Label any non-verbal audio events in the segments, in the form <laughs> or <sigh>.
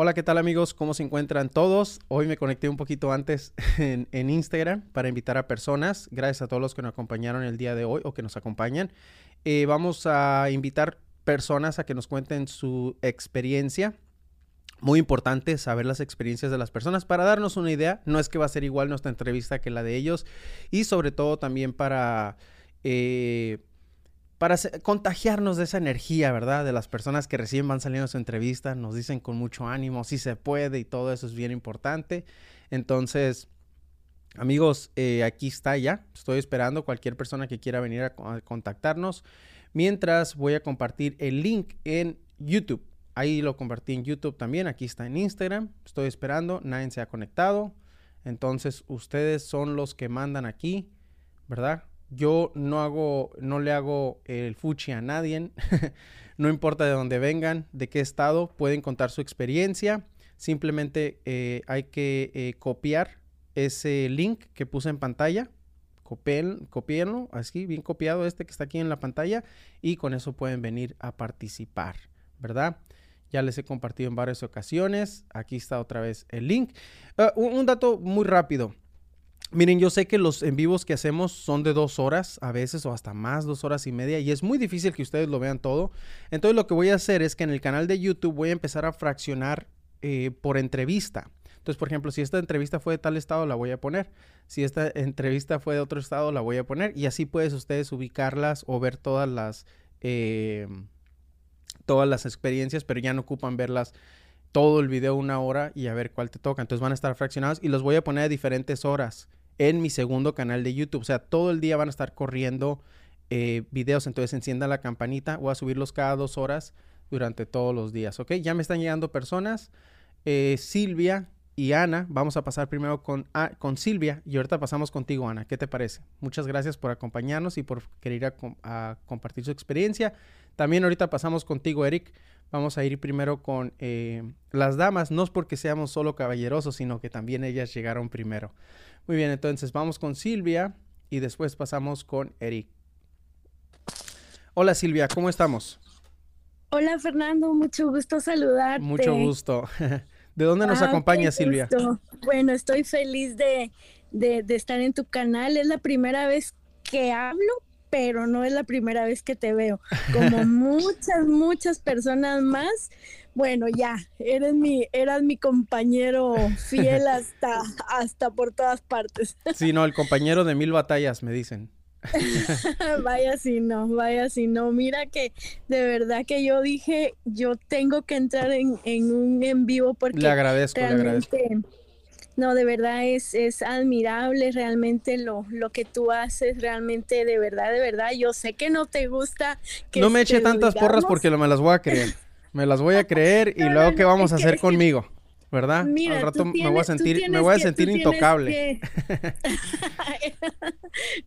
Hola, ¿qué tal amigos? ¿Cómo se encuentran todos? Hoy me conecté un poquito antes <laughs> en, Instagram para invitar a personas. Gracias a todos los que nos acompañaron el día de hoy o que nos acompañan. Eh, vamos a invitar personas a que nos cuenten su experiencia. Muy importante saber las experiencias de las personas para darnos una idea. No es que va a ser igual nuestra entrevista que la de ellos. Y sobre todo también para... Eh, para contagiarnos de esa energía, ¿verdad? De las personas que recién van saliendo de su entrevista, nos dicen con mucho ánimo, si se puede y todo eso es bien importante. Entonces, amigos, eh, aquí está ya. Estoy esperando cualquier persona que quiera venir a, contactarnos. Mientras voy a compartir el link en YouTube. Ahí lo compartí en YouTube también. Aquí está en Instagram. Estoy esperando. Nadie se ha conectado. Entonces, ustedes son los que mandan aquí, ¿verdad? Yo no hago, no le hago el fuchi a nadie. <laughs> no importa de dónde vengan, de qué estado, pueden contar su experiencia. Simplemente eh, hay que eh, copiar ese link que puse en pantalla. copienlo, así, bien copiado este que está aquí en la pantalla. Y con eso pueden venir a participar, ¿verdad? Ya les he compartido en varias ocasiones. Aquí está otra vez el link. Ah, un dato muy rápido. Miren, yo sé que los en vivos que hacemos son de dos horas a veces o hasta más, dos horas y media, y es muy difícil que ustedes lo vean todo. Entonces lo que voy a hacer es que en el canal de YouTube voy a empezar a fraccionar eh, por entrevista. Entonces, por ejemplo, si esta entrevista fue de tal estado, la voy a poner. Si esta entrevista fue de otro estado, la voy a poner. Y así puedes ustedes ubicarlas o ver todas las, eh, todas las experiencias, pero ya no ocupan verlas todo el video una hora y a ver cuál te toca. Entonces van a estar fraccionados y los voy a poner a diferentes horas en mi segundo canal de YouTube. O sea, todo el día van a estar corriendo eh, videos. Entonces encienda la campanita. Voy a subirlos cada dos horas durante todos los días. ¿Ok? Ya me están llegando personas. Eh, Silvia y Ana. Vamos a pasar primero con, con Silvia y ahorita pasamos contigo, Ana. ¿Qué te parece? Muchas gracias por acompañarnos y por querer a, compartir su experiencia. También ahorita pasamos contigo, Eric. Vamos a ir primero con eh, las damas. No es porque seamos solo caballerosos, sino que también ellas llegaron primero. Muy bien, entonces vamos con Silvia y después pasamos con Eric. Hola Silvia, ¿cómo estamos? Hola Fernando, mucho gusto saludarte. Mucho gusto. <laughs> ¿De dónde nos ah, acompaña Silvia? Bueno, estoy feliz de, de, estar en tu canal. Es la primera vez que hablo, pero no es la primera vez que te veo. Como <laughs> muchas, muchas personas más, bueno, ya, eres mi, eras mi compañero fiel <laughs> hasta, hasta por todas partes. Sí, no, el compañero de mil batallas, me dicen. <laughs> vaya si no, vaya si no. Mira que de verdad que yo dije, yo tengo que entrar en, un en vivo porque... Le agradezco, le agradezco. No, de verdad es, es admirable realmente lo, lo que tú haces, realmente de verdad, de verdad. Yo sé que no te gusta que... No me eche tantas porras porque me las voy a creer. Me las voy a <laughs> creer y luego qué vamos a hacer conmigo. ¿Verdad? Mira, Al rato me voy a sentir, me voy a sentir intocable. <laughs>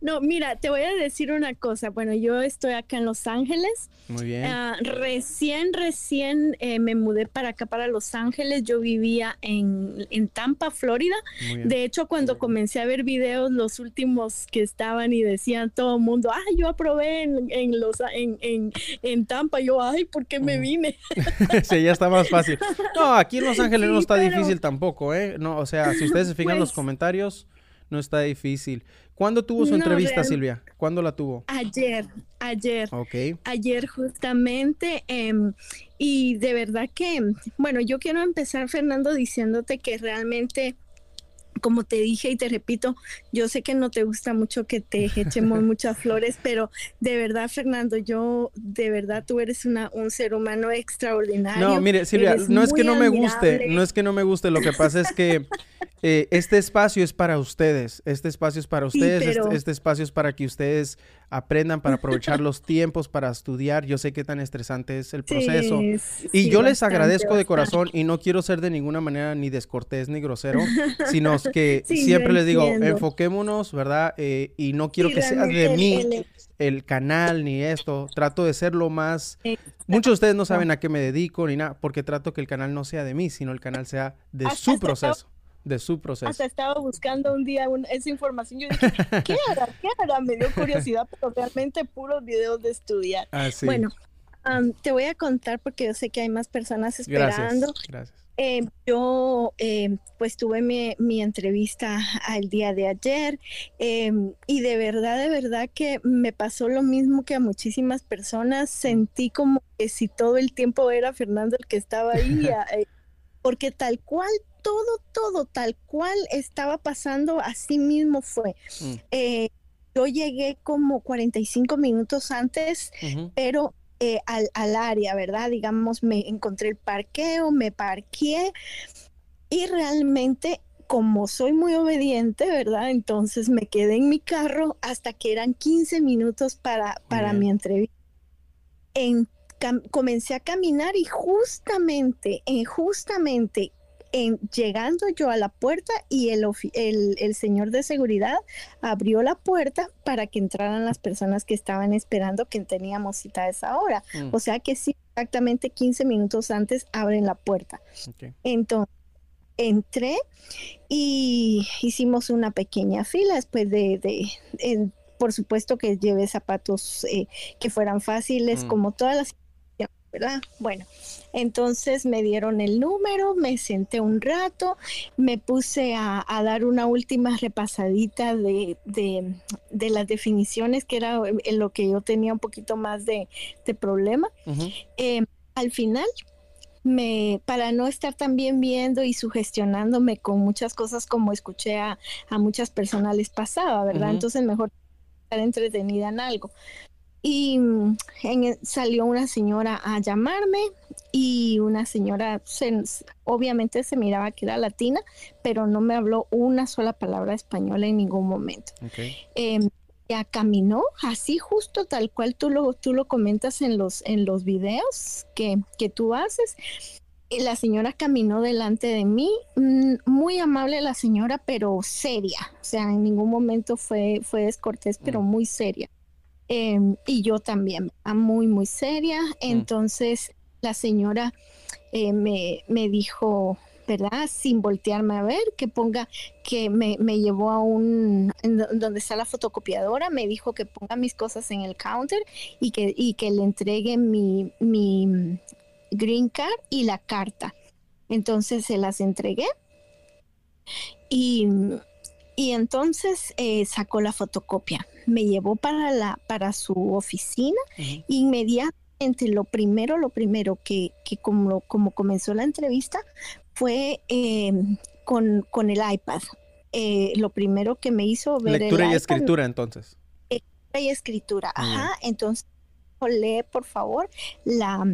no, mira, te voy a decir una cosa. Bueno, yo estoy acá en Los Ángeles. Muy bien. Ah, recién, recién eh, me mudé para acá, para Los Ángeles. Yo vivía en, en Tampa, Florida. De hecho, cuando comencé a ver videos, los últimos que estaban y decían todo el mundo, ah, yo aprobé en, en los, en, en, en, Tampa. Yo, ay, ¿por qué me vine? <laughs> sí, ya está más fácil. <laughs> No, aquí en Los Ángeles no está difícil tampoco, ¿eh? No, o sea, si ustedes se fijan en los pues comentarios, no está difícil. ¿Cuándo tuvo su entrevista, Silvia? ¿Cuándo la tuvo? Ayer, ayer. Ok. Ayer justamente. Em, y de verdad que, bueno, yo quiero empezar, Fernando, diciéndote que realmente como te dije y te repito, yo sé que no te gusta mucho que te echemos <laughs> muchas flores, pero de verdad, Fernando, yo, de verdad, tú eres una, un ser humano extraordinario. No, mire, Silvia, no es que no me guste, no es que no me guste, lo que pasa es que <laughs> eh, este espacio es para ustedes, este espacio es para ustedes, este, este, espacio es para que ustedes aprendan, para aprovechar los <laughs> tiempos, para estudiar. Yo sé qué tan estresante es el proceso. y yo les agradezco de corazón y no quiero ser de ninguna manera ni descortés ni grosero, <laughs> sino que siempre les digo, enfoquémonos, ¿verdad? Eh, y no quiero que sea de mí el canal ni esto. Trato de ser lo más... Muchos de ustedes no saben a qué me dedico ni nada, porque trato que el canal no sea de mí, sino el canal sea de su proceso de su proceso. Hasta estaba buscando un día esa información. Yo dije, ¿qué hará? ¿Qué hará? Me dio curiosidad, pero realmente puros videos de estudiar. Ah, bueno, te voy a contar porque yo sé que hay más personas esperando. Gracias. Eh, yo eh, pues tuve mi, entrevista al día de ayer em, y de verdad, de verdad que me pasó lo mismo que a muchísimas personas. Sentí como que si todo el tiempo era Fernando el que estaba ahí, <laughs> eh, porque tal cual, todo, todo, tal cual estaba pasando, así mismo fue. Mm. yo llegué como 45 minutos antes, pero eh, al, al, área, ¿verdad? Digamos, me encontré el parqueo, me parqué y realmente como soy muy obediente, ¿verdad? Entonces me quedé en mi carro hasta que eran 15 minutos para, para mi entrevista. En, comencé a caminar y justamente, en, justamente llegando yo a la puerta y el, el, señor de seguridad abrió la puerta para que entraran las personas que estaban esperando que teníamos cita a esa hora. Mm. O sea que sí, exactamente 15 minutos antes abren la puerta. Entonces, entré y hicimos una pequeña fila después de... por supuesto que llevé zapatos eh, que fueran fáciles, mm. como todas las ¿verdad? Bueno, entonces me dieron el número, me senté un rato, me puse a, dar una última repasadita de, las definiciones, que era en lo que yo tenía un poquito más de, problema. Eh, al final, me, para no estar también viendo y sugestionándome con muchas cosas como escuché a, muchas personas les pasaba, ¿verdad? Entonces mejor estar entretenida en algo. Y mm, salió una señora a llamarme y una señora, obviamente se miraba que era latina, pero no me habló una sola palabra española en ningún momento. Em, ya caminó así justo tal cual tú lo, tú lo comentas en los, en los videos que, que tú haces. Y la señora caminó delante de mí, mm, muy amable la señora, pero seria. O sea, en ningún momento fue, fue descortés, pero mm. muy seria. Em, y yo también, muy, muy seria. Mm. Entonces la señora eh, me, me, dijo, ¿verdad? Sin voltearme a ver, que ponga, que me, me llevó a un, donde está la fotocopiadora, me dijo que ponga mis cosas en el counter y que, y que le entregue mi, mi green card y la carta. Entonces se las entregué y y entonces eh, sacó la fotocopia, me llevó para, la, para su oficina, inmediatamente lo primero, lo primero que, que como, como comenzó la entrevista fue em, con, con, el iPad. Eh, lo primero que me hizo ver... Lectura y escritura entonces. Lectura y escritura, ajá. Entonces lee por favor la,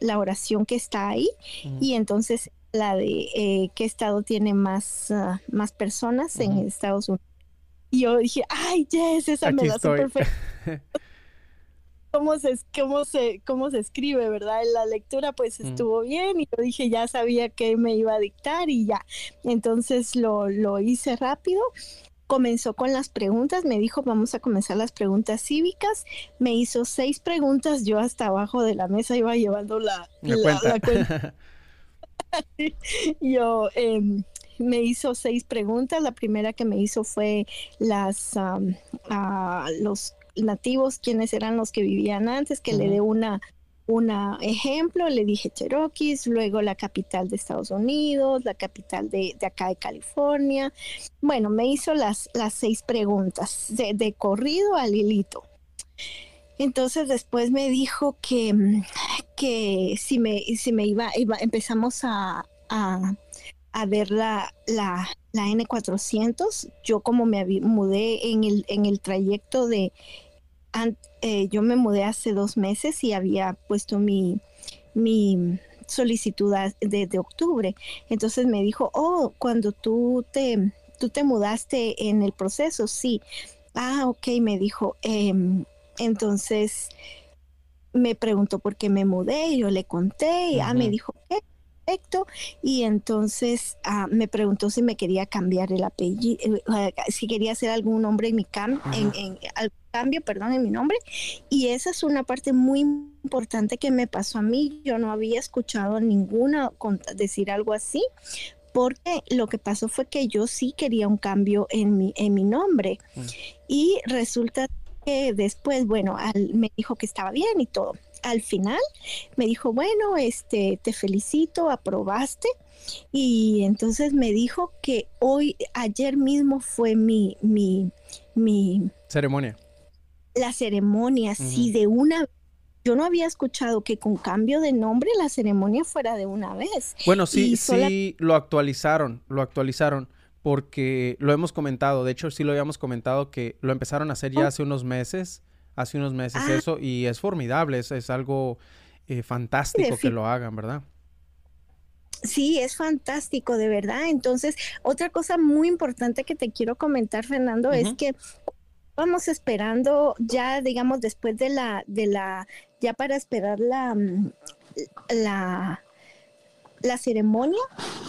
la, oración que está ahí y entonces la de eh, qué estado tiene más, ah, más personas en Estados Unidos. Y yo dije, ay, yes, esa me la perfecta. <laughs> ¿Cómo se, cómo, se, ¿Cómo se escribe, verdad? En la lectura pues estuvo bien y yo dije, ya sabía que me iba a dictar y ya. Entonces lo, lo hice rápido comenzó con las preguntas, me dijo, vamos a comenzar las preguntas cívicas, me hizo seis preguntas, yo hasta abajo de la mesa iba llevando la, la cuenta. <laughs> <laughs> yo em, me hizo seis preguntas. La primera que me hizo fue las los nativos, quiénes eran los que vivían antes, que le dé una un ejemplo, le dije Cherokees, luego la capital de Estados Unidos, la capital de, acá de California. Bueno, me hizo las, las seis preguntas de, corrido al hilito. Entonces después me dijo que, que si me, si me iba, empezamos a, ver la, la, N400. Yo como me mudé en el, en el trayecto de, eh, yo me mudé hace dos meses y había puesto mi, mi solicitud de, octubre. Entonces me dijo, oh, cuando tú te, tú te mudaste en el proceso, sí. Ah, ok, me dijo. Em, entonces me preguntó por qué me mudé, yo le conté, y ya me dijo, ¿qué? Y entonces ah, me preguntó si me quería cambiar el apellido, eh, si quería hacer algún nombre en mi cam en, en, cambio, perdón, en mi nombre. Y esa es una parte muy importante que me pasó a mí. Yo no había escuchado ninguna decir algo así, porque lo que pasó fue que yo sí quería un cambio en mi, en mi nombre. Y resulta después, bueno, me dijo que estaba bien y todo. Al final me dijo, bueno, este, te felicito, aprobaste. Y entonces me dijo que hoy, ayer mismo fue mi, mi, mi ceremonia. La ceremonia, sí, de una yo no había escuchado que con cambio de nombre la ceremonia fuera de una vez. Bueno, sí, sí, lo actualizaron, lo actualizaron porque lo hemos comentado, de hecho sí lo habíamos comentado que lo empezaron a hacer ya oh. hace unos meses, hace unos meses ah. eso, y es formidable, es, es algo eh, fantástico que lo hagan, ¿verdad? Sí, es fantástico, de verdad. Entonces, otra cosa muy importante que te quiero comentar, Fernando, es que vamos esperando ya, digamos, después de la, de la, ya para esperar la, mm, la, la ceremonia,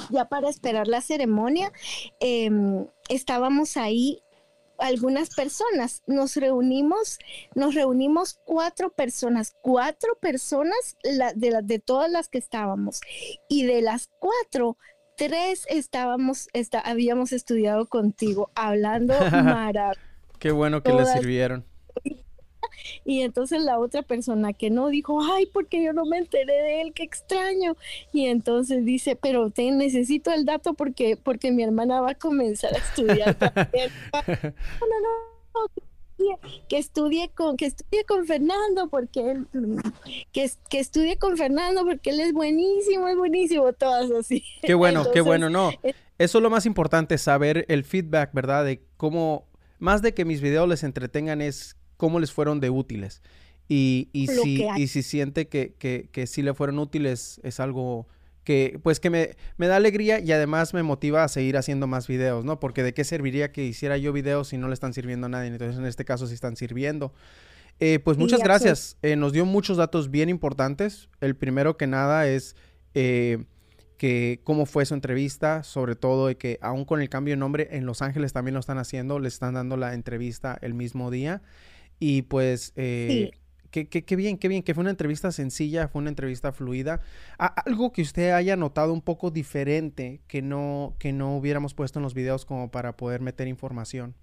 ya para esperar la ceremonia, em, estábamos ahí algunas personas, nos reunimos, nos reunimos cuatro personas, cuatro personas de, de todas las que estábamos. Y de las cuatro, tres estábamos, habíamos estudiado contigo, hablando <laughs> maravilloso. Qué bueno que le sirvieron. <laughs> Y entonces la otra persona que no dijo, ay, porque yo no me enteré de él, qué extraño. Y entonces dice, pero te necesito el dato porque, porque mi hermana va a comenzar a estudiar <laughs> no, no, no, que estudie con que estudie con Fernando porque él que, que estudie con Fernando porque él es buenísimo es buenísimo todas así. Qué bueno qué bueno no. eso es lo más importante saber el feedback verdad de cómo más de que mis videos les entretengan es cómo les fueron de útiles. Y, y, si, y si siente que, que, que sí le fueron útiles, es algo que pues que me, me, da alegría y además me motiva a seguir haciendo más videos, ¿no? Porque de qué serviría que hiciera yo videos si no le están sirviendo a nadie. Entonces en este caso sí están sirviendo. Eh, pues muchas gracias. Eh, nos dio muchos datos bien importantes. El primero que nada es eh, que cómo fue su entrevista, sobre todo de que aún con el cambio de nombre en Los Ángeles también lo están haciendo, le están dando la entrevista el mismo día. Y pues, eh, qué, qué, bien, qué bien, que fue una entrevista sencilla, fue una entrevista fluida. algo que usted haya notado un poco diferente que no, que no hubiéramos puesto en los videos como para poder meter información.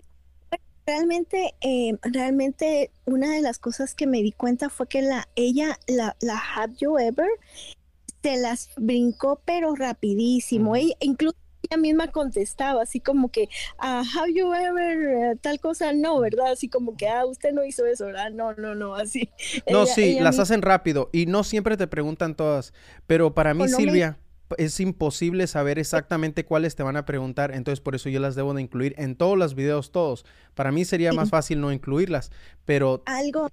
Realmente, eh, realmente una de las cosas que me di cuenta fue que la, ella, la, la Have You Ever, se las brincó, pero rapidísimo. incluso ella misma contestaba, así como que, ah, have you ever eh, tal cosa? No, ¿verdad? Así como que, ah, usted no hizo eso, ¿verdad? No, no, no, así. <laughs> No, sí, las hacen rápido y no siempre te preguntan todas, pero para mí, Silvia, es imposible saber exactamente cuáles te van a preguntar, entonces por eso yo las debo de incluir en todos los videos, todos. Para mí sería más fácil no incluirlas, pero... Algo...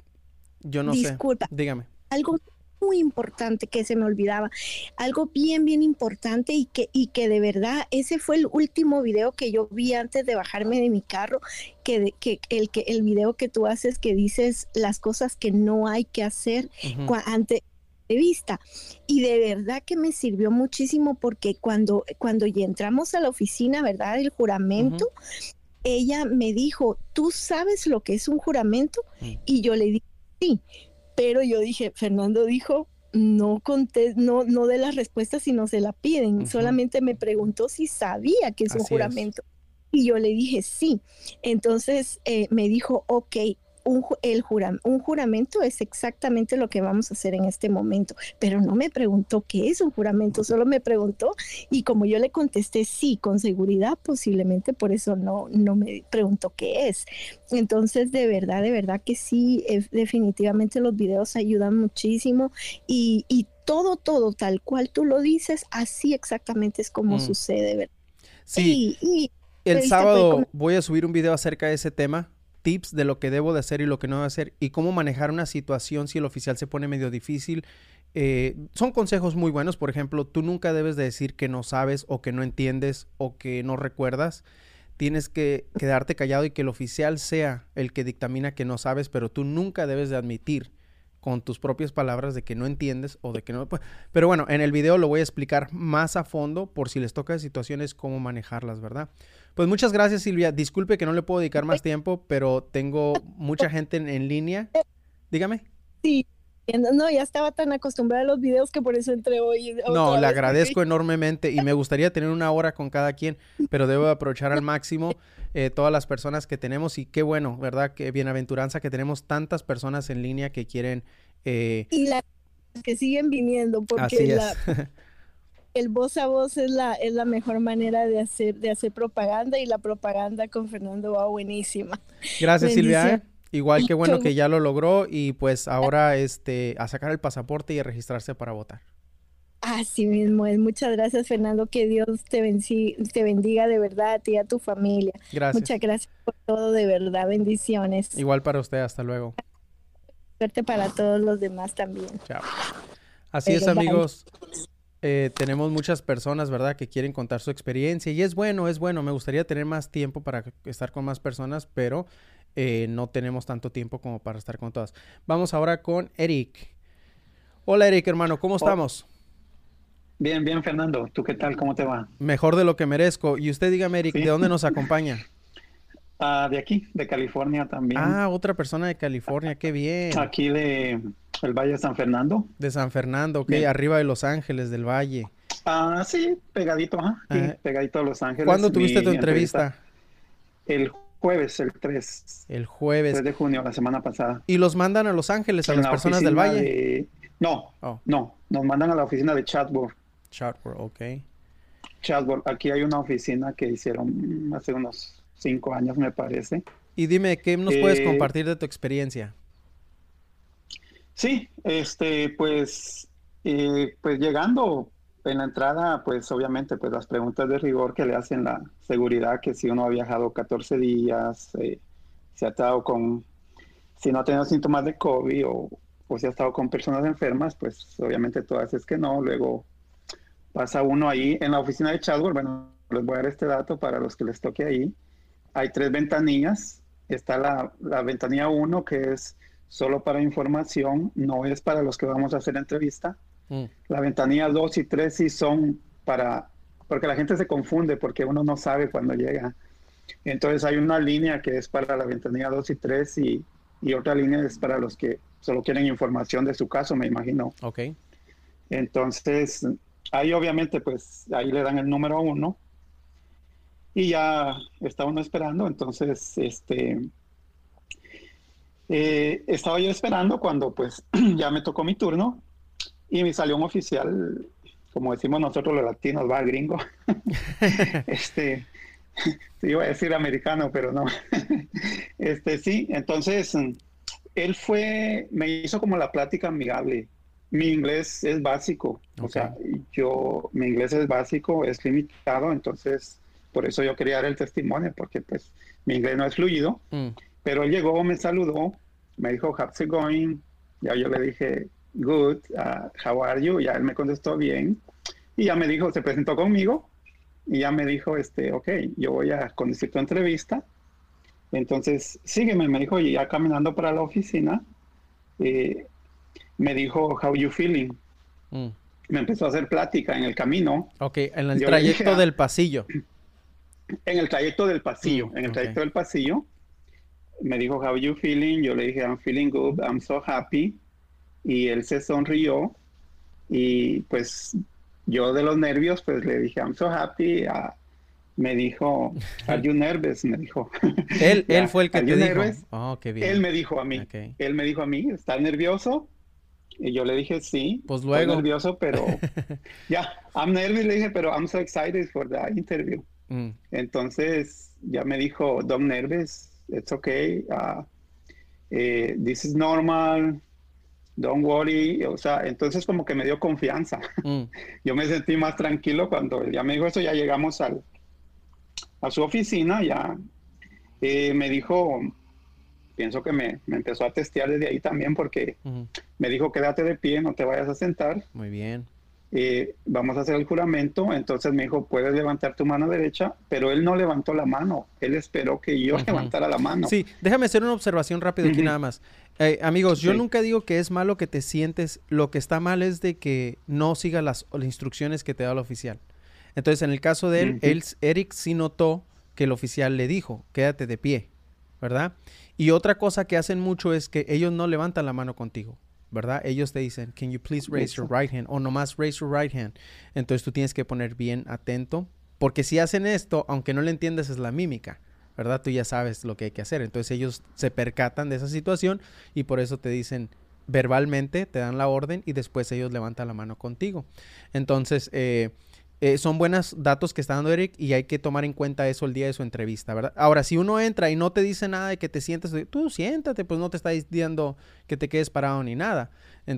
Yo no disculpa, sé. Dígame. Algo muy importante que se me olvidaba, algo bien, bien importante y que, y que de verdad ese fue el último video que yo vi antes de bajarme de mi carro, que, que, el, que el video que tú haces que dices las cosas que no hay que hacer antes de vista. Y de verdad que me sirvió muchísimo porque cuando, cuando ya entramos a la oficina, ¿verdad? El juramento, ella me dijo, ¿tú sabes lo que es un juramento? Mm. Y yo le dije, sí pero yo dije, Fernando dijo, no conté, no, no de las respuestas, sino se la piden. Solamente me preguntó si sabía que es un juramento. Y yo le dije sí. Entonces eh, me dijo, ok, un, el un juramento es exactamente lo que vamos a hacer en este momento, pero no me preguntó qué es un juramento, solo me preguntó y como yo le contesté sí, con seguridad, posiblemente por eso no, no me preguntó qué es. Entonces, de verdad, de verdad que sí, eh, definitivamente los videos ayudan muchísimo y, y, todo, todo tal cual tú lo dices, así exactamente es como mm. sucede, ¿verdad? Sí. Y, el sábado voy a subir un video acerca de ese tema tips de lo que debo de hacer y lo que no debo hacer y cómo manejar una situación si el oficial se pone medio difícil. Eh, son consejos muy buenos, por ejemplo, tú nunca debes de decir que no sabes o que no entiendes o que no recuerdas. Tienes que quedarte callado y que el oficial sea el que dictamina que no sabes, pero tú nunca debes de admitir con tus propias palabras de que no entiendes o de que no... Pero bueno, en el video lo voy a explicar más a fondo por si les toca situaciones, cómo manejarlas, ¿verdad? Pues muchas gracias, Silvia. Disculpe que no le puedo dedicar más tiempo, pero tengo mucha gente en, línea. Dígame. Sí, no, ya estaba tan acostumbrada a los videos que por eso entré hoy. No, le agradezco <laughs> enormemente y me gustaría tener una hora con cada quien, pero debo aprovechar al máximo eh, todas las personas que tenemos y qué bueno, ¿verdad? Qué bienaventuranza que tenemos tantas personas en línea que quieren... Eh, y la que siguen viniendo porque <laughs> el voz a voz es la, es la mejor manera de hacer, de hacer propaganda y la propaganda con Fernando va buenísima. Gracias Silvia. ¿eh? Igual que bueno que ya lo logró y pues ahora este a sacar el pasaporte y a registrarse para votar. Así mismo es. Muchas gracias, Fernando. Que Dios te, te bendiga de verdad a ti y a tu familia. Gracias. Muchas gracias por todo, de verdad. Bendiciones. Igual para usted. Hasta luego. Suerte para todos los demás también. Chao. Así es, amigos. Eh, tenemos muchas personas, ¿verdad?, que quieren contar su experiencia y es bueno, es bueno. Me gustaría tener más tiempo para estar con más personas, pero eh, no tenemos tanto tiempo como para estar con todas. Vamos ahora con Eric. Hola, Eric, hermano, ¿cómo estamos? Bien, bien, Fernando. ¿Tú qué tal? ¿Cómo te va? Mejor de lo que merezco. Y usted dígame, Eric, ¿de dónde nos <laughs> acompaña? Ah, de aquí, de California también. Ah, otra persona de California, qué bien. Aquí de el Valle de San Fernando. De San Fernando, ok, arriba de Los Ángeles del Valle. Ah, sí, pegadito, ajá, ah. pegadito a Los Ángeles. ¿Cuándo tuviste tu entrevista? El jueves, el 3. El jueves. 3 de junio, la semana pasada. ¿Y los mandan a Los Ángeles, a las personas del Valle? No, oh. no, nos mandan a la oficina de Chatboard. Chatboard, ok. Chatboard, aquí hay una oficina que hicieron hace unos cinco años, me parece. Y dime, ¿qué nos puedes eh, compartir de tu experiencia? Sí, este, pues, eh, pues llegando en la entrada, pues obviamente, pues las preguntas de rigor que le hacen la seguridad, que si uno ha viajado 14 días, eh, se ha estado con, si no ha tenido síntomas de COVID o, o si ha estado con personas enfermas, pues obviamente todas es que no. Luego pasa uno ahí en la oficina de Chadwell, bueno, les voy a dar este dato para los que les toque ahí. Hay tres ventanillas. Está la, la ventanilla 1, que es solo para información, no es para los que vamos a hacer entrevista. Mm. La ventanilla 2 y 3 sí son para, porque la gente se confunde porque uno no sabe cuándo llega. Entonces hay una línea que es para la ventanilla 2 y 3 y, y, otra línea es para los que solo quieren información de su caso, me imagino. Ok. Entonces, ahí obviamente pues ahí le dan el número 1 y ya está uno esperando, entonces este eh, estaba yo esperando cuando pues <clears throat> ya me tocó mi turno y me salió un oficial, como decimos nosotros los latinos, va gringo. <laughs> <laughs> este, <laughs> iba a decir americano, pero no. este sí, entonces él fue, me hizo como la plática amigable. Mi inglés es básico, o sea, yo, mi inglés es básico, es limitado, entonces por eso yo quería dar el testimonio, porque pues mi inglés no es fluido. Mm. Pero él llegó, me saludó, me dijo, how's it going? Ya yo le dije, good, uh, how are you? Ya él me contestó bien. Y ya me dijo, se presentó conmigo y ya me dijo, este, ok, yo voy a conducir tu entrevista. Entonces, sígueme, me dijo, y ya caminando para la oficina, eh, me dijo, how you feeling? Mm. Me empezó a hacer plática en el camino. Ok, en el trayecto del pasillo. En el trayecto del pasillo, mm, en el trayecto del pasillo me dijo, how you feeling? Yo le dije, I'm feeling good, I'm so happy. Y él se sonrió y pues yo de los nervios, pues le dije, I'm so happy. Ah, me dijo, are you nervous? Me dijo. <laughs> Él, él fue el que te dijo. Oh, qué bien. Él me dijo a mí. Él me dijo a mí, ¿estás nervioso? Y yo le dije, sí. Pues luego. Estoy nervioso, pero <laughs> ya, I'm nervous, le dije, pero I'm so excited for the interview. Mm. Entonces ya me dijo, don't nervous, it's okay, uh, eh, this is normal, don't worry, o sea, entonces como que me dio confianza. Mm. <laughs> Yo me sentí más tranquilo cuando ya me dijo eso, ya llegamos al, a su oficina, ya eh, me dijo, pienso que me, me, empezó a testear desde ahí también porque me dijo quédate de pie, no te vayas a sentar. Muy bien. Eh, vamos a hacer el juramento. Entonces me dijo, puedes levantar tu mano derecha, pero él no levantó la mano. Él esperó que yo levantara la mano. Sí, déjame hacer una observación rápida aquí nada más. Eh, amigos, yo nunca digo que es malo que te sientes. Lo que está mal es de que no siga las, instrucciones que te da el oficial. Entonces, en el caso de él, él, Eric sí notó que el oficial le dijo, quédate de pie, ¿verdad? Y otra cosa que hacen mucho es que ellos no levantan la mano contigo. ¿Verdad? Ellos te dicen, can you please raise your right hand? O nomás raise your right hand. Entonces tú tienes que poner bien atento, porque si hacen esto, aunque no le entiendas, es la mímica, ¿verdad? Tú ya sabes lo que hay que hacer. Entonces ellos se percatan de esa situación y por eso te dicen, verbalmente, te dan la orden y después ellos levantan la mano contigo. Entonces, eh, eh, son buenos datos que está dando Eric y hay que tomar en cuenta eso el día de su entrevista, ¿verdad? Ahora, si uno entra y no te dice nada de que te sientes, tú siéntate, pues no te está diciendo que te quedes parado ni nada,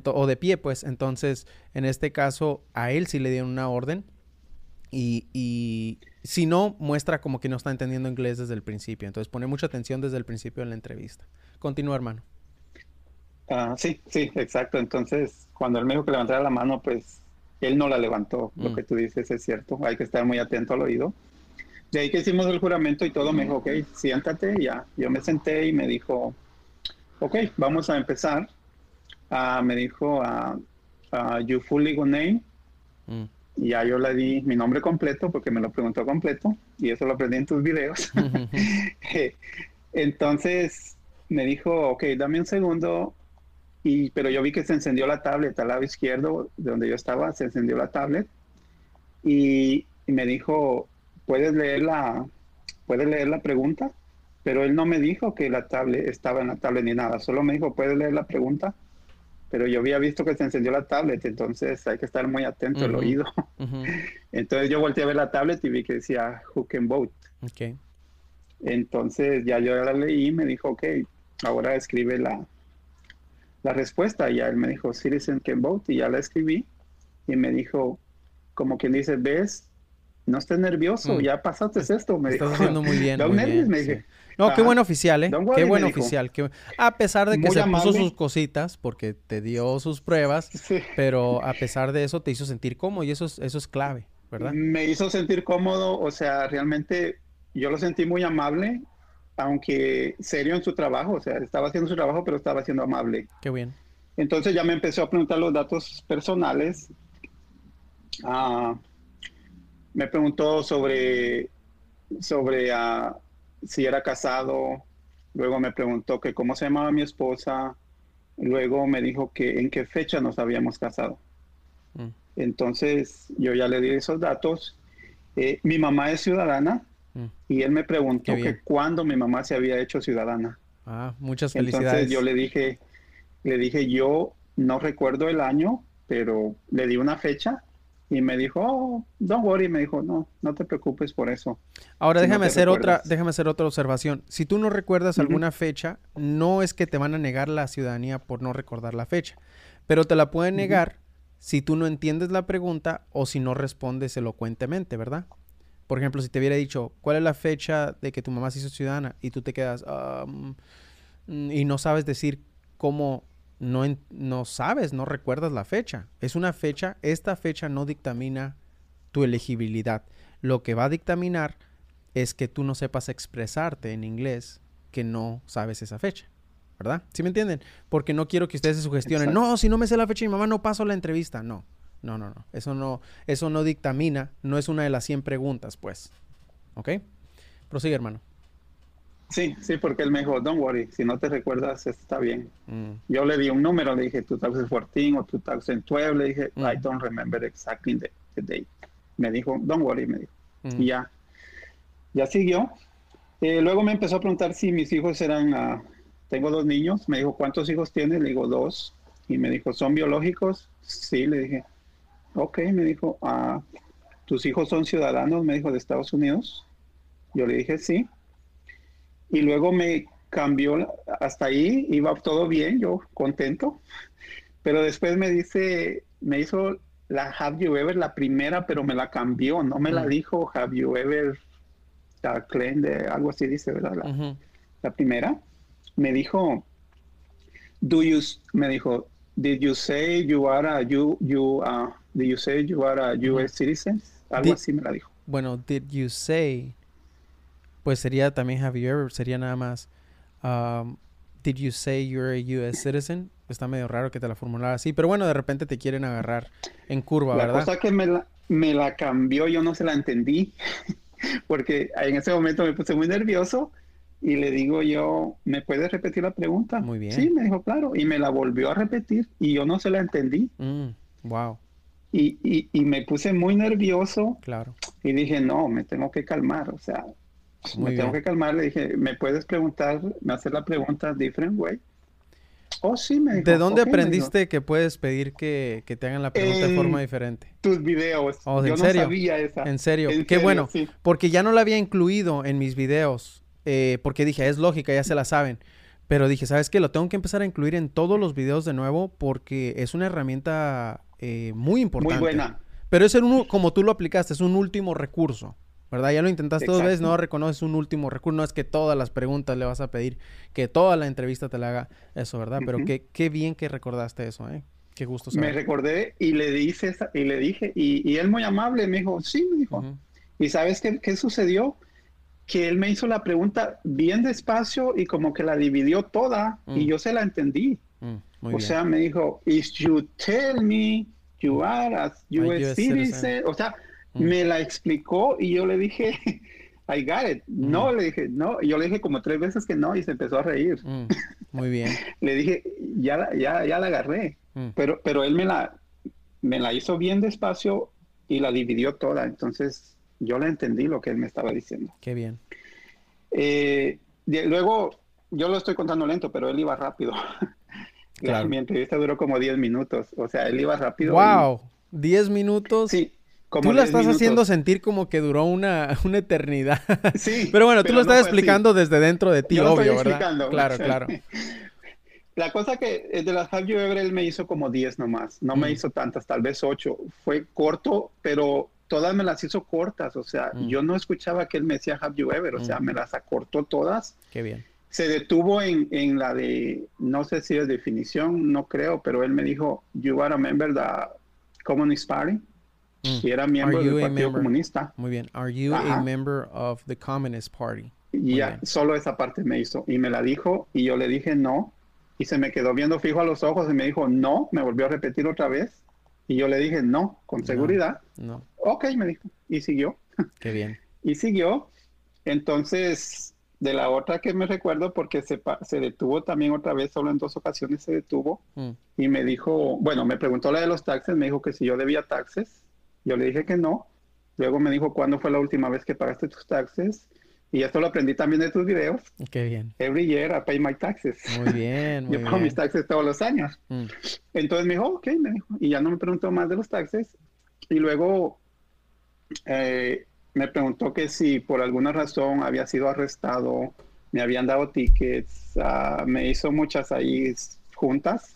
o de pie, pues entonces, en este caso, a él sí le dieron una orden y, y si no, muestra como que no está entendiendo inglés desde el principio. Entonces, pone mucha atención desde el principio de la entrevista. Continúa, hermano. Ah, sí, sí, exacto. Entonces, cuando él me dijo levantara la mano, pues él no la levantó. Lo mm. que tú dices es cierto. Hay que estar muy atento al oído. De ahí que hicimos el juramento y todo, me dijo, ok, siéntate. Ya, yo me senté y me dijo, ok, vamos a empezar. Ah, me dijo, uh, you full legal name. Mm. Y ya yo le di mi nombre completo porque me lo preguntó completo y eso lo aprendí en tus videos. <laughs> <laughs> Entonces me dijo, ok, dame un segundo, y, pero yo vi que se encendió la tablet al lado izquierdo de donde yo estaba, se encendió la tablet y, me dijo, ¿puedes leer, la, ¿puedes leer la pregunta? Pero él no me dijo que la tablet estaba en la tablet ni nada, solo me dijo, ¿puedes leer la pregunta? Pero yo había visto que se encendió la tablet, entonces hay que estar muy atento al oído. <laughs> Entonces yo volteé a ver la tablet y vi que decía Who can vote. Okay. Entonces ya yo la leí y me dijo, ok, ahora escribe la, la respuesta. Y ya él me dijo, Citizen can vote, y ya la escribí. Y me dijo, como quien dice, ves, no estés nervioso, mm. ya pasaste esto. Me Estás haciendo muy bien. <laughs> No, qué buen oficial, ¿eh? qué buen oficial. A pesar de que se puso sus cositas, porque te dio sus pruebas, <laughs> pero a pesar de eso te hizo sentir cómodo y eso es, eso es clave, ¿verdad? Me hizo sentir cómodo, o sea, realmente yo lo sentí muy amable aunque serio en su trabajo, o sea, estaba haciendo su trabajo, pero estaba siendo amable. Qué bien. Entonces ya me empezó a preguntar los datos personales. Ah, me preguntó sobre, sobre ah, si era casado. Luego me preguntó que cómo se llamaba mi esposa. Luego me dijo que en qué fecha nos habíamos casado. Mm. Entonces yo ya le di esos datos. Eh, mi mamá es ciudadana, Mm. Y él me preguntó que cuándo mi mamá se había hecho ciudadana. Ah, muchas felicidades. Entonces yo le dije, le dije, yo no recuerdo el año, pero le di una fecha y me dijo, oh, don't worry, me dijo, no, no te preocupes por eso. Ahora déjame hacer otra, déjame hacer otra observación. Si tú no recuerdas alguna fecha, no es que te van a negar la ciudadanía por no recordar la fecha, pero te la pueden negar si tú no entiendes la pregunta o si no respondes elocuentemente, ¿verdad? Por ejemplo, si te hubiera dicho, ¿cuál es la fecha de que tu mamá se hizo ciudadana? Y tú te quedas y no sabes decir cómo, no, no sabes, no recuerdas la fecha. Es una fecha, esta fecha no dictamina tu elegibilidad. Lo que va a dictaminar es que tú no sepas expresarte en inglés que no sabes esa fecha. ¿Verdad? ¿Sí me entienden? Porque no quiero que ustedes se sugestionen. No, si no me sé la fecha, mi mamá no paso la entrevista. No. No, no, no. Eso no, eso no dictamina, no es una de las 100 preguntas, pues. ¿Ok? Prosigue, hermano. Sí, sí, porque él me dijo, don't worry, si no te recuerdas, está bien. Mm. Yo le di un número, le dije 2014 o 2012, le dije, mm. I don't remember exactly the, date. Me dijo, don't worry, me dijo. Mm. Y ya, ya siguió. Eh, luego me empezó a preguntar si mis hijos eran, uh, tengo dos niños, me dijo, ¿cuántos hijos tienes? Le digo, dos. Y me dijo, ¿son biológicos? Sí, le dije, ok, me dijo, ah, ¿tus hijos son ciudadanos? Me dijo, de Estados Unidos. Yo le dije, sí. Y luego me cambió, hasta ahí iba todo bien, yo contento. Pero después me dice, me hizo la Have You Ever, la primera, pero me la cambió, no me la dijo Have You Ever, la de algo así dice, ¿verdad? La, la primera. Me dijo, Do you, me dijo, Did you say you are a, you, you, uh, did you say you are a U.S. citizen? Algo así me la dijo. Bueno, did you say, pues sería también have you ever, sería nada más, um, did you say you're a U.S. citizen? Está medio raro que te la formulara así, pero bueno, de repente te quieren agarrar en curva, ¿verdad? La cosa que me la, me la cambió, yo no se la entendí, <laughs> porque en ese momento me puse muy nervioso y le digo yo, ¿me puedes repetir la pregunta? Muy bien. Sí, me dijo, claro. Y me la volvió a repetir y yo no se la entendí. wow. Mm, y, y, me puse muy nervioso. Claro. Y dije, no, me tengo que calmar. O sea, me tengo que calmar. Le dije, ¿me puedes preguntar, me hacer la pregunta different way? Oh, sí, me dijo. ¿De dónde aprendiste que puedes pedir que, que te hagan la pregunta de forma diferente? Tus videos. Oh, ¿en Yo serio? no sabía esa. En serio, En qué serio, bueno. sí. Porque ya no la había incluido en mis videos. Eh, porque dije, es lógica, ya se la saben. Pero dije, ¿sabes qué? Lo tengo que empezar a incluir en todos los videos de nuevo porque es una herramienta eh, muy importante. Muy buena. Pero es el uno, como tú lo aplicaste, es un último recurso. ¿Verdad? Ya lo intentaste dos veces, no reconoces un último recurso. No es que todas las preguntas le vas a pedir, que toda la entrevista te la haga eso, ¿verdad? Pero qué, qué bien que recordaste eso, ¿eh? Qué gusto Me saber. recordé y le dije, esa- y le dije, y, y él muy amable me dijo, sí, me dijo. ¿Y sabes qué, qué sucedió? Que él me hizo la pregunta bien despacio y como que la dividió toda Mm. y yo se la entendí. Mm, o bien. sea, me dijo, if you tell me you are a US, citizen. O sea, Mm. me la explicó y yo le dije, <laughs> I got it. No, Mm. le dije, no. Y yo le dije como tres veces que no y se empezó a reír. Mm, muy bien. <laughs> Le dije, ya, la- ya, ya la agarré. Mm. Pero, pero él me la, me la hizo bien despacio y la dividió toda. Entonces yo le entendí lo que él me estaba diciendo. Qué bien. Eh, de- luego, yo lo estoy contando lento, pero él iba rápido. <laughs> La- Claro. Mi entrevista duró como 10 minutos. O sea, él iba rápido. y- Wow, 10 minutos. sí, como tú la 10 estás minutos. haciendo sentir como que duró una, <laughs> una eternidad. Sí, <laughs> Pero bueno, tú lo no estás así. explicando desde dentro de ti, Yo lo obvio, estoy ¿verdad? explicando. Claro, claro. La cosa que eh, de las You Ever él me hizo como 10 nomás, no me Mm. hizo tantas, tal vez 8. Fue corto, pero todas me las hizo cortas, o sea, Mm. yo no escuchaba que él me decía Have You Ever, o sea, Mm. me las acortó todas. Qué bien. Se detuvo en, en la de, no sé si es definición, no creo, pero él me dijo, You are a member of the Communist Party, Mm, y era miembro del a Partido member? Comunista. Muy bien. Are you a Ajá. member of the Communist Party? Y ya, solo esa parte me hizo. Y me la dijo y yo le dije no. Y se me quedó viendo fijo a los ojos y me dijo no. Me volvió a repetir otra vez. Y yo le dije no, con No. seguridad. No. Ok, me dijo. Y siguió. Qué bien. Y siguió. Entonces, de la otra que me recuerdo, porque se, detuvo también otra vez, solo en dos ocasiones se detuvo. Mm, Y me dijo, bueno, me preguntó la de los taxes. Me dijo que si yo debía taxes. Yo le dije que no. Luego me dijo, ¿cuándo fue la última vez que pagaste tus taxes? Y esto lo aprendí también de tus videos. Qué bien. Every year I pay my taxes. Muy bien, <laughs> muy Yo pago mis taxes todos los años. Mm, Entonces me dijo, ok, me dijo. Y ya no me preguntó más de los taxes. Y luego eh, me preguntó que si por alguna razón había sido arrestado, me habían dado tickets, ah, me hizo muchas ahí juntas,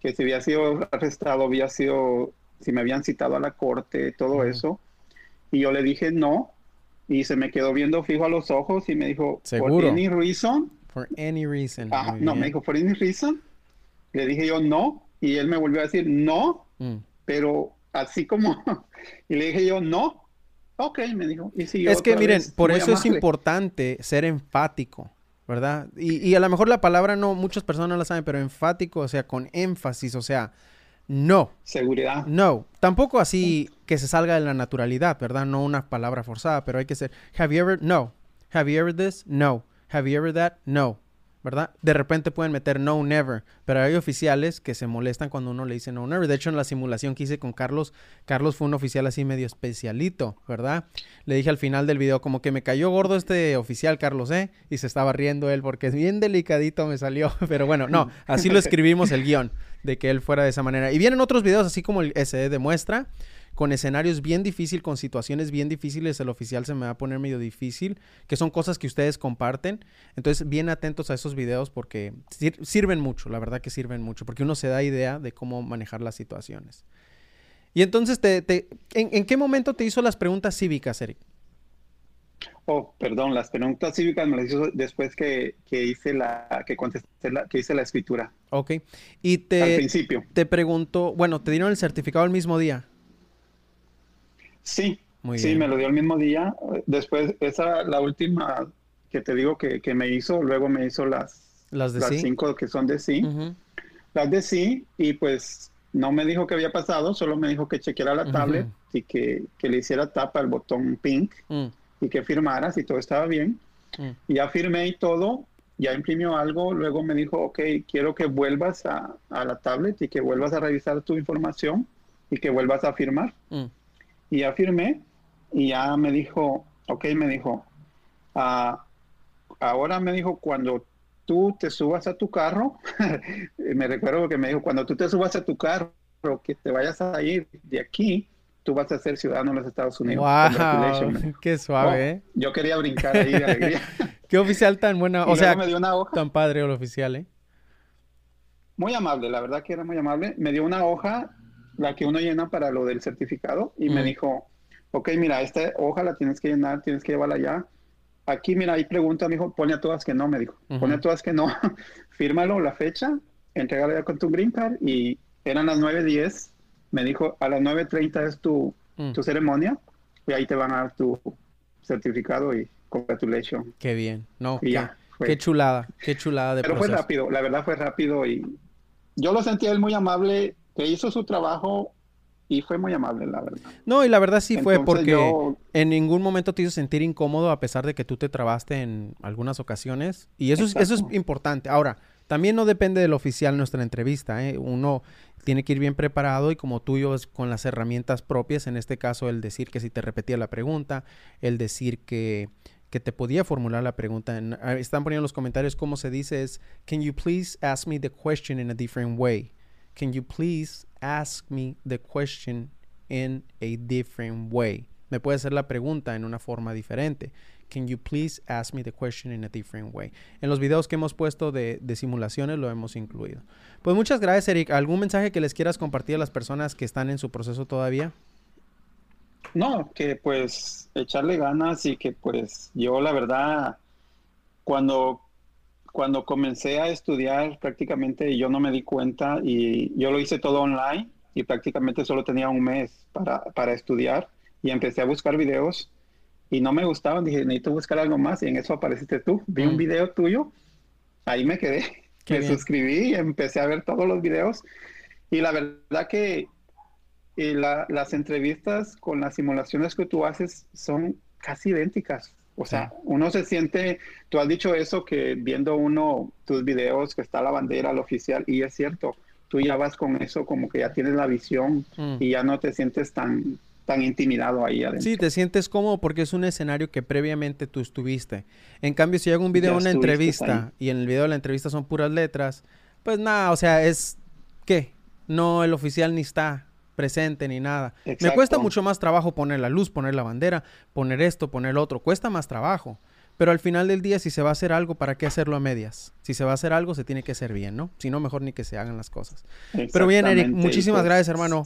que si había sido arrestado, había sido, si me habían citado a la corte, todo eso. Y yo le dije no. Y se me quedó viendo fijo a los ojos y me dijo, ¿Seguro? ¿por any reason? For any reason. Ah, no, me dijo, ¿for any reason? Le dije yo no, y él me volvió a decir no, Mm. pero así como, <laughs> y le dije yo no, ok, me dijo, y siguió Es que miren, por eso es importante ser enfático, ¿verdad? Y, y a lo mejor la palabra no, muchas personas no la saben, pero enfático, o sea, con énfasis, o sea, no, Seguridad, no. Tampoco así que se salga de la naturalidad, ¿verdad? No una palabra forzada, pero hay que ser, have you ever, no. Have you ever this? No. Have you ever that? No. ¿Verdad? De repente pueden meter no, never, pero hay oficiales que se molestan cuando uno le dice no, never. De hecho, en la simulación que hice con Carlos, Carlos fue un oficial así medio especialito, ¿verdad? Le dije al final del video como que me cayó gordo este oficial, Carlos, ¿eh? Y se estaba riendo él porque es bien delicadito me salió. <laughs> Pero bueno, no, así lo <laughs> escribimos el guion de que él fuera de esa manera. Y vienen otros videos así como el ese demuestra, con escenarios bien difíciles, con situaciones bien difíciles, el oficial se me va a poner medio difícil, que son cosas que ustedes comparten. Entonces, bien atentos a esos videos porque sir- sirven mucho, la verdad que sirven mucho, porque uno se da idea de cómo manejar las situaciones. Y entonces, te, te- ¿en, en qué momento te hizo las preguntas cívicas, Eric? oh, perdón, las preguntas cívicas me las hizo después que, que hice la, que contesté la, que hice la escritura, Ok. Y al te, principio, te preguntó, bueno, ¿te dieron el certificado el mismo día? Sí, Muy sí, bien. me lo dio el mismo día, después, esa, la última que te digo que, que me hizo, luego me hizo las, Las de las sí. cinco que son de sí, las de sí, y pues no me dijo qué había pasado, solo me dijo que chequeara la Ujú. tablet y que, que le hiciera tapa al botón pink Mm, y que firmara si todo estaba bien. mm. Y ya firmé y todo, ya imprimió algo, luego me dijo, ok, quiero que vuelvas a, a la tablet y que vuelvas a revisar tu información y que vuelvas a firmar. Mm. Y ya firmé y ya me dijo, ok, me dijo, "Ah, ahora me dijo, cuando tú te subas a tu carro, <laughs> me recuerdo que me dijo, cuando tú te subas a tu carro, que te vayas a ir de aquí, tú vas a ser ciudadano de los Estados Unidos. ¡Wow! <laughs> ¡Qué suave! ¿eh? Yo quería brincar ahí de alegría. <laughs> ¡Qué oficial tan buena! o sea, me dio una hoja. tan padre el oficial, ¿eh? Muy amable, la verdad que era muy amable. Me dio una hoja, la que uno llena para lo del certificado, y me dijo, ok, mira, esta hoja la tienes que llenar, tienes que llevarla allá. Aquí, mira, hay pregunta, me dijo, pone a todas que no, me dijo. Pone a todas que no. <laughs> Fírmalo, la fecha, entregala ya con tu green card, y eran las 9.10. Me dijo, a las 9.30 es tu, mm. tu ceremonia, y ahí te van a dar tu certificado y congratulations. Qué bien, no, qué, ya, qué chulada, qué chulada de Pero fue rápido, la verdad fue rápido y yo lo sentí él muy amable, que hizo su trabajo y fue muy amable, la verdad. No, y la verdad sí fue porque en ningún momento te hizo sentir incómodo a pesar de que tú te trabaste en algunas ocasiones. Y eso, es, eso es importante. Ahora, también no depende del oficial nuestra entrevista. ¿eh? Uno tiene que ir bien preparado y como tuyo es con las herramientas propias, en este caso el decir que si te repetía la pregunta, el decir que que te podía formular la pregunta. Ah, están poniendo en los comentarios cómo se dice es, can you please ask me the question in a different way? Can you please ask me the question in a different way? Me puede hacer la pregunta en una forma diferente. Can you please ask me the question in a different way? En los videos que hemos puesto de, de, simulaciones lo hemos incluido. Pues muchas gracias, Eric. ¿Algún mensaje que les quieras compartir a las personas que están en su proceso todavía? No, que pues echarle ganas y que pues yo la verdad, cuando, cuando comencé a estudiar prácticamente yo no me di cuenta y yo lo hice todo online y prácticamente solo tenía un mes para, para estudiar y empecé a buscar videos y no me gustaban, dije, necesito buscar algo más y en eso apareciste tú. Vi un mm. video tuyo, ahí me quedé, <laughs> me suscribí y empecé a ver todos los videos y la verdad que y las entrevistas con las simulaciones que tú haces son casi idénticas. O sea, uno se siente, tú has dicho eso, que viendo uno tus videos, que está la bandera, el oficial, y es cierto, tú ya vas con eso como que ya tienes la visión mm. y ya no te sientes tan, tan intimidado ahí adentro. Sí, te sientes cómodo porque es un escenario que previamente tú estuviste. En cambio, si hago un video, una entrevista, y en el video de la entrevista son puras letras, pues nada, o sea, es, ¿qué? No, el oficial ni está presente ni nada. Me cuesta mucho más trabajo poner la luz, poner la bandera, poner esto, poner lo otro. Cuesta más trabajo. Pero al final del día, si se va a hacer algo, ¿para qué hacerlo a medias? Si se va a hacer algo, se tiene que hacer bien, ¿no? Si no, mejor ni que se hagan las cosas. Pero bien, Eric, muchísimas pues gracias, hermano.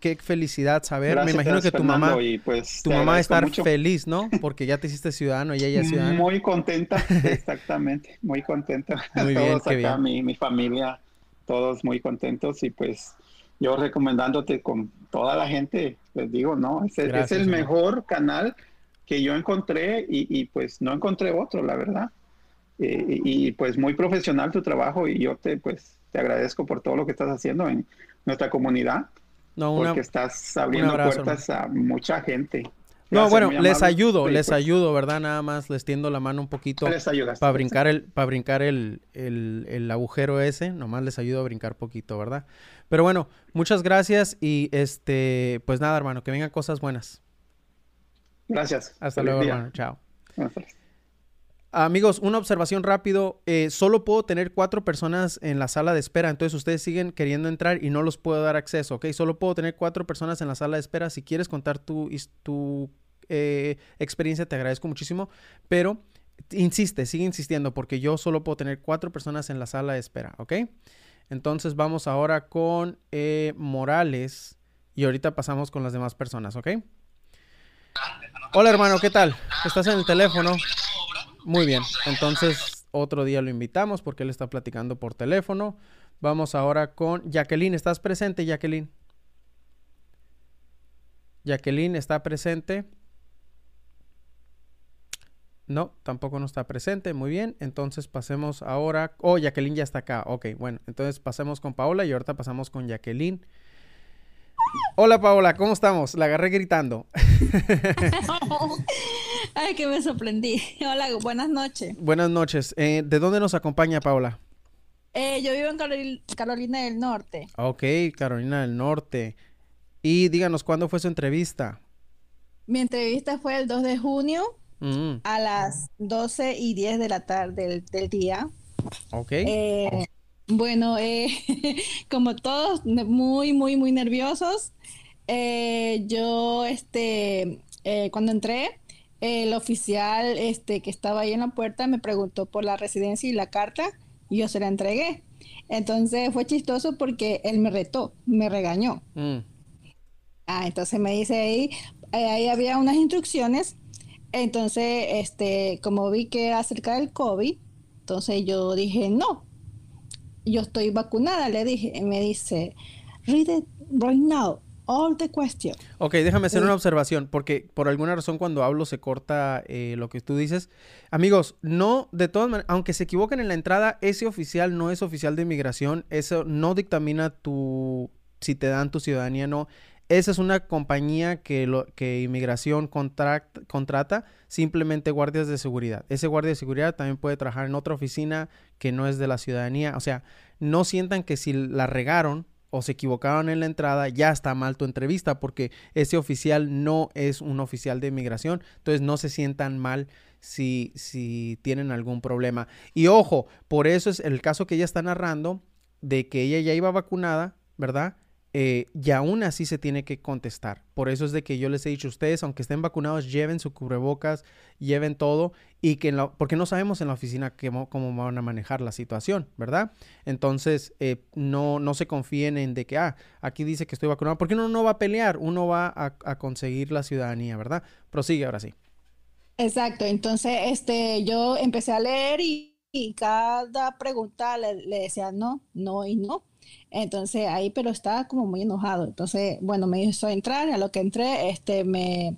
qué felicidad saber. Me imagino que tu mamá, pues, tu mamá estar feliz, ¿no? Porque ya te hiciste ciudadano y ella es ciudadana. Muy contenta, <laughs> exactamente, muy contenta. Muy <laughs> bien, todos acá, Mi, mi familia, todos muy contentos y pues yo recomendándote con toda la gente, les digo, no, es, es el mejor canal que yo encontré y, pues no encontré otro, la verdad. Eh, y, pues muy profesional tu trabajo y yo te pues te agradezco por todo lo que estás haciendo en nuestra comunidad. No, porque estás abriendo puertas a mucha gente. No, bueno, les ayudo, les pues ayudo, ¿verdad? Nada más les tiendo la mano un poquito para brincar el, para brincar el, el, el, agujero ese, nomás les ayudo a brincar poquito, ¿verdad? Pero bueno, muchas gracias y este, pues nada, hermano, que vengan cosas buenas. Gracias. Hasta luego, hermano. Chao. Amigos, una observación rápido. Eh, solo puedo tener cuatro personas en la sala de espera. Entonces ustedes siguen queriendo entrar y no los puedo dar acceso, ¿ok? Solo puedo tener cuatro personas en la sala de espera. Si quieres contar tu, tu eh, experiencia, te agradezco muchísimo. Pero insiste, sigue insistiendo porque yo solo puedo tener cuatro personas en la sala de espera, ¿ok? Entonces vamos ahora con eh, Morales y ahorita pasamos con las demás personas, ¿ok? Hola hermano, ¿qué tal? ¿Estás en el teléfono? Muy bien, entonces otro día lo invitamos porque él está platicando por teléfono. Vamos ahora con Jacqueline. ¿Estás presente, Jacqueline? Jacqueline está presente. No, tampoco no está presente. Muy bien. Entonces pasemos ahora. Oh, Jacqueline ya está acá. Ok, bueno. Entonces pasemos con Paola y ahorita pasamos con Jacqueline. Hola Paola, ¿cómo estamos? La agarré gritando. <laughs> Ay, que me sorprendí. Hola, buenas noches. Buenas noches. Eh, ¿De dónde nos acompaña Paola? Eh, yo vivo en Carolina del Norte. Ok, Carolina del Norte. Y díganos, ¿cuándo fue su entrevista? Mi entrevista fue el 2 de junio Mm. a las 12 y 10 de la tarde del, día. Ok. Eh, bueno, eh, <laughs> como todos, muy, muy, muy nerviosos. Eh, yo, este, cuando entré, el oficial, este, que estaba ahí en la puerta me preguntó por la residencia y la carta y yo se la entregué. Entonces fue chistoso porque él me retó, me regañó. Mm, Ah, entonces me dice ahí, eh, ahí había unas instrucciones. Entonces, este, como vi que era acerca del COVID, entonces yo dije, no, yo estoy vacunada, le dije, me dice, read it right now, all the question. Ok, déjame hacer una observación, porque por alguna razón cuando hablo se corta eh, lo que tú dices. Amigos, no, de todas maneras, aunque se equivoquen en la entrada, ese oficial no es oficial de inmigración, eso no dictamina tu, si te dan tu ciudadanía, no. Esa es una compañía que, lo, que inmigración contrata, simplemente guardias de seguridad. Ese guardia de seguridad también puede trabajar en otra oficina que no es de la ciudadanía. O sea, no sientan que si la regaron o se equivocaron en la entrada, ya está mal tu entrevista porque ese oficial no es un oficial de inmigración. Entonces no se sientan mal si, si tienen algún problema. Y ojo, por eso es el caso que ella está narrando de que ella ya iba vacunada, ¿verdad? Eh, y aún así se tiene que contestar. Por eso es de que yo les he dicho a ustedes, aunque estén vacunados, lleven su cubrebocas, lleven todo y que en la- porque no sabemos en la oficina cómo, van a manejar la situación, ¿verdad? Entonces, eh, no, no se confíen en de que, ah, aquí dice que estoy vacunado, porque uno no va a pelear, uno va a, conseguir la ciudadanía, ¿verdad? Prosigue ahora sí. Exacto, entonces este, yo empecé a leer y, y cada pregunta le, le decía no, no y no. Entonces ahí, pero estaba como muy enojado. Entonces, bueno, me hizo entrar, a lo que entré, este, me,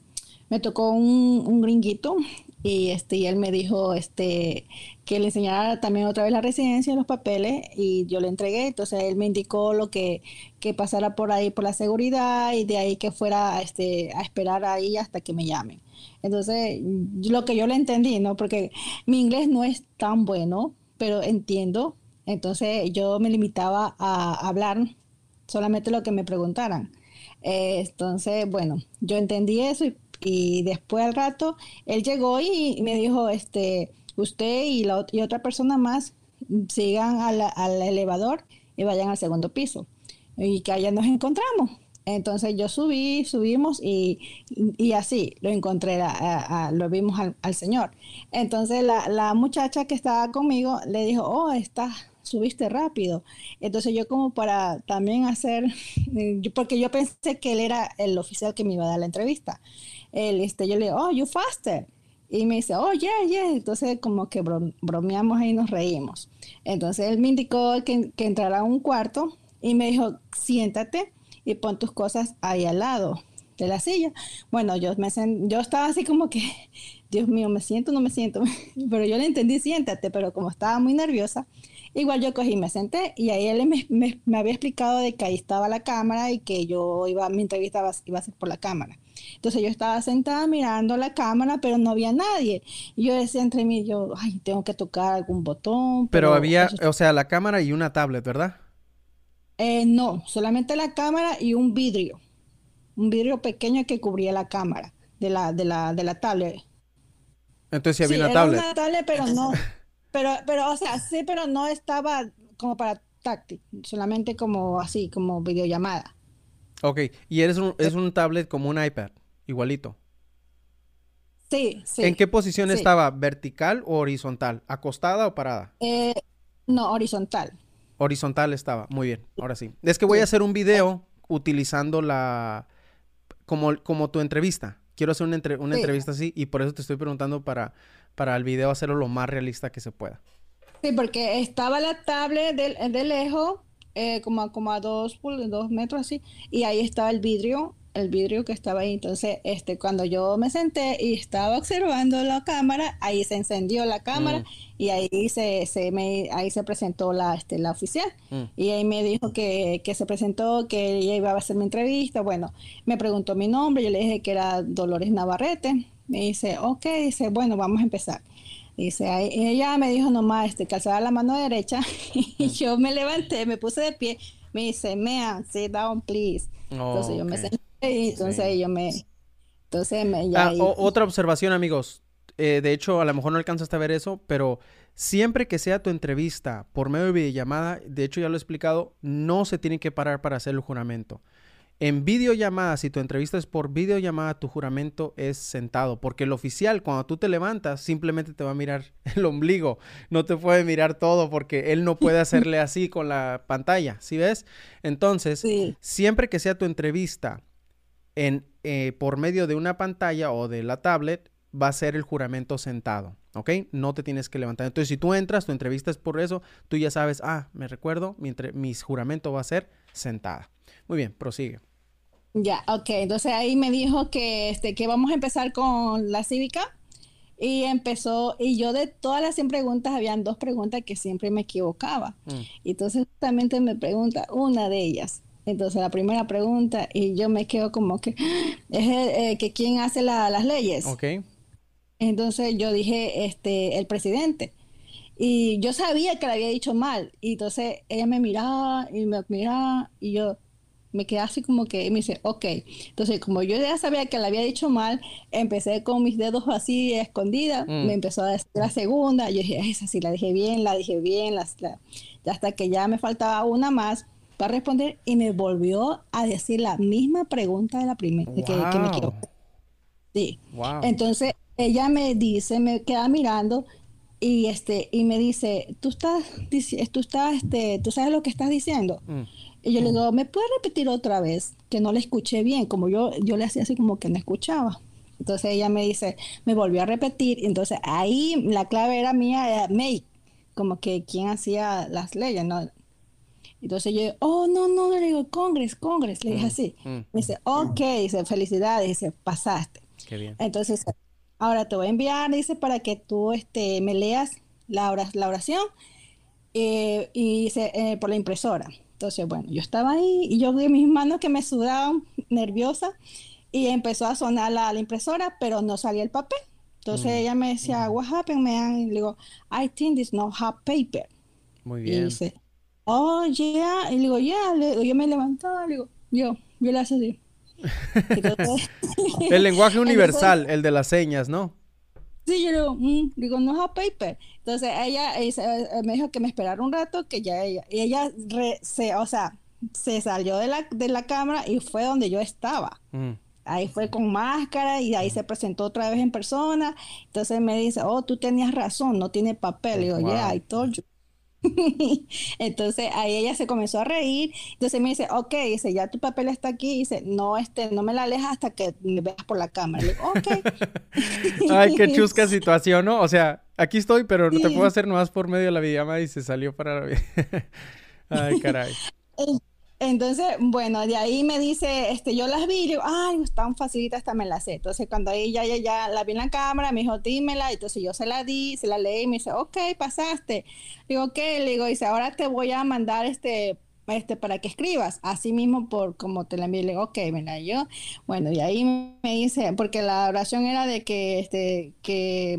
me tocó un, un gringuito y este, y él me dijo este, que le enseñara también otra vez la residencia, los papeles, y yo le entregué. Entonces él me indicó lo que, que pasara por ahí por la seguridad y de ahí que fuera este, a esperar ahí hasta que me llamen. Entonces, lo que yo le entendí, ¿no? Porque mi inglés no es tan bueno, pero entiendo. Entonces, yo me limitaba a hablar solamente lo que me preguntaran. Eh, entonces, bueno, yo entendí eso y, después al rato, él llegó y me dijo, este, usted y, la, y otra persona más sigan al elevador y vayan al segundo piso y que allá nos encontramos. Entonces yo subí, subimos y, y así lo encontré, a- a- lo vimos al, al señor. Entonces la, la muchacha que estaba conmigo le dijo, oh, estás, subiste rápido. Entonces yo como para también hacer, <laughs> eh, porque yo pensé que él era el oficial que me iba a dar la entrevista. Él, este, yo le digo, oh, you faster. Y me dice, oh, yeah, yeah. Entonces, como que bro- bromeamos ahí y nos reímos. Entonces, él me indicó que, que entrara a un cuarto y me dijo, siéntate y pon tus cosas ahí al lado de la silla. Bueno, yo, me sen- yo estaba así como que, <laughs> Dios mío, ¿me siento no me siento? <laughs> Pero yo le entendí, siéntate, pero como estaba muy nerviosa, igual yo cogí y me senté y ahí él me, me- me había explicado de que ahí estaba la cámara y que yo iba, mi entrevista iba, iba a ser por la cámara. Entonces yo estaba sentada mirando la cámara, pero no había nadie. Y yo decía entre mí, yo, ay, tengo que tocar algún botón. Pero había, eso- o sea, la cámara y una tablet, ¿verdad? eh, no, solamente la cámara y un vidrio. Un vidrio pequeño que cubría la cámara de la, de la, de la tablet. Entonces sí había Sí, una era tablet. una tablet, pero no, <laughs> pero, pero, o sea, sí, pero no estaba como para táctil, solamente como así, como videollamada. Ok, y eres un, es un tablet como un iPad, igualito. Sí, sí. ¿En qué posición sí. estaba? ¿Vertical o horizontal? ¿Acostada o parada? Eh, no, horizontal. Horizontal estaba, muy bien, ahora sí. Es que voy a hacer un video utilizando la... como, como tu entrevista. Quiero hacer una, entre- una Sí. entrevista así y por eso te estoy preguntando para, para el video hacerlo lo más realista que se pueda. Sí, porque estaba la tablet de, de lejos, eh, como, a- como a dos, dos metros así, y ahí estaba el vidrio, el vidrio que estaba ahí. Entonces, este, cuando yo me senté y estaba observando la cámara, ahí se encendió la cámara Mm. y ahí se, se me, ahí se presentó la, este, la oficial. Mm. Y ahí me dijo que, que se presentó, que ella iba a hacer mi entrevista. Bueno, me preguntó mi nombre, yo le dije que era Dolores Navarrete. Me dice, ok, dice, bueno, vamos a empezar. Dice, ahí- ella me dijo nomás, este, calzaba la mano derecha <laughs> y yo me levanté, me puse de pie. Me dice, ma'am, sit down, please. Entonces yo me senté y entonces Sí. yo me, entonces me, ya Ah, ahí- otra observación, amigos. eh, de hecho, a lo mejor no alcanzaste a ver eso, pero siempre que sea tu entrevista por medio de videollamada, de hecho ya lo he explicado, no se tiene que parar para hacer el juramento. En videollamada, si tu entrevista es por videollamada, tu juramento es sentado, porque el oficial, cuando tú te levantas, simplemente te va a mirar <laughs> el ombligo, no te puede mirar todo porque él no puede <laughs> hacerle así con la pantalla, ¿sí ves? Entonces, siempre que sea tu entrevista en, eh, por medio de una pantalla o de la tablet, va a ser el juramento sentado, ¿ok? No te tienes que levantar. Entonces, si tú entras, tu entrevista es por eso, tú ya sabes, ah, me recuerdo, mi, mi juramento va a ser sentada. Muy bien, prosigue. Ya, ok. Entonces ahí me dijo que, este, que vamos a empezar con la cívica. Y empezó, y yo de todas las 100 preguntas, habían dos preguntas que siempre me equivocaba. Mm. Entonces justamente me pregunta una de ellas. Entonces la primera pregunta, y yo me quedo como que, es eh, que quién hace las leyes. Ok. Entonces yo dije, este, el presidente. Y yo sabía que le había dicho mal. Y entonces ella me miraba y me miraba y yo, me quedé así como que me dice, ok. Entonces, como yo ya sabía que le había dicho mal, empecé con mis dedos así escondidas, mm. me empezó a decir la segunda, yo dije, esa sí la dije bien, la dije bien, la, hasta que ya me faltaba una más para responder y me volvió a decir la misma pregunta de la primera, que, me quiero. Sí. Entonces, ella me dice, me queda mirando y este y me dice, "Tú estás tú estás este, tú sabes lo que estás diciendo?" Mm. Y yo le digo, ¿me puedes repetir otra vez? Que no le escuché bien, como yo, yo le hacía así como que no escuchaba. Entonces ella me dice, me volvió a repetir. Entonces ahí la clave era mía, era make, como que quién hacía las leyes, ¿no? Entonces yo, oh, no, no, le digo, Congres, Congres, le dije así. Mm. Me dice, ok, dice, felicidades, dice, pasaste. Qué bien. Entonces, ahora te voy a enviar, dice, para que tú este, me leas la, la oración eh, y dice, eh, por la impresora. Entonces, bueno, yo estaba ahí y yo vi mis manos que me sudaban nerviosa y empezó a sonar la, impresora, pero no salía el papel. Entonces mm. ella me decía, what happened, man? Y le digo, I think this not have paper. Muy bien. Y dice, oh, yeah. Y le digo, yeah. yo me levantaba, le digo, yo, yo le hacía así. <laughs> el lenguaje <laughs> universal, el de las señas, ¿no? Sí, yo digo, mm", digo, no have paper. Entonces ella, eh, me dijo que me esperara un rato, que ya ella, y ella se, o sea, se salió de la, de la cámara y fue donde yo estaba. Mm. Ahí fue con máscara y ahí se presentó otra vez en persona. Entonces me dice, oh, tú tenías razón, no tiene papel. Y digo, yeah, I told you. <laughs> entonces ahí ella se comenzó a reír. Entonces me dice, ok, dice, ya tu papel está aquí. dice, no, este, no me la alejas hasta que me veas por la cámara. Le digo, ok. <laughs> Ay, qué chusca situación, ¿no? O sea, aquí estoy, pero no te puedo hacer nomás por medio de la videollamada y se salió para la <laughs> Ay, caray. Entonces, bueno, de ahí me dice, este, yo las vi, y digo, ay, tan facilita, esta me la sé. Entonces, cuando ella ya, ya, la vi en la cámara, me dijo, dímela. Entonces, yo se la di, se la leí y me dice, ok, pasaste. Digo, ok, le digo, dice, ahora te voy a mandar este, este, para que escribas, así mismo por como te la envié, le digo, ok, me la yo. Bueno, y ahí me dice, porque la oración era de que, este, que,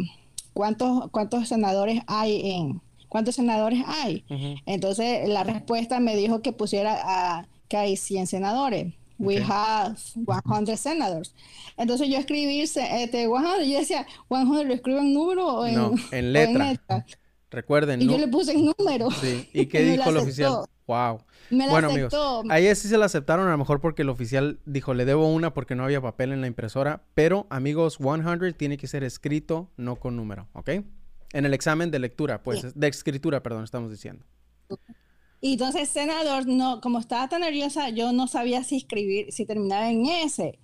¿cuántos, cuántos senadores hay en ¿cuántos senadores hay? Entonces la respuesta me dijo que pusiera a, que hay 100 senadores. We have 100 senators. Entonces yo escribí este, 100, yo decía, 100 lo escribo en número o en, no, en letra. Recuerden. Y yo le puse en número. Sí. ¿Y <laughs> qué dijo el oficial? Wow. Me bueno, amigos, ahí sí se la aceptaron, a lo mejor porque el oficial dijo, le debo una porque no había papel en la impresora, pero amigos, 100 tiene que ser escrito, no con número, ¿ok? En el examen de lectura, pues, de escritura, perdón, estamos diciendo. Y entonces, senador, no, como estaba tan nerviosa, yo no sabía si escribir, si terminaba en S.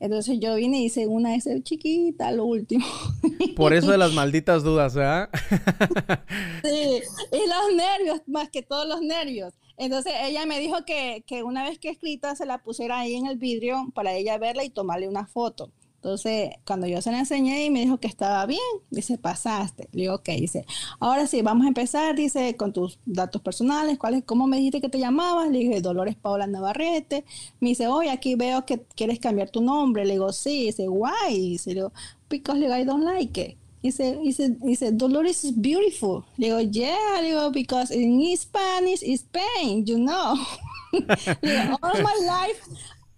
Entonces yo vine y hice una S chiquita, lo último. <laughs> Por eso de las malditas dudas, ¿verdad? sí, y los nervios, más que todos los nervios. Entonces ella me dijo que, que una vez que escrita se la pusiera ahí en el vidrio para ella verla y tomarle una foto. Entonces, cuando yo se la enseñé y me dijo que estaba bien, dice, pasaste. Le digo, ok, dice, ahora sí, vamos a empezar, dice, con tus datos personales, ¿cuáles, cómo me dijiste que te llamabas? Le dije, Dolores Paula Navarrete. Me dice, oye, aquí veo que quieres cambiar tu nombre. Le digo, sí. Dice, why? Dice, le digo, because I don't like it. Dice, dice, dice, Dolores is beautiful. Le digo, yeah, le digo, because in Spanish is Spain, you know. <laughs> digo, all my <laughs> life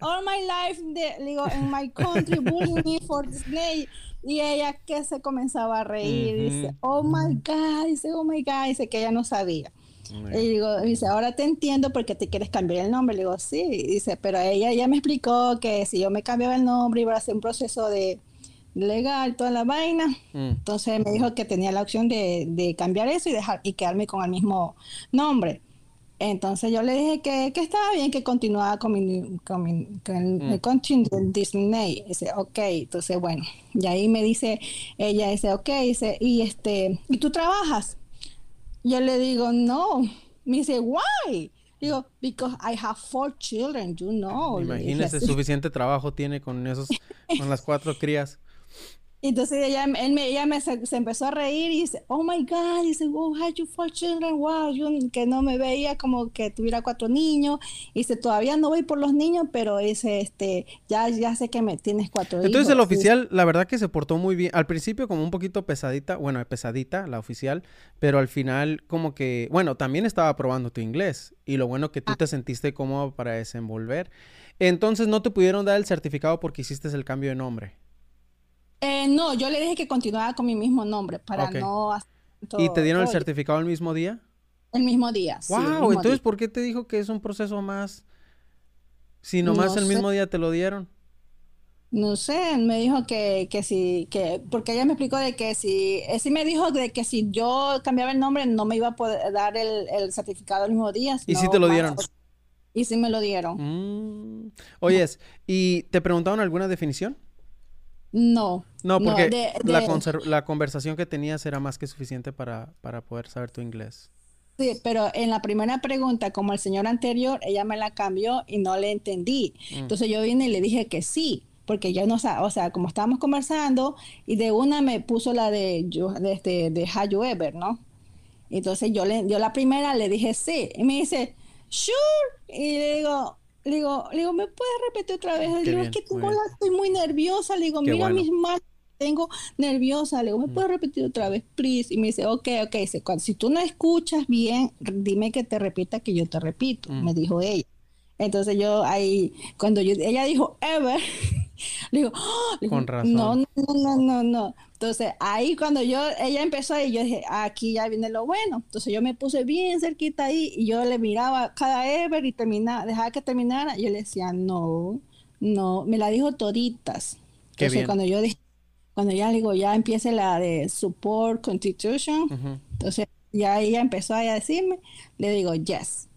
all my life, digo, in my country, <laughs> bullying me for name. Y ella que se comenzaba a reír, dice, oh my God, dice, oh my God, dice que ella no sabía. Y digo, dice, ahora te entiendo porque te quieres cambiar el nombre. Le digo, sí, dice, pero ella ya me explicó que si yo me cambiaba el nombre iba a ser un proceso de legal, toda la vaina. Mm. Entonces me dijo que tenía la opción de, de, cambiar eso y dejar y quedarme con el mismo nombre. Entonces yo le dije que, que estaba bien que continuaba con mi, con, mi, con mm. Disney. Dice, ok, entonces bueno, y ahí me dice, ella dice, ok, dice, y este, ¿y tú trabajas? Yo le digo, no. Me dice, why? Digo, because I have four children, you know. Imagínese, suficiente trabajo tiene con esos, con las cuatro crías. Entonces ella, él me, ella me se, empezó a reír y dice, oh my God, dice, wow, had you four children, wow, yo que no me veía como que tuviera cuatro niños, y dice, todavía no voy por los niños, pero dice, este, ya, ya sé que me tienes cuatro Entonces el oficial, la verdad que se portó muy bien, al principio como un poquito pesadita, bueno, pesadita la oficial, pero al final como que, bueno, también estaba probando tu inglés, y lo bueno que tú ah. te sentiste cómodo para desenvolver. Entonces no te pudieron dar el certificado porque hiciste el cambio de nombre. Eh, no, yo le dije que continuaba con mi mismo nombre para no hacer ¿Y te dieron el certificado el mismo día? El mismo día. Wow, entonces ¿por qué te dijo que es un proceso más? Si nomás el mismo día te lo dieron. No sé, me dijo que, que sí, que, porque ella me explicó de que si, eh, sí me dijo de que si yo cambiaba el nombre no me iba a poder dar el, certificado el mismo día. ¿Y si te lo dieron? Y sí me lo dieron. Mm. Oyes, ¿y te preguntaron alguna definición? No. No, porque La, la, conversación que tenías era más que suficiente para, para poder saber tu inglés. Sí, pero en la primera pregunta, como el señor anterior, ella me la cambió y no le entendí. Mm. Entonces yo vine y le dije que sí, porque yo no o sea, como estábamos conversando, y de una me puso la de, de, este, de How You Ever, ¿no? Entonces yo, le, yo la primera le dije sí, y me dice, sure, y le digo, le digo, le digo, ¿me puedes repetir otra vez? Le digo, es que tengo la, estoy muy nerviosa. Le digo, mira mis manos, tengo nerviosa. Le digo, ¿me mm. puedes repetir otra vez, please? Y me dice, ok, ok. Dice, si tú no escuchas bien, dime que te repita que yo te repito, mm. me dijo ella. Entonces yo ahí, cuando yo, ella dijo, ever, <laughs> le digo. Con razón. No, no, no, no, no. Entonces ahí cuando yo, ella empezó ahí, yo dije, aquí ya viene lo bueno. Entonces yo me puse bien cerquita ahí y yo le miraba cada Ever y terminaba, dejaba que terminara. Y yo le decía, no, no, me la dijo toditas. Entonces cuando yo dije, cuando ya digo, ya empiece la de support constitution, entonces ya ella empezó a decirme, le digo, yes.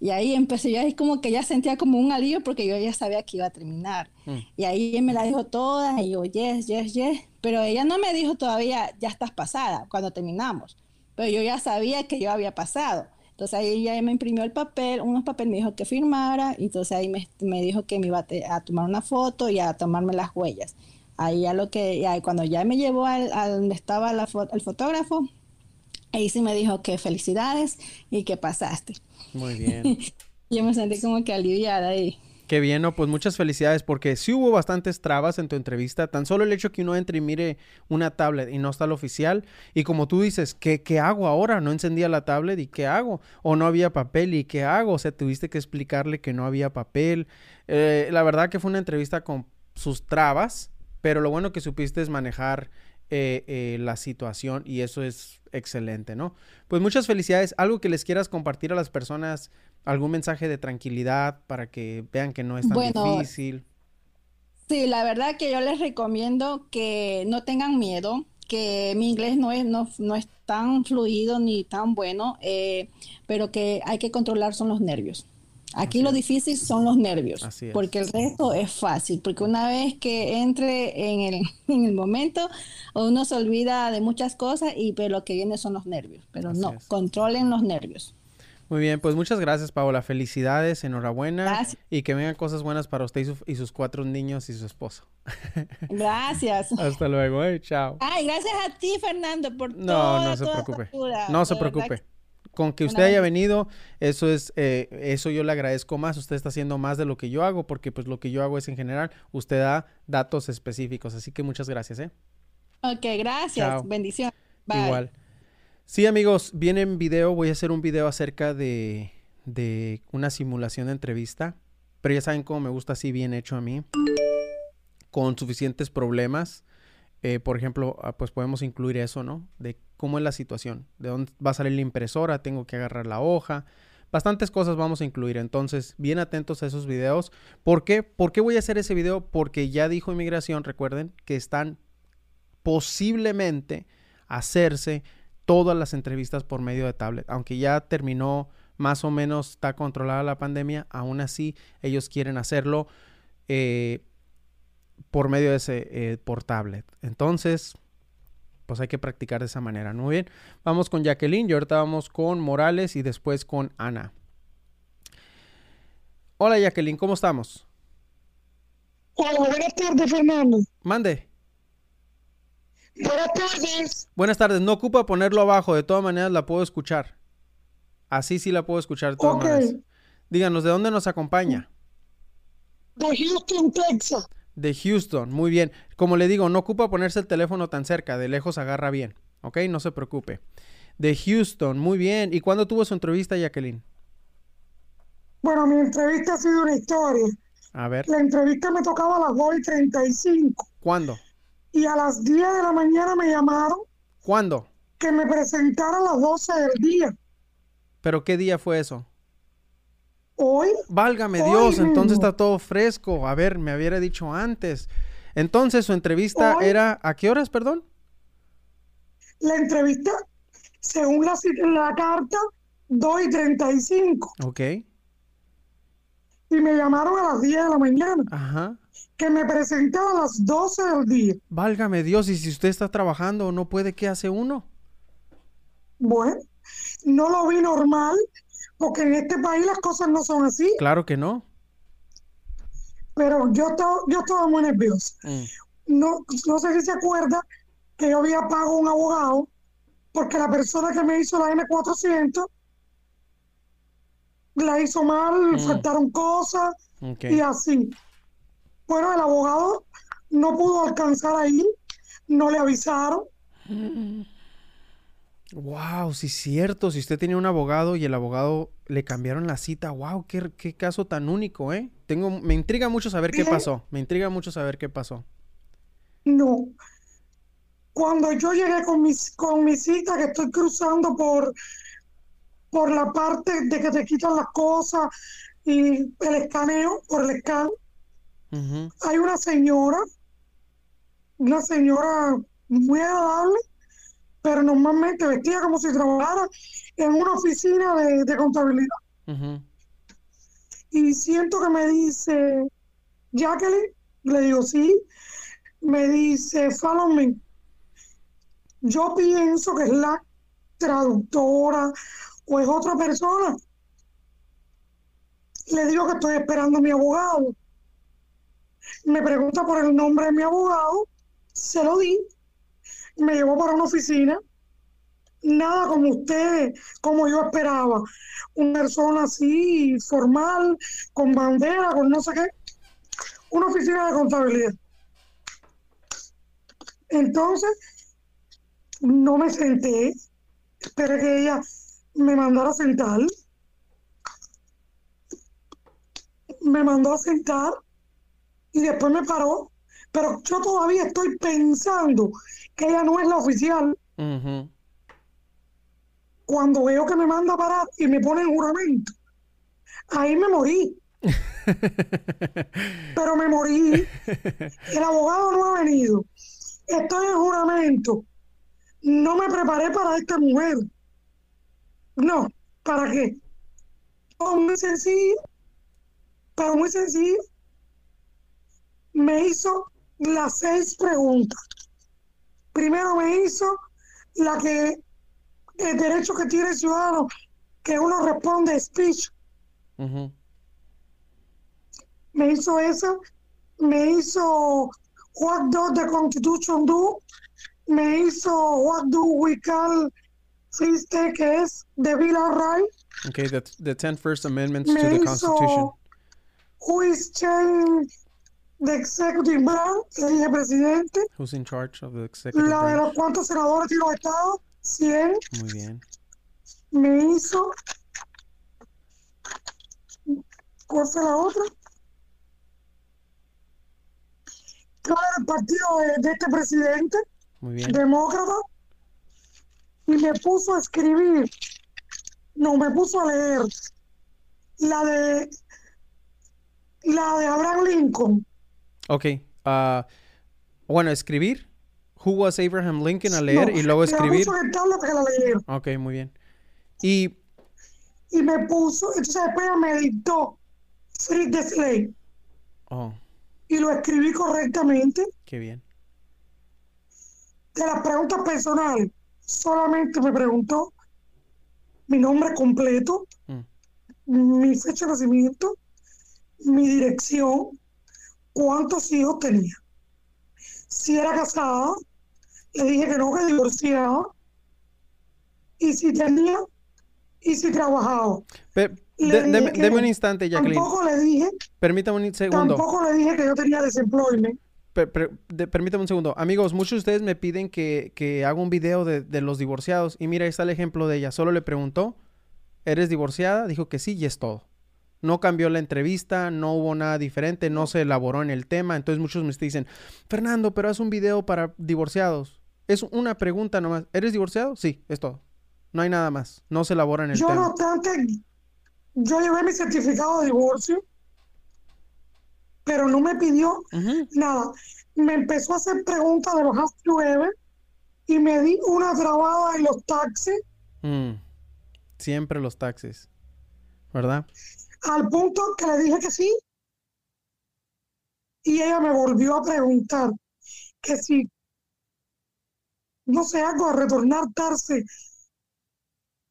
Y ahí empecé, ya es como que ya sentía como un alivio porque yo ya sabía que iba a terminar. Mm. Y ahí me la dijo toda y yo, yes, yes, yes. Pero ella no me dijo todavía, ya estás pasada, cuando terminamos. Pero yo ya sabía que yo había pasado. Entonces ahí ella me imprimió el papel, unos papeles me dijo que firmara, y entonces ahí me, me dijo que me iba a, tomar una foto y a tomarme las huellas. Ahí ya lo que, ya, cuando ya me llevó al, donde estaba la, el fotógrafo, ahí sí me dijo que felicidades y que pasaste. Muy bien. <laughs> Yo me sentí como que aliviada ahí. Qué bien, ¿no? Pues muchas felicidades porque sí hubo bastantes trabas en tu entrevista. Tan solo el hecho que uno entre y mire una tablet y no está el oficial. Y como tú dices, ¿qué, ¿qué hago ahora? No encendía la tablet y ¿qué hago? O no había papel y ¿qué hago? O sea, tuviste que explicarle que no había papel. Eh, la verdad que fue una entrevista con sus trabas, pero lo bueno que supiste es manejar eh, eh, la situación y eso es excelente, ¿no? Pues muchas felicidades. Algo que les quieras compartir a las personas, algún mensaje de tranquilidad para que vean que no es tan difícil. Sí, la verdad que yo les recomiendo que no tengan miedo, que mi inglés no es, no, no es tan fluido ni tan bueno, eh, pero que hay que controlar son los nervios. Aquí lo difícil son los nervios, porque el resto es fácil, porque una vez que entre en el, <laughs> en el momento, uno se olvida de muchas cosas y pero lo que viene son los nervios, pero no, controlen los nervios. Muy bien, pues muchas gracias Paola, felicidades, enhorabuena y que vengan cosas buenas para usted y, sus cuatro niños y su esposo. <laughs> Gracias. Hasta luego, eh, chao. Ay, gracias a ti Fernando por no, todo. No, no se preocupe. No se preocupe con que usted haya venido, eso es, eh, eso yo le agradezco más. Usted está haciendo más de lo que yo hago, porque pues lo que yo hago es en general, usted da datos específicos. Así que muchas gracias, ¿eh? Ok, gracias. Bendición. Igual. Sí, amigos, viene en video. Voy a hacer un video acerca de, de una simulación de entrevista. Pero ya saben cómo me gusta así bien hecho a mí. Con suficientes problemas. Eh, por ejemplo, ah, pues podemos incluir eso, ¿no? De cómo es la situación, de dónde va a salir la impresora, tengo que agarrar la hoja, bastantes cosas vamos a incluir. Entonces, bien atentos a esos videos. ¿Por qué? ¿Por qué voy a hacer ese video? Porque ya dijo inmigración, recuerden, que están posiblemente hacerse todas las entrevistas por medio de tablet. Aunque ya terminó, más o menos está controlada la pandemia, aún así ellos quieren hacerlo eh, por medio de ese eh, por tablet. Entonces, pues hay que practicar de esa manera. Muy bien. Vamos con Jacqueline y ahorita vamos con Morales y después con Ana. Hola Jacqueline, ¿cómo estamos? Hola, buenas tardes, Fernando. Mande. Buenas tardes. Buenas tardes. No ocupa ponerlo abajo, de todas maneras la puedo escuchar. Así sí la puedo escuchar de todas maneras. Díganos, ¿de dónde nos acompaña? De Houston, Texas. De Houston, muy bien. Como le digo, no ocupa ponerse el teléfono tan cerca, de lejos agarra bien, ¿ok? No se preocupe. De Houston, muy bien. ¿Y cuándo tuvo su entrevista, Jacqueline? Bueno, mi entrevista ha sido una historia. A ver, La entrevista me tocaba a las 2 y 35 ¿cuándo? y a las 10 de la mañana me llamaron ¿Cuándo? que me presentara a las 12 del día. ¿Pero qué día fue eso? Hoy, Válgame Hoy Dios, entonces está todo fresco. A ver, me hubiera dicho antes. Entonces su entrevista Hoy. era, ¿a qué horas, perdón? la entrevista, según la, la carta, 2 y 35 Ok, y me llamaron a las 10 de la mañana ajá. que me presentara a las 12 del día. Válgame Dios, y si usted está trabajando, no puede, ¿qué hace uno? Bueno, no lo vi normal porque en este país las cosas no son así. Claro que no. Pero yo estaba, yo estaba muy nerviosa. Mm, No, no sé si se acuerda que yo había pagado un abogado porque la persona que me hizo la M400 la hizo mal, Mm. faltaron cosas y así. Bueno, el abogado no pudo alcanzar ahí, no le avisaron. Wow, sí cierto. Si usted tenía un abogado y el abogado le cambiaron la cita, wow, qué, qué caso tan único, ¿eh? Tengo, me intriga mucho saber qué pasó. Me intriga mucho saber qué pasó. No. Cuando yo llegué con mi, con mi cita, que estoy cruzando por, por la parte de que te quitan las cosas y el escaneo, por el escan, Ujú, hay una señora, una señora muy agradable, pero normalmente vestida como si trabajara en una oficina de, de contabilidad. Y siento que me dice, Jacqueline, le digo sí, me dice, follow me. Yo pienso que es la traductora o es otra persona. Le digo que estoy esperando a mi abogado. Me pregunta por el nombre de mi abogado, se lo di, me llevó para una oficina. Nada como usted, como yo esperaba. Una persona así, formal, con bandera, con no sé qué. Una oficina de contabilidad. Entonces, no me senté, esperé que ella me mandara a sentar. Me mandó a sentar y después me paró. Pero yo todavía estoy pensando que ella no es la oficial cuando veo que me manda a parar y me pone en juramento. Ahí me morí. <laughs> Pero me morí. El abogado no ha venido. Estoy en juramento. No me preparé para esta mujer. No, ¿para qué? Oh, muy sencillo, pero muy sencillo. Me hizo las seis preguntas. Primero me hizo la que el derecho que tiene el ciudadano, que uno responde speech. Ujú. Me hizo esa, me hizo what does the constitution do, me hizo what do we call existe que es the Bill of Rights, Okay, the, the 10 First Amendments to me the Constitution. hizo who is change the executive branch, le dije presidente, Who's in charge of the executive la de los cuantos senadores tiene los estados, 100, Muy bien. me hizo ¿cuál fue la otra? era el partido de, de este presidente, Muy bien. demócrata, y me puso a escribir, no, me puso a leer la de la de Abraham Lincoln. Ok. ah, bueno, escribir. Who was Abraham Lincoln a leer No, y luego me escribir. el tablet para leyera. Ok, muy bien. Y Y me puso, entonces después me dictó Free the Slave oh, y lo escribí correctamente. qué bien. De las preguntas personales, solamente me preguntó mi nombre completo, Mm. mi fecha de nacimiento, mi dirección, cuántos hijos tenía. Si era casada, le dije que no, que divorciada. Y si tenía, y si trabajaba. Pe- Le de- dije deme, un instante, Jacqueline. Tampoco le dije, Permítame un segundo. tampoco le dije que yo tenía desemployment. Per- per- de- permítame un segundo. Amigos, muchos de ustedes me piden que, que haga un video de, de los divorciados. Y mira, ahí está el ejemplo de ella. Solo le preguntó, ¿eres divorciada? Dijo que sí y es todo. No cambió la entrevista, no hubo nada diferente, no se elaboró en el tema. Entonces muchos me dicen, Fernando, pero haz un video para divorciados. Es una pregunta nomás. ¿Eres divorciado? Sí, es todo. No hay nada más. No se elabora en el Yo, no tema. obstante, yo llevé mi certificado de divorcio, pero no me pidió nada. Me empezó a hacer preguntas de los Ever y me di una trabada en los taxis Mm. Siempre los taxis. ¿Verdad? Al punto que le dije que sí. Y ella me volvió a preguntar que si, no sé, algo de retornar tarde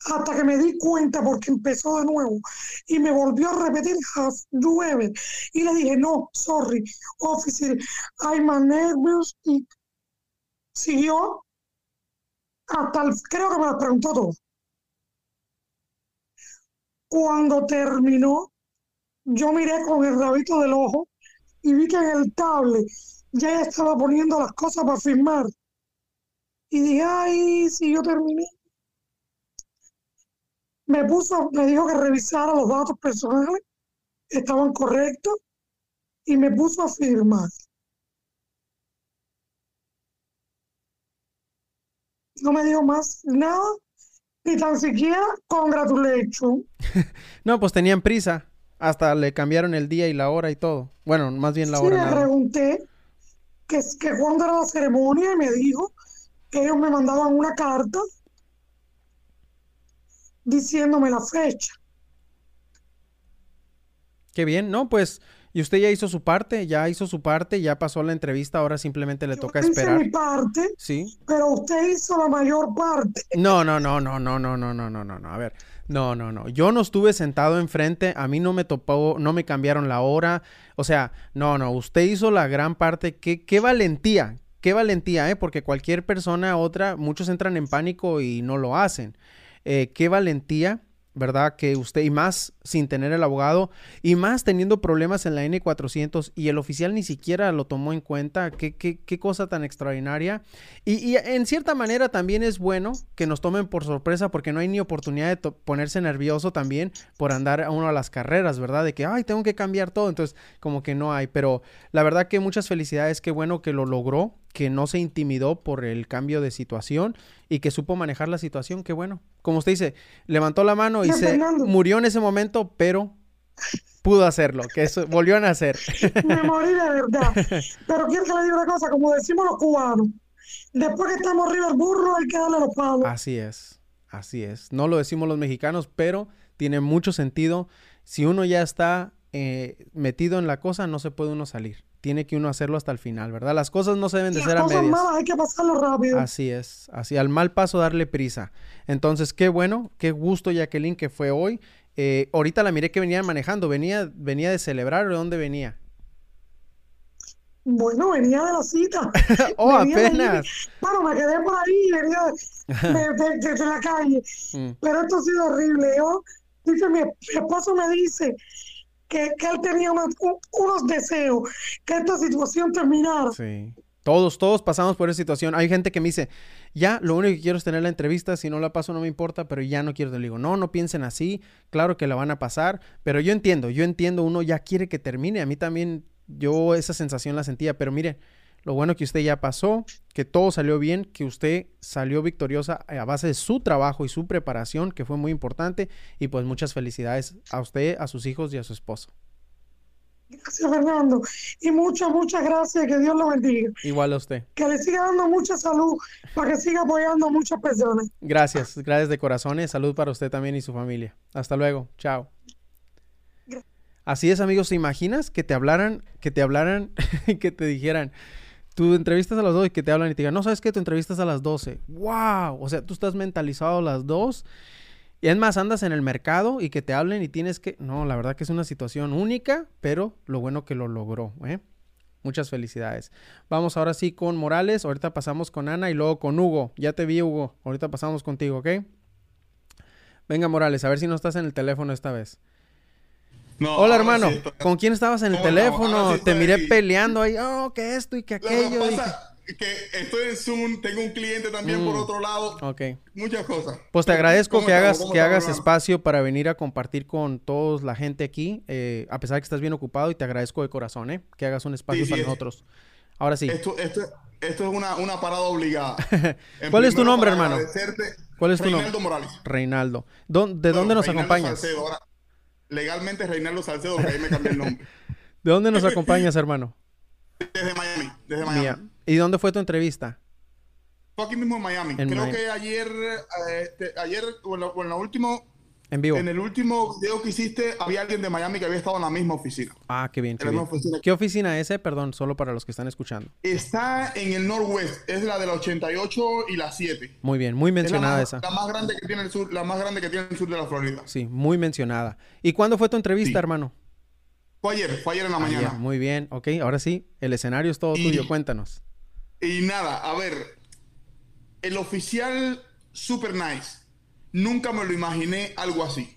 hasta que me di cuenta porque empezó de nuevo y me volvió a repetir has ever? y le dije no sorry officer I'm a nervous y siguió hasta el, creo que me lo preguntó todo cuando terminó yo miré con el rabito del ojo y vi que en el tablet ya estaba poniendo las cosas para firmar y dije ay si yo terminé me puso, me dijo que revisara los datos personales, estaban correctos, y me puso a firmar. No me dijo más nada, ni tan siquiera congratulation. <laughs> No, pues tenían prisa. Hasta le cambiaron el día y la hora y todo. Bueno, más bien la Sí, hora. le nada más. pregunté que, que cuándo era la ceremonia y me dijo que ellos me mandaban una carta diciéndome la fecha. Qué bien, ¿no? Pues, y usted ya hizo su parte, ya hizo su parte, ya pasó la entrevista, ahora simplemente le Yo toca hice esperar. mi parte, Sí. pero usted hizo la mayor parte. No, no, no, no, no, no, no, no, no, no, no. A ver, no, no, no. Yo no estuve sentado enfrente, a mí no me topó, no me cambiaron la hora. O sea, no, no, usted hizo la gran parte. Qué, qué valentía, qué valentía, ¿eh? Porque cualquier persona, otra, muchos entran en pánico y no lo hacen. Eh, qué valentía, ¿verdad? Que usted, y más sin tener el abogado, y más teniendo problemas en la N400, y el oficial ni siquiera lo tomó en cuenta. Qué, qué, qué cosa tan extraordinaria. Y, y en cierta manera también es bueno que nos tomen por sorpresa porque no hay ni oportunidad de ponerse nervioso también por andar a uno a las carreras, ¿verdad? De que, ay, tengo que cambiar todo. Entonces, como que no hay. Pero la verdad que muchas felicidades, qué bueno que lo logró, que no se intimidó por el cambio de situación y que supo manejar la situación, qué bueno. Como usted dice, levantó la mano y se Fernando. murió en ese momento, pero pudo hacerlo, que eso volvió a nacer. Me <laughs> morí de verdad. Pero quiero que le diga una cosa, como decimos los cubanos, después que estamos arriba del burro hay que darle los palos. Así es, así es. No lo decimos los mexicanos, pero tiene mucho sentido. Si uno ya está eh, metido en la cosa, no se puede uno salir. Tiene que uno hacerlo hasta el final, ¿verdad? Las cosas no se deben de Las ser a medias. malas hay que pasarlo rápido. Así es, así al mal paso darle prisa. Entonces, qué bueno, qué gusto, Jacqueline, que fue hoy. Eh, ahorita la miré que venía manejando, venía, venía de celebrar o de dónde venía. Bueno, venía de la cita. <laughs> oh, Venía de ahí. apenas. Bueno, me quedé por ahí, venía de, de- de- de la calle. <laughs> Mm, Pero esto ha sido horrible. Yo, dice, mi, mi esposo me dice que, que él tenía unos, un- unos deseos, que esta situación terminara. Sí. Todos, todos pasamos por esa situación. Hay gente que me dice, ya, lo único que quiero es tener la entrevista, si no la paso no me importa, pero ya no quiero. Le digo, no, no piensen así, claro que la van a pasar, pero yo entiendo, yo entiendo, uno ya quiere que termine. A mí también, yo esa sensación la sentía, pero mire, Lo bueno que usted ya pasó, que todo salió bien, que usted salió victoriosa a base de su trabajo y su preparación, que fue muy importante. Y pues muchas felicidades a usted, a sus hijos y a su esposo. Gracias, Fernando. Y muchas, muchas gracias. Que Dios lo bendiga. Igual a usted. Que le siga dando mucha salud para que siga apoyando a muchas personas. Gracias, gracias de corazones. Salud para usted también y su familia. Hasta luego. Chao. Así es, amigos. ¿Te imaginas que te hablaran, que te hablaran, <laughs> que te dijeran, tú entrevistas a las dos y que te hablan y te digan, no sabes que tu entrevistas a las 12? ¡Wow! O sea, tú estás mentalizado a las dos y es más, andas en el mercado y que te hablen y tienes que... No, la verdad que es una situación única, pero lo bueno que lo logró, ¿eh? Muchas felicidades. Vamos ahora sí con Morales, ahorita pasamos con Ana y luego con Hugo. Ya te vi, Hugo. Ahorita pasamos contigo, ¿ok? Venga, Morales, a ver si no estás en el teléfono esta vez. Hola, hermano. ¿Con quién estabas en el teléfono? te miré peleando ahí. Oh, que esto y que aquello que estoy en Zoom, tengo un cliente también por mm, otro lado. Ok. Muchas cosas. Pues te agradezco que hagas, que hagas espacio para venir a compartir con toda la gente aquí, eh, a pesar de que estás bien ocupado y te agradezco de corazón, ¿eh? Que hagas un espacio para nosotros. Ahora sí. Esto, esto, esto es una, una parada obligada. <laughs> ¿Cuál es tu nombre, hermano? ¿Cuál es tu nombre? Reinaldo Morales. Reinaldo. ¿De dónde nos acompañas? Legalmente Reinaldo Salcedo, que ahí me cambié el nombre. <laughs> ¿De dónde nos acompañas, hermano? Desde Miami. Desde Miami. ¿Y dónde fue tu entrevista? Fue aquí mismo en Miami. Creo que ayer, eh, este, ayer o en, la, última... En vivo. En el último video que hiciste, había alguien de Miami que había estado en la misma oficina. Ah, qué bien. Qué, Oficina. es ese? Perdón, solo para los que están escuchando. Está en el Northwest. Es la de la 88 y la 7. Muy bien, muy mencionada esa. La más grande que tiene el sur, la más grande que tiene el sur de la Florida. Sí, muy mencionada. ¿Y cuándo fue tu entrevista, hermano? Fue ayer, fue ayer en la mañana. muy bien, ok. Ahora sí, el escenario es todo tuyo. Cuéntanos. Y nada, a ver, el oficial super nice. Nunca me lo imaginé algo así.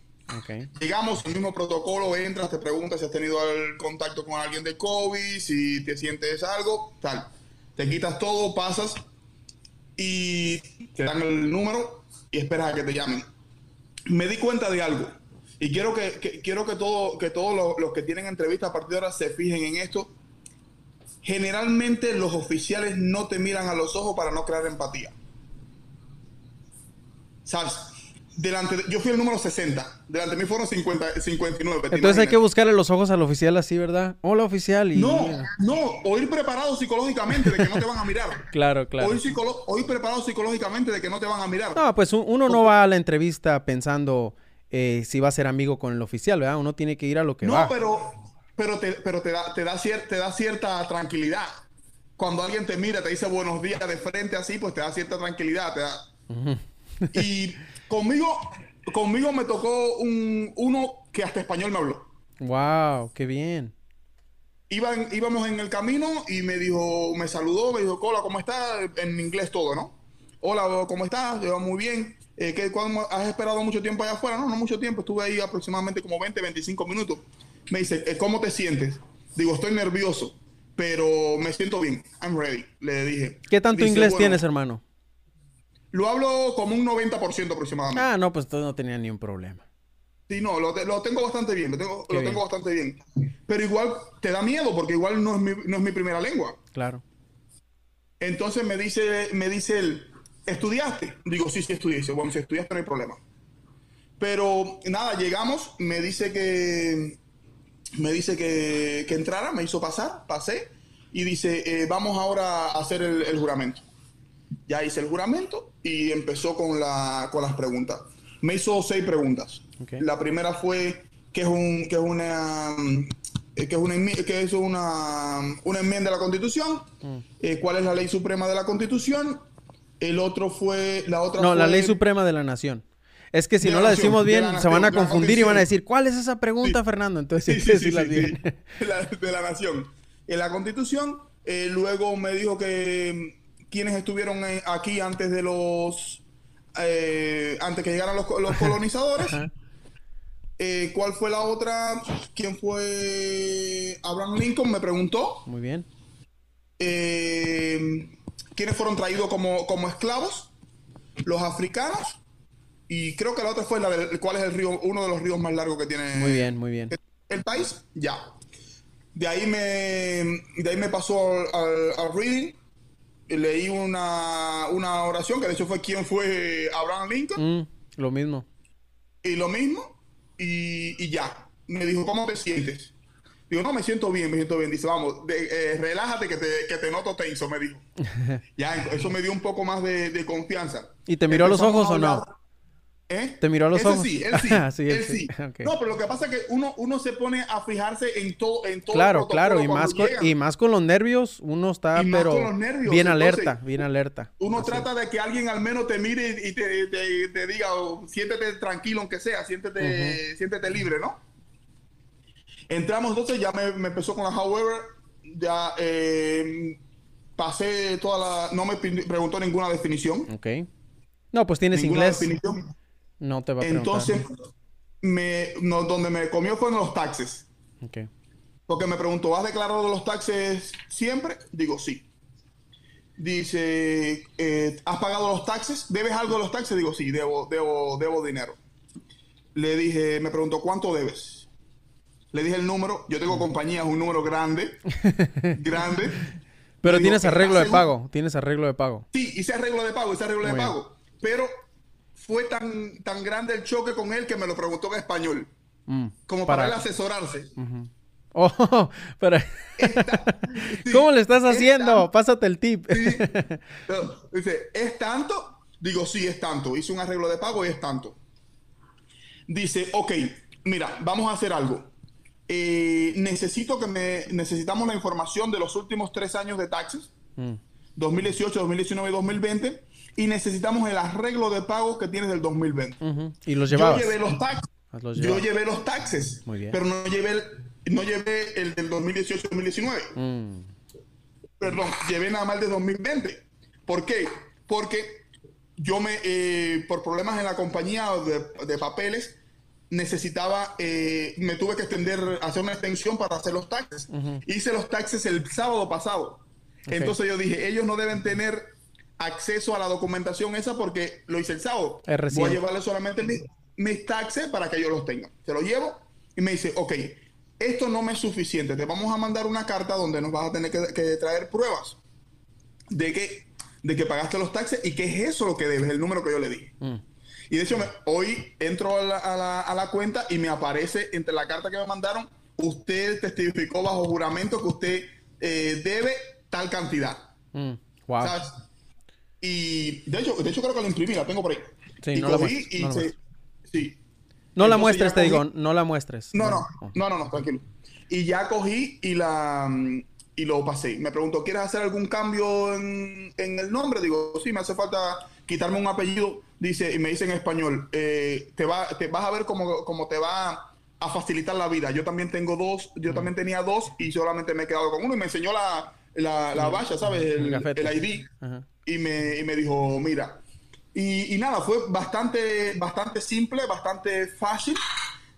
Llegamos al mismo protocolo, entras, te preguntas si has tenido el contacto con alguien de COVID, si te sientes algo, tal. Te quitas todo, pasas y te dan el número y esperas a que te llamen. Me di cuenta de algo y quiero que, quiero que, todo, que todos los, los que tienen entrevista a partir de ahora se fijen en esto generalmente los oficiales no te miran a los ojos para no crear empatía. ¿Sabes? Delante yo fui el número 60. Delante de mí fueron 50, 59. Entonces hay que buscarle los ojos al oficial así, ¿verdad? Hola, oficial. Y... No, no. O ir preparado psicológicamente de que no te van a mirar. <laughs> claro, claro. O ir, preparado psicológicamente de que no te van a mirar. No, pues uno no va a la entrevista pensando eh, si va a ser amigo con el oficial, ¿verdad? Uno tiene que ir a lo que va. No, pero pero te, pero te, da, te, da te da cierta tranquilidad. Cuando alguien te mira, te dice buenos días de frente así, pues te da cierta tranquilidad. Te da... y <laughs> conmigo, conmigo me tocó un, uno que hasta español me habló. ¡Wow! ¡Qué bien! Iban, íbamos en el camino y me dijo, me saludó, me dijo, hola, ¿cómo estás? En inglés todo, ¿no? Hola, ¿cómo estás? Yo, muy bien. Eh, ¿qué, ¿Has esperado mucho tiempo allá afuera? No, no mucho tiempo. Estuve ahí aproximadamente como 20, 25 minutos. Me dice, eh, ¿cómo te sientes? Digo, estoy nervioso, pero me siento bien. I'm ready. Le dije. ¿Qué tanto inglés tienes, hermano? Lo hablo como un 90% aproximadamente. Ah, no, pues entonces no tenía ni un problema. Sí, no, lo, tengo bastante bien, lo tengo, lo tengo bastante bien. Pero igual te da miedo porque igual no es mi, no es mi primera lengua. Claro. Entonces me dice, me dice él, ¿estudiaste? Digo, sí, sí estudié. Dice, bueno, si estudiaste no hay problema. Pero nada, llegamos, me dice que me dice que, entrara, me hizo pasar, pasé y dice, eh, vamos ahora a hacer el, juramento. Ya hice el juramento y empezó con, la, con las preguntas. Me hizo seis preguntas. La primera fue, ¿qué es, un, qué es una... Eh, que es, una, que es una, una enmienda de la Constitución, mm. eh, cuál es la ley suprema de la Constitución, el otro fue, la otra No, la ley suprema de la nación. Es que si no la decimos bien, se van a confundir y van a decir, ¿cuál es esa pregunta, Fernando? Entonces sí, <laughs> sí, bien. <laughs> de la nación. En la constitución, eh, luego me dijo que quienes estuvieron eh, aquí antes de los... Eh, antes que llegaran los, colonizadores. ¿Cuál fue la otra? ¿Quién fue? Abraham Lincoln me preguntó. Muy bien. ¿Quiénes fueron traídos como, como esclavos? Los africanos y creo que la otra fue la del cuál es el río, uno de los ríos más largos que tiene. Muy bien, muy bien. El, país, ya. De ahí me, de ahí me pasó al, al, reading. Leí una, una, oración que de hecho fue quien fue Abraham Lincoln. Mm, lo mismo. Y lo mismo. Y, y, ya. Me dijo, ¿cómo te sientes? Digo, no, me siento bien, me siento bien. Dice, vamos, de, eh, relájate que te, que te, noto tenso, me dijo. <laughs> ya, eso me dio un poco más de, de confianza. ¿Y te miró a los ojos o no? ¿Eh? ¿Te miró a los Ese ojos? Sí, él <laughs> sí. sí, él <laughs> sí. Okay. No, pero lo que pasa es que uno, uno se pone a fijarse en todo. En todo claro, claro. Y más, con, y más con los nervios, uno está, pero nervios, bien alerta, entonces, bien alerta. Uno Así. trata de que alguien al menos te mire y te, te, te diga, oh, siéntete tranquilo aunque sea, siéntete, uh -huh. siéntete libre, ¿no? Entramos entonces, ya me, me empezó con la however, ya eh, pasé toda la... No me preguntó ninguna definición. Ok. No, pues tienes ninguna inglés. Definición. No te va a Entonces, me, no, donde me comió fue en los taxes. Okay. Porque me preguntó, ¿has declarado los taxes siempre? Digo, sí. Dice, eh, ¿has pagado los taxes? ¿Debes algo de los taxes? Digo, sí, debo, debo, debo dinero. Le dije, me preguntó, ¿cuánto debes? Le dije el número. Yo tengo compañía, es un número grande. <laughs> grande. Pero tienes arreglo de pago. Tienes arreglo de pago. Sí, hice arreglo de pago, hice arreglo Muy de pago. Bien. Pero fue tan, tan grande el choque con él que me lo preguntó en español. Mm, como para, para, él asesorarse. Uh -huh. Oh, <laughs> pero... <laughs> ¿Cómo le estás haciendo? Es Pásate el tip. Sí. <laughs> Dice, ¿es tanto? Digo, sí, es tanto. Hice un arreglo de pago y es tanto. Dice, ok, mira, vamos a hacer algo. Eh, necesito que me... Necesitamos la información de los últimos tres años de taxes. Mm. 2018, 2019 y 2020 y necesitamos el arreglo de pagos que tienes del 2020. Uh -huh. Y los llevabas. Yo llevé los taxes. Los yo llevé los taxes. Muy bien. Pero no llevé el, no llevé el del 2018-2019. Mm. Perdón, llevé nada más de 2020. ¿Por qué? Porque yo me, eh, por problemas en la compañía de, de papeles, necesitaba, eh, me tuve que extender, hacer una extensión para hacer los taxes. Uh -huh. Hice los taxes el sábado pasado. Okay. Entonces yo dije, ellos no deben tener acceso a la documentación esa porque lo hice el sábado. Es Voy a llevarle solamente mis, mis taxes para que ellos los tengan. Se los llevo y me dice, ok, esto no me es suficiente. Te vamos a mandar una carta donde nos vas a tener que, que traer pruebas de que, de que pagaste los taxes y que es eso lo que debes, el número que yo le di. Mm. Y de hecho, me, hoy entro a la, a, la, a la cuenta y me aparece entre la carta que me mandaron, usted testificó bajo juramento que usted eh, debe tal cantidad. Mm. Wow. ¿Sabes? Y de hecho, de hecho creo que la imprimí, la tengo por ahí. Sí, y no cogí la muestres, y no se, sí. No la muestres, te digo, no la muestres. No, no, no, no, no, tranquilo. Y ya cogí y la mm, y lo pasé. Me preguntó, ¿quieres hacer algún cambio en, en el nombre? Digo, sí, me hace falta quitarme un apellido. Dice, y me dice en español, eh, te, va, te vas a ver cómo, cómo te va a facilitar la vida. Yo también tengo dos, yo también tenía dos y solamente me he quedado con uno. Y me enseñó la, la, la valla, ¿sabes? El El, el ID. Ajá. Y me, y me dijo, mira. Y, y nada, fue bastante, bastante simple, bastante fácil.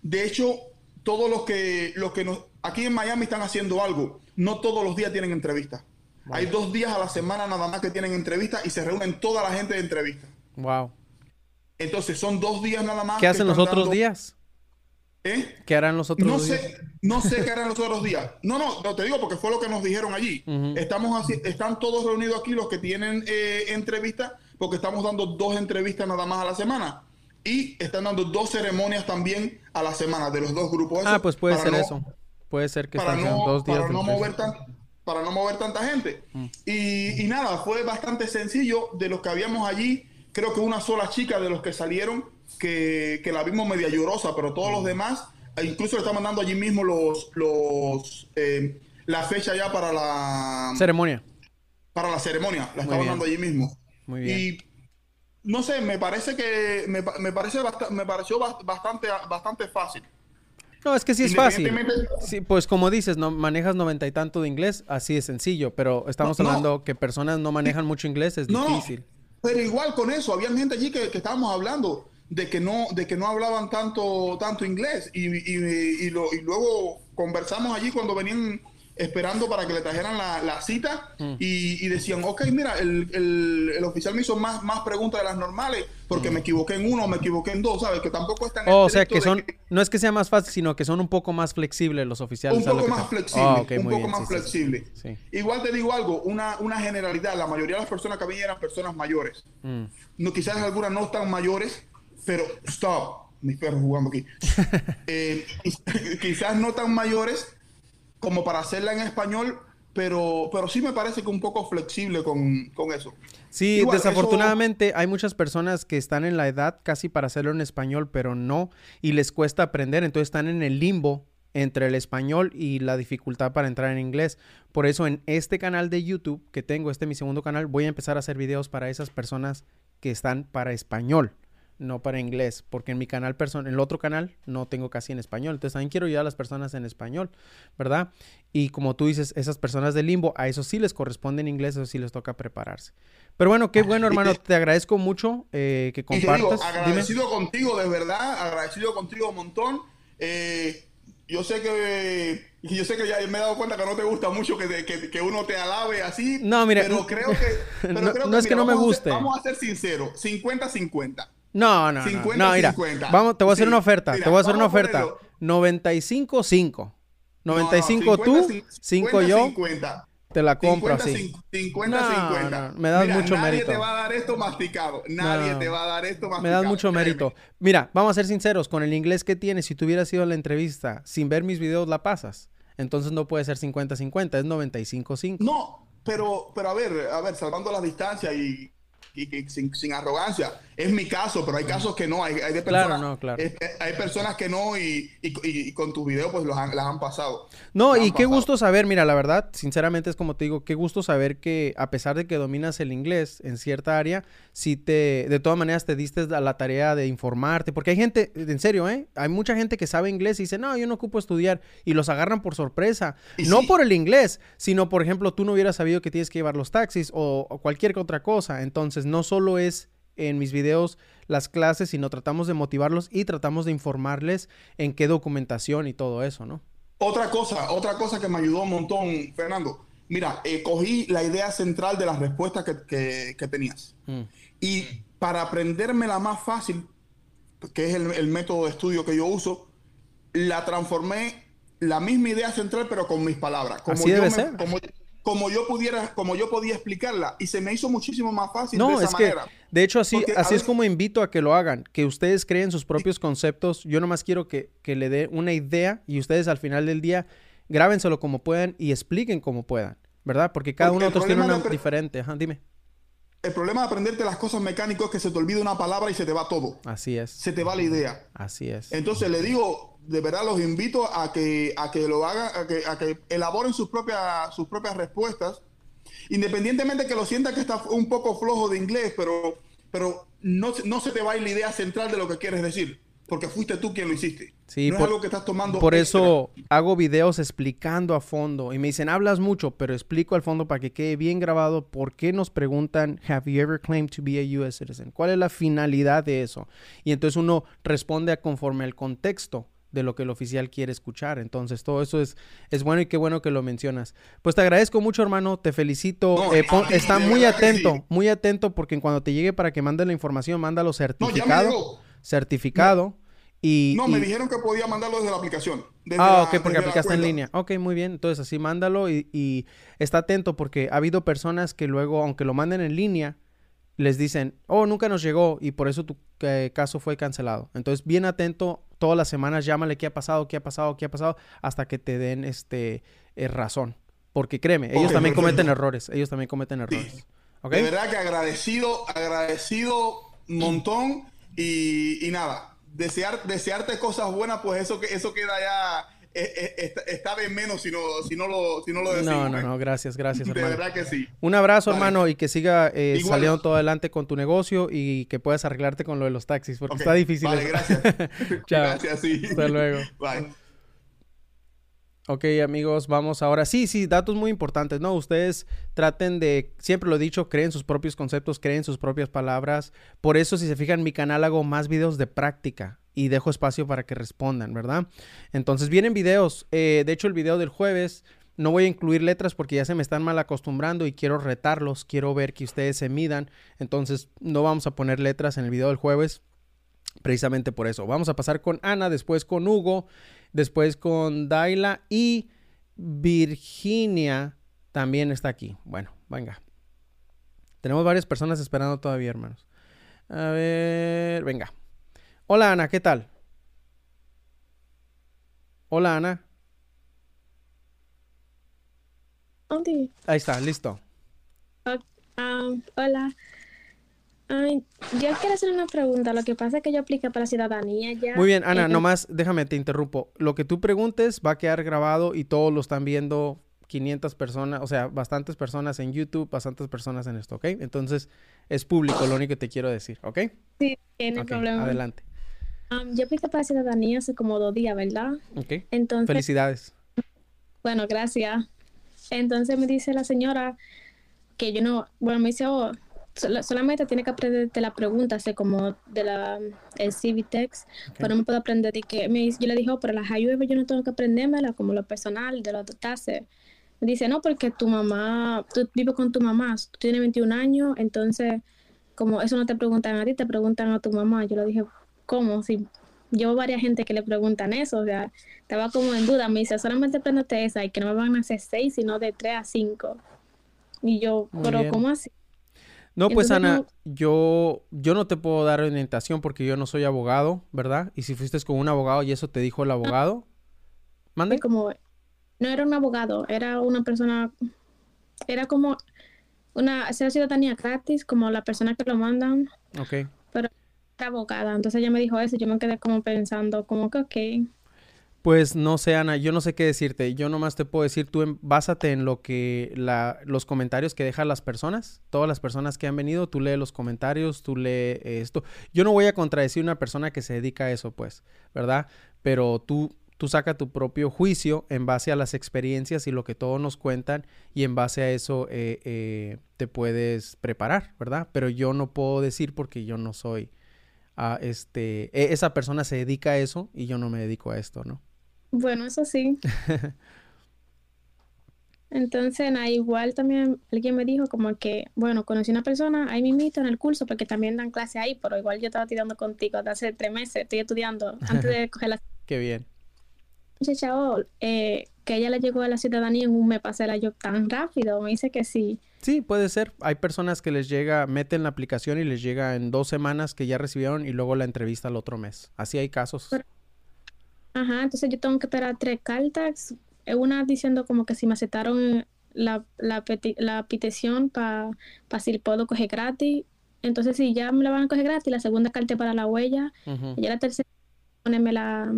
De hecho, todos los que, los que nos, aquí en Miami están haciendo algo, no todos los días tienen entrevistas. Hay dos días a la semana nada más que tienen entrevistas y se reúnen toda la gente de entrevistas. Wow. Entonces son dos días nada más. ¿Qué hacen los otros dando- días? ¿Eh? ¿Qué harán los otros No días? sé, no sé qué harán <laughs> los otros días. No, no, no, te digo porque fue lo que nos dijeron allí. Ujú. Estamos así, están todos reunidos aquí los que tienen eh, entrevistas, porque estamos dando dos entrevistas nada más a la semana. Y están dando dos ceremonias también a la semana de los dos grupos. Ah, pues puede ser no- eso. Puede ser que estén no, dos días para no mover tan, para no mover tanta gente. Mm. Y, y nada, fue bastante sencillo. De los que habíamos allí, creo que una sola chica de los que salieron, que, que la vimos media llorosa, pero todos Mm. los demás, e incluso le está mandando allí mismo los, los eh, la fecha ya para la Ceremonia. para la ceremonia. La Muy está bien. mandando allí mismo. Muy bien. Y no sé, me parece que me, me parece bast- me pareció bast- bastante bastante fácil. No, es que sí es fácil. Sí, pues como dices, no manejas noventa y tanto de inglés, así es sencillo, pero estamos No, no. hablando que personas no manejan mucho inglés, es No, difícil. pero igual con eso, había gente allí que, que estábamos hablando de que no, de que no hablaban tanto, tanto inglés. Y, y- y lo- y luego conversamos allí cuando venían esperando para que le trajeran la, cita mm. y, decían, ok, mira, el, oficial me hizo más, más preguntas de las normales porque me equivoqué en uno me equivoqué en dos, ¿sabes? Que tampoco están... Oh, o sea, que son, no es que sea más fácil, sino que son un poco más flexibles los oficiales. Un poco más flexibles, un poco más flexible. Igual te digo algo, una, una generalidad, la mayoría de las personas que habían eran personas mayores. Mm. No, quizás algunas no tan mayores, pero stop, mis perros jugando aquí. <laughs> Eh, <laughs> quizás no tan mayores, como para hacerla en español, pero, pero sí me parece que un poco flexible con, eso. Sí, desafortunadamente hay muchas personas que están en la edad casi para hacerlo en español, pero no, y les cuesta aprender, entonces están en el limbo entre el español y la dificultad para entrar en inglés. Por eso en este canal de YouTube que tengo, este es mi segundo canal, voy a empezar a hacer videos para esas personas que están para español no para inglés, porque en mi canal, en el otro canal, no tengo casi en español. Entonces también quiero ayudar a las personas en español, ¿verdad? Y como tú dices, esas personas de limbo, a eso sí les corresponde en inglés, eso sí les toca prepararse. Pero bueno, qué bueno, hermano. Te agradezco mucho eh, que compartas. agradecido contigo, de verdad. Agradecido contigo un montón. Eh, yo sé que <laughs> yo sé que ya me he dado cuenta que no te gusta mucho que, que, uno te alabe así. No, mira. Pero creo que. <laughs> no, es que no me guste. vamos a ser sinceros. 50-50. No, no, 50, no. mira, Vamos, te voy a hacer una oferta. te voy a hacer una oferta. 95-5. 95 tú, 5 yo. 50. Te la compro 50, así. 50-50. me das mucho nadie mérito. Nadie te va a dar esto masticado. Nadie te va a dar esto masticado. Me das mucho mérito. Mira, vamos a ser sinceros. Con el inglés que tienes, si tú hubieras ido a la entrevista sin ver mis videos, la pasas. Entonces no puede ser 50-50, es 95-5. No, pero, pero a ver, a ver, salvando la distancia y y, sin, sin, arrogancia. Es mi caso, pero hay casos que no. Hay, hay de personas, claro, no, claro. hay personas que no y, y con tu video pues los han, las han pasado. No, y qué gusto saber, mira, la verdad, sinceramente es como te digo, qué gusto saber que a pesar de que dominas el inglés en cierta área, si te, de todas maneras te diste la, la tarea de informarte, porque hay gente, en serio, ¿eh? Hay mucha gente que sabe inglés y dice, no, yo no ocupo estudiar, y los agarran por sorpresa. no por el inglés, sino, por ejemplo, tú no hubieras sabido que tienes que llevar los taxis o, o cualquier otra cosa. Entonces, no solo es en mis videos las clases, sino tratamos de motivarlos y tratamos de informarles en qué documentación y todo eso, ¿no? Otra cosa, otra cosa que me ayudó un montón, Fernando. Mira, eh, cogí la idea central de las respuestas que, tenías. Mm. Y para aprenderme la más fácil, que es el, método de estudio que yo uso, la transformé la misma idea central, pero con mis palabras. Como Así debe ser como yo pudiera, como yo podía explicarla. Y se me hizo muchísimo más fácil no, de esa es manera. Que, de hecho, así, así es como invito a que lo hagan, que ustedes creen sus propios conceptos. Yo nomás quiero que, que le dé una idea y ustedes al final del día grábenselo como puedan y expliquen como puedan, ¿verdad? Porque cada uno de nosotros tiene una diferente. Ajá, dime. El problema de aprenderte las cosas mecánicas es que se te olvida una palabra y se te va todo. Así es. Se te va la idea. Así es. Entonces le digo, de verdad los invito a que, a que lo hagan, a que, a que elaboren sus propias, sus propias respuestas, independientemente que lo sienta que está un poco flojo de inglés, pero, pero no, no se te va la idea central de lo que quieres decir, porque fuiste tú quien lo hiciste. Sí, no por, es algo que estás tomando. Por eso hago videos explicando a fondo y me dicen, hablas mucho, pero explico al fondo para que quede bien grabado por qué nos preguntan, ¿Have you ever claimed to be a US citizen? ¿Cuál es la finalidad de eso? Y entonces uno responde a conforme al contexto de lo que el oficial quiere escuchar. Entonces, todo eso es, es bueno y qué bueno que lo mencionas. Pues te agradezco mucho, hermano, te felicito. Eh, está muy atento, muy atento, porque cuando te llegue para que mande la información, mándalo certificado. certificado. Y, no, me dijeron que podía mandarlo desde la aplicación. ah, ok, porque aplicaste en línea. Ok, muy bien. Entonces así mándalo y, y, está atento porque ha habido personas que luego, aunque lo manden en línea, les dicen, oh, nunca nos llegó y por eso tu eh, caso fue cancelado. Entonces, bien atento, todas las semanas llámale qué ha pasado, qué ha pasado, qué ha pasado, hasta que te den este eh, razón. Porque créeme, ellos también cometen errores, ellos también cometen errores. De verdad que agradecido, agradecido un montón y, y, nada, desear, desearte cosas buenas, pues eso, que eso queda ya está de menos si no, si no lo, si no lo decimos. No, no, no, gracias, gracias, <laughs> hermano. De verdad que sí. Un abrazo, hermano, y que siga eh, saliendo todo adelante con tu negocio y que puedas arreglarte con lo de los taxis, porque está difícil. Vale, gracias. <laughs> Gracias, sí. Hasta luego. Bye. Ok, amigos, vamos ahora. Sí, sí, datos muy importantes, ¿no? Ustedes traten de, siempre lo he dicho, creen sus propios conceptos, creen sus propias palabras. Por eso, si se fijan, en mi canal hago más videos de práctica y dejo espacio para que respondan, ¿verdad? Entonces, vienen videos. Eh, de hecho, el video del jueves No voy a incluir letras porque ya se me están mal acostumbrando y quiero retarlos, quiero ver que ustedes se midan. Entonces no vamos a poner letras en el video del jueves precisamente por eso. Vamos a pasar con Ana, después con Hugo, después con Daila y Virginia también está aquí. Bueno, venga. Tenemos varias personas esperando todavía, hermanos. A ver, venga. Hola Ana, ¿qué tal? Hola Ana. Ahí está, listo. Ah, hola. Ay, yo quiero hacer una pregunta. Lo que pasa es que yo apliqué para ciudadanía ya. Muy bien, Ana, nomás déjame, te interrumpo. Lo que tú preguntes va a quedar grabado y todos lo están viendo 500 personas, o sea, bastantes personas en YouTube, bastantes personas en esto, ¿ok? Entonces, es público lo único que te quiero decir, ¿ok? Sí, tiene problema. Adelante. Yo apliqué para ciudadanía hace como dos días, ¿verdad? Ok. Entonces. Felicidades. Bueno, gracias. Entonces me dice la señora que yo no, bueno, me dice, oh, solamente tiene que aprender de la pregunta, así como de la el Civitex, pero no me puedo aprender de que me, yo le dije, oh, pero las ayudas yo no tengo que aprendérmela como lo personal, de los taxes dice, no, porque tu mamá, tú vives con tu mamá, tú tienes 21 años, entonces, como eso no te preguntan a ti, te preguntan a tu mamá. Yo le dije, ¿cómo? Si yo varias gente que le preguntan eso, o sea, estaba como en duda, me dice, solamente prendete esa y que no me van a hacer seis, sino de tres a cinco. Y yo, pero ¿cómo así? No, pues Ana, yo, yo no te puedo dar orientación porque yo no soy abogado, ¿verdad? Y si fuiste con un abogado y eso te dijo el abogado, mande. Como no era un abogado, era una persona, era como una, ser ciudadanía gratis, como la persona que lo mandan. Ok. Pero era abogada, entonces ella me dijo eso y yo me quedé como pensando, como que ok. Pues no sé, Ana, yo no sé qué decirte. Yo nomás te puedo decir, tú básate en lo que la, los comentarios que dejan las personas, todas las personas que han venido, tú lee los comentarios, tú lee esto. Yo no voy a contradecir una persona que se dedica a eso, pues, ¿verdad? Pero tú tú saca tu propio juicio en base a las experiencias y lo que todos nos cuentan y en base a eso eh, eh, te puedes preparar, ¿verdad? Pero yo no puedo decir porque yo no soy, a este, e, esa persona se dedica a eso y yo no me dedico a esto, ¿no? Bueno, eso sí. <laughs> Entonces, igual también alguien me dijo como que, bueno, conocí a una persona ahí mismito en el curso porque también dan clase ahí, pero igual yo estaba estudiando contigo desde hace tres meses, estoy estudiando antes de <laughs> coger la... Qué bien muchacha eh, que ella le llegó a la ciudadanía en un mes para yo tan rápido. Me dice que sí. Sí, puede ser. Hay personas que les llega, meten la aplicación y les llega en dos semanas que ya recibieron y luego la entrevista al otro mes. Así hay casos. ajá, entonces yo tengo que esperar tres cartas. Una diciendo como que si me aceptaron la, la, la petición para pa si puedo coger gratis. Entonces, si ya me la van a coger gratis, la segunda carta para la huella. Y ya la tercera, ponerme la,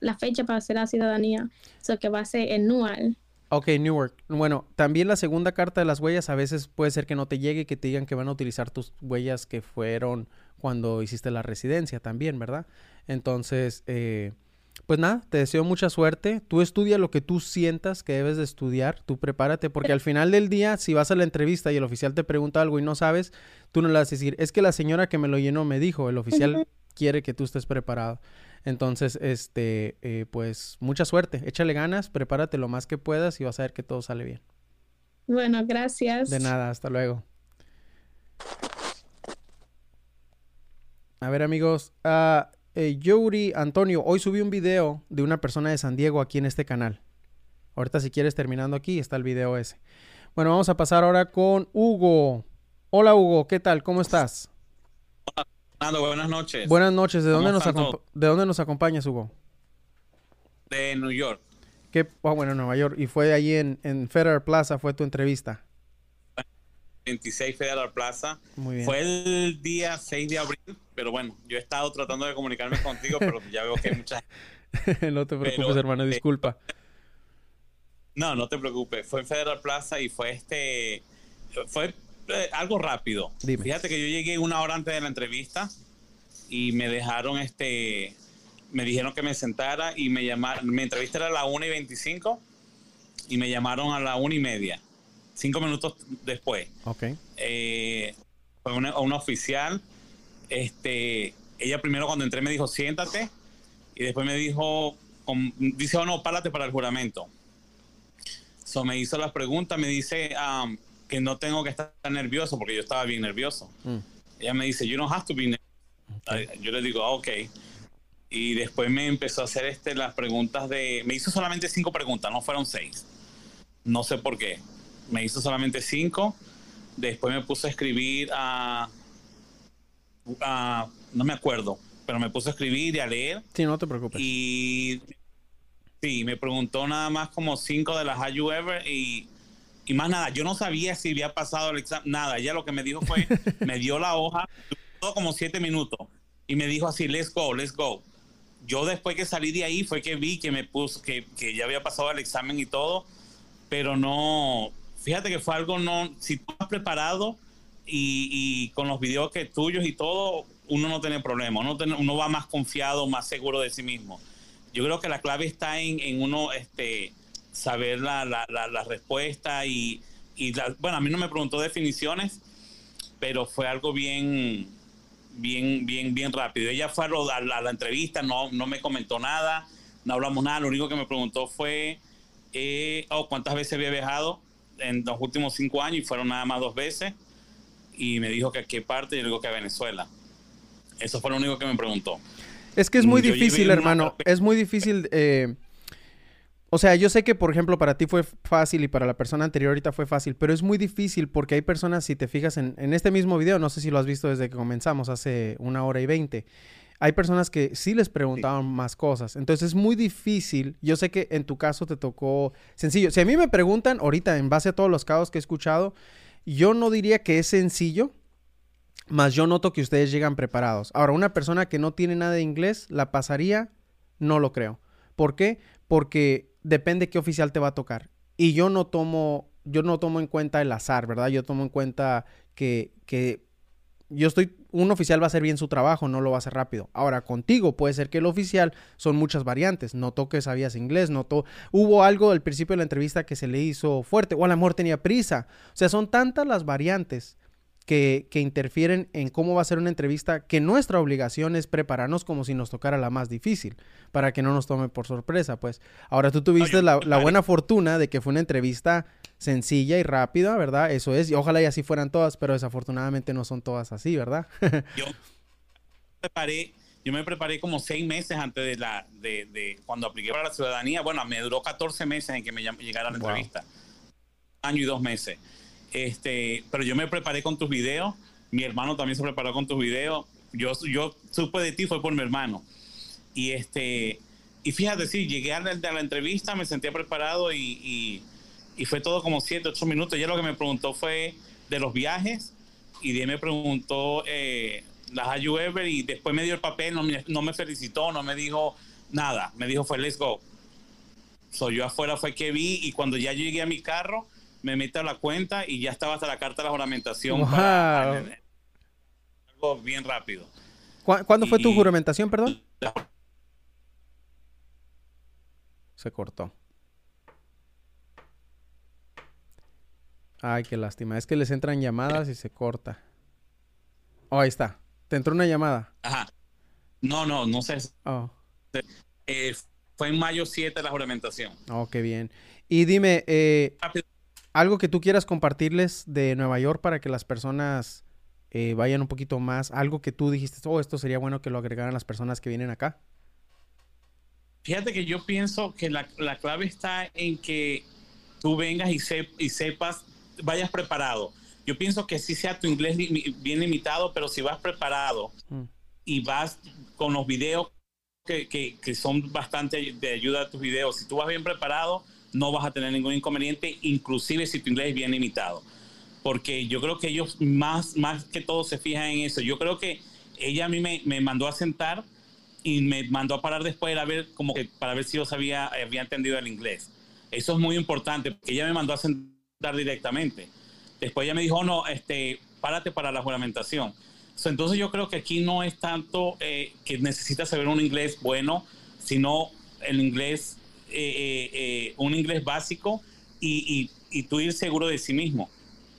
la fecha para hacer la ciudadanía, eso que va a ser anual. Ok, Newark. Bueno, también la segunda carta de las huellas a veces puede ser que no te llegue, que te digan que van a utilizar tus huellas que fueron cuando hiciste la residencia también, ¿verdad? Entonces, eh, pues nada, te deseo mucha suerte. Tú estudia lo que tú sientas que debes de estudiar, tú prepárate, porque al final del día, si vas a la entrevista y el oficial te pregunta algo y no sabes, tú no le vas a decir, es que la señora que me lo llenó me dijo, el oficial quiere que tú estés preparado. Entonces, este, eh, pues mucha suerte, échale ganas, prepárate lo más que puedas y vas a ver que todo sale bien. Bueno, gracias. De nada, hasta luego. A ver amigos, uh, Yuri Antonio, hoy subí un video de una persona de San Diego aquí en este canal. Ahorita si quieres terminando aquí está el video ese. Bueno, vamos a pasar ahora con Hugo. Hola Hugo, ¿qué tal? ¿Cómo estás? Buenas noches. Buenas noches. ¿De dónde, nos ¿De dónde nos acompañas, Hugo? De New York. ¿Qué? Ah, bueno, Nueva York. ¿Y fue allí en, en Federal Plaza? ¿Fue tu entrevista? 26 Federal Plaza. Muy bien. Fue el día 6 de abril, pero bueno, yo he estado tratando de comunicarme contigo, pero ya veo que hay mucha <laughs> No te preocupes, hermano, disculpa. no, no te preocupes. Fue en Federal Plaza y fue este. Fue eh, algo rápido. Fíjate que yo llegué una hora antes de la entrevista y me dejaron este. Me dijeron que me sentara y me llamaron. Mi entrevista era a la 1 y 25 y me llamaron a la 1 y media. Cinco minutos después. Ok. Eh, fue una, una, oficial. Este, ella primero cuando entré me dijo, siéntate. Y después me dijo, dice, oh, no, párate para el juramento. So me hizo las preguntas, me dice um, que no tengo que estar nervioso porque yo estaba bien nervioso. Mm. Ella me dice, you don't have to be nervous. Yo le digo, ah, ok. Y después me empezó a hacer este, las preguntas de... Me hizo solamente cinco preguntas, no fueron seis. No sé por qué. Me hizo solamente cinco. Después me puso a escribir a... no me acuerdo, pero me puso a escribir y a leer. Sí, no te preocupes. Y Sí, me preguntó nada más como cinco de las Have You Ever y, y más nada. Yo no sabía si había pasado el examen, nada. Ella lo que me dijo fue, <laughs> me dio la hoja, todo como siete minutos y me dijo así, let's go, let's go. Yo después que salí de ahí fue que vi que me puso, que, que ya había pasado el examen y todo, pero no, fíjate que fue algo no, si tú has preparado y, y con los videos que tuyos y todo, uno no tiene problema, uno, uno va más confiado, más seguro de sí mismo yo creo que la clave está en, en uno este, saber la, la, la, respuesta y, y bueno, a mí no me preguntó definiciones, pero fue algo bien, bien, bien, bien rápido. Ella fue a, la, la entrevista, no, no me comentó nada, no hablamos nada, lo único que me preguntó fue eh, oh, cuántas veces había viajado en los últimos cinco años y fueron nada más dos veces. Y me dijo que a qué parte y luego que a Venezuela. Eso fue lo único que me preguntó. Es que es muy difícil, hermano. Es muy difícil. Eh, o sea, yo sé que, por ejemplo, para ti fue fácil y para la persona anterior ahorita fue fácil, pero es muy difícil porque hay personas, si te fijas en, en este mismo video, no sé si lo has visto desde que comenzamos, hace una hora y veinte, hay personas que sí les preguntaban más cosas. Entonces es muy difícil. Yo sé que en tu caso te tocó sencillo. Si a mí me preguntan ahorita, en base a todos los casos que he escuchado, yo no diría que es sencillo, más yo noto que ustedes llegan preparados. Ahora, una persona que no tiene nada de inglés, ¿la pasaría? No lo creo. ¿Por qué? Porque depende qué oficial te va a tocar. Y yo no tomo, yo no tomo en cuenta el azar, ¿verdad? Yo tomo en cuenta que, que yo estoy, un oficial va a hacer bien su trabajo, no lo va a hacer rápido. Ahora, contigo puede ser que el oficial son muchas variantes. Notó que sabías inglés, notó, hubo algo al principio de la entrevista que se le hizo fuerte, o a lo mejor tenía prisa. O sea, son tantas las variantes que, interfieren en cómo va a ser una entrevista, que nuestra obligación es prepararnos como si nos tocara la más difícil, para que no nos tome por sorpresa, pues. Ahora tú tuviste la, buena fortuna de que fue una entrevista sencilla y rápida, ¿verdad? Eso es, y ojalá y así fueran todas, pero desafortunadamente no son todas así, ¿verdad? <laughs> yo preparé, yo me preparé como seis meses antes de la, de, cuando apliqué para la ciudadanía, bueno, me duró 14 meses en que me llegara la entrevista, año y dos meses. Este, pero yo me preparé con tus videos. Mi hermano también se preparó con tus videos. Yo, yo supe de ti fue por mi hermano. Y este, y fíjate, sí, llegué a la, entrevista, me sentía preparado y, y, fue todo como 7, 8 minutos. Ya lo que me preguntó fue de los viajes y me preguntó eh, las Ever y después me dio el papel, no me, no me felicitó, no me dijo nada. Me dijo fue let's go. So, yo afuera fue que vi y cuando ya llegué a mi carro, me meto a la cuenta y ya estaba hasta la carta de la juramentación. algo bien rápido. ¿Cuándo fue tu juramentación, perdón? Se cortó. Ay, qué lástima. Es que les entran llamadas y se corta. Oh, ahí está. ¿Te entró una llamada? Ajá. No, no, no sé. Oh. Eh, fue en mayo 7 la juramentación. Oh, qué bien. Y dime, eh, algo que tú quieras compartirles de Nueva York para que las personas eh, vayan un poquito más, algo que tú dijiste, oh, esto sería bueno que lo agregaran las personas que vienen acá. Fíjate que yo pienso que la, clave está en que tú vengas y, y sepas, vayas preparado. Yo pienso que sí sea tu inglés bien limitado, pero si vas preparado mm. y vas con los videos que, que, que, son bastante de ayuda a tus videos, si tú vas bien preparado, no vas a tener ningún inconveniente, inclusive si tu inglés es bien limitado. Porque yo creo que ellos más, más que todo se fijan en eso. Yo creo que ella a mí me, me mandó a sentar y me mandó a parar después a ver como que para ver si yo sabía, había entendido el inglés. Eso es muy importante, porque ella me mandó a sentar directamente. Después ella me dijo, no, este, párate para la juramentación. entonces yo creo que aquí no es tanto eh, que necesitas saber un inglés bueno, sino el inglés eh, eh, eh, un inglés básico y, y, tú ir seguro de sí mismo.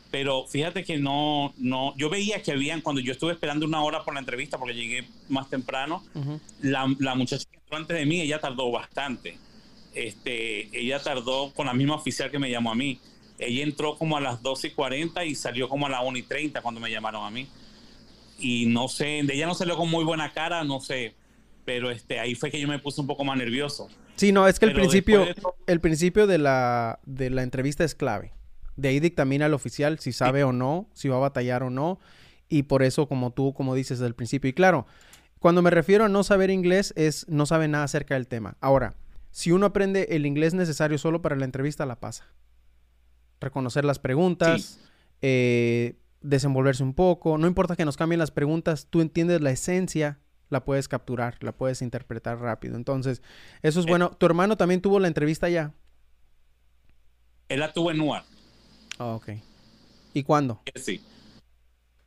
Pero fíjate que no, no, yo veía que habían, cuando yo estuve esperando una hora por la entrevista, porque llegué más temprano, la, la, muchacha que entró antes de mí, ella tardó bastante. este, ella tardó con la misma oficial que me llamó a mí. Ella entró como a las 12 y 40 y salió como a las 1 y 30 cuando me llamaron a mí. Y no sé, de ella no salió con muy buena cara, no sé, pero este, ahí fue que yo me puse un poco más nervioso. Sí, no, es que el principio, el principio de la, de la entrevista es clave. De ahí dictamina el oficial si sabe o no, si va a batallar o no. Y por eso, como tú, como dices desde el principio. Y claro, cuando me refiero a no saber inglés, es no sabe nada acerca del tema. Ahora, si uno aprende el inglés necesario solo para la entrevista, la pasa. Reconocer las preguntas, eh, desenvolverse un poco. No importa que nos cambien las preguntas, tú entiendes la esencia, la puedes capturar, la puedes interpretar rápido. Entonces, eso es eh. bueno. ¿Tu hermano también tuvo la entrevista ya? Él la tuvo en NUA. Ah, ok. ¿Y cuándo? Sí.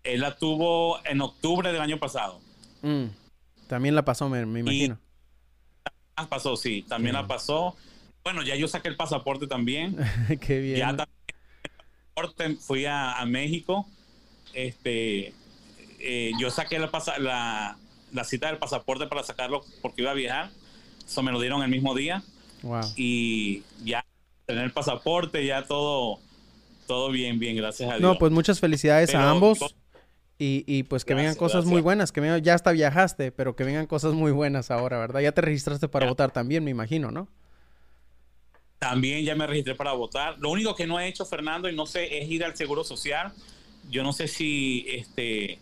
Él la tuvo en octubre del año pasado. Mm. También la pasó, me, imagino. Ah, pasó, sí, también la pasó. Bueno, ya yo saqué el pasaporte también. <laughs> Qué bien. Ya también fui a, México. Este, eh, yo saqué la, la, la, cita del pasaporte para sacarlo porque iba a viajar. Eso me lo dieron el mismo día. Wow. Y ya tener el pasaporte, ya todo, todo bien, bien, gracias a Dios. No, pues muchas felicidades a ambos. Y, y, pues que vengan cosas muy buenas, que vengan, ya hasta viajaste, pero que vengan cosas muy buenas ahora, ¿verdad? Ya te registraste para votar también, me imagino, ¿no? También ya me registré para votar. Lo único que no he hecho, Fernando, y no sé, es ir al Seguro Social. Yo no sé si este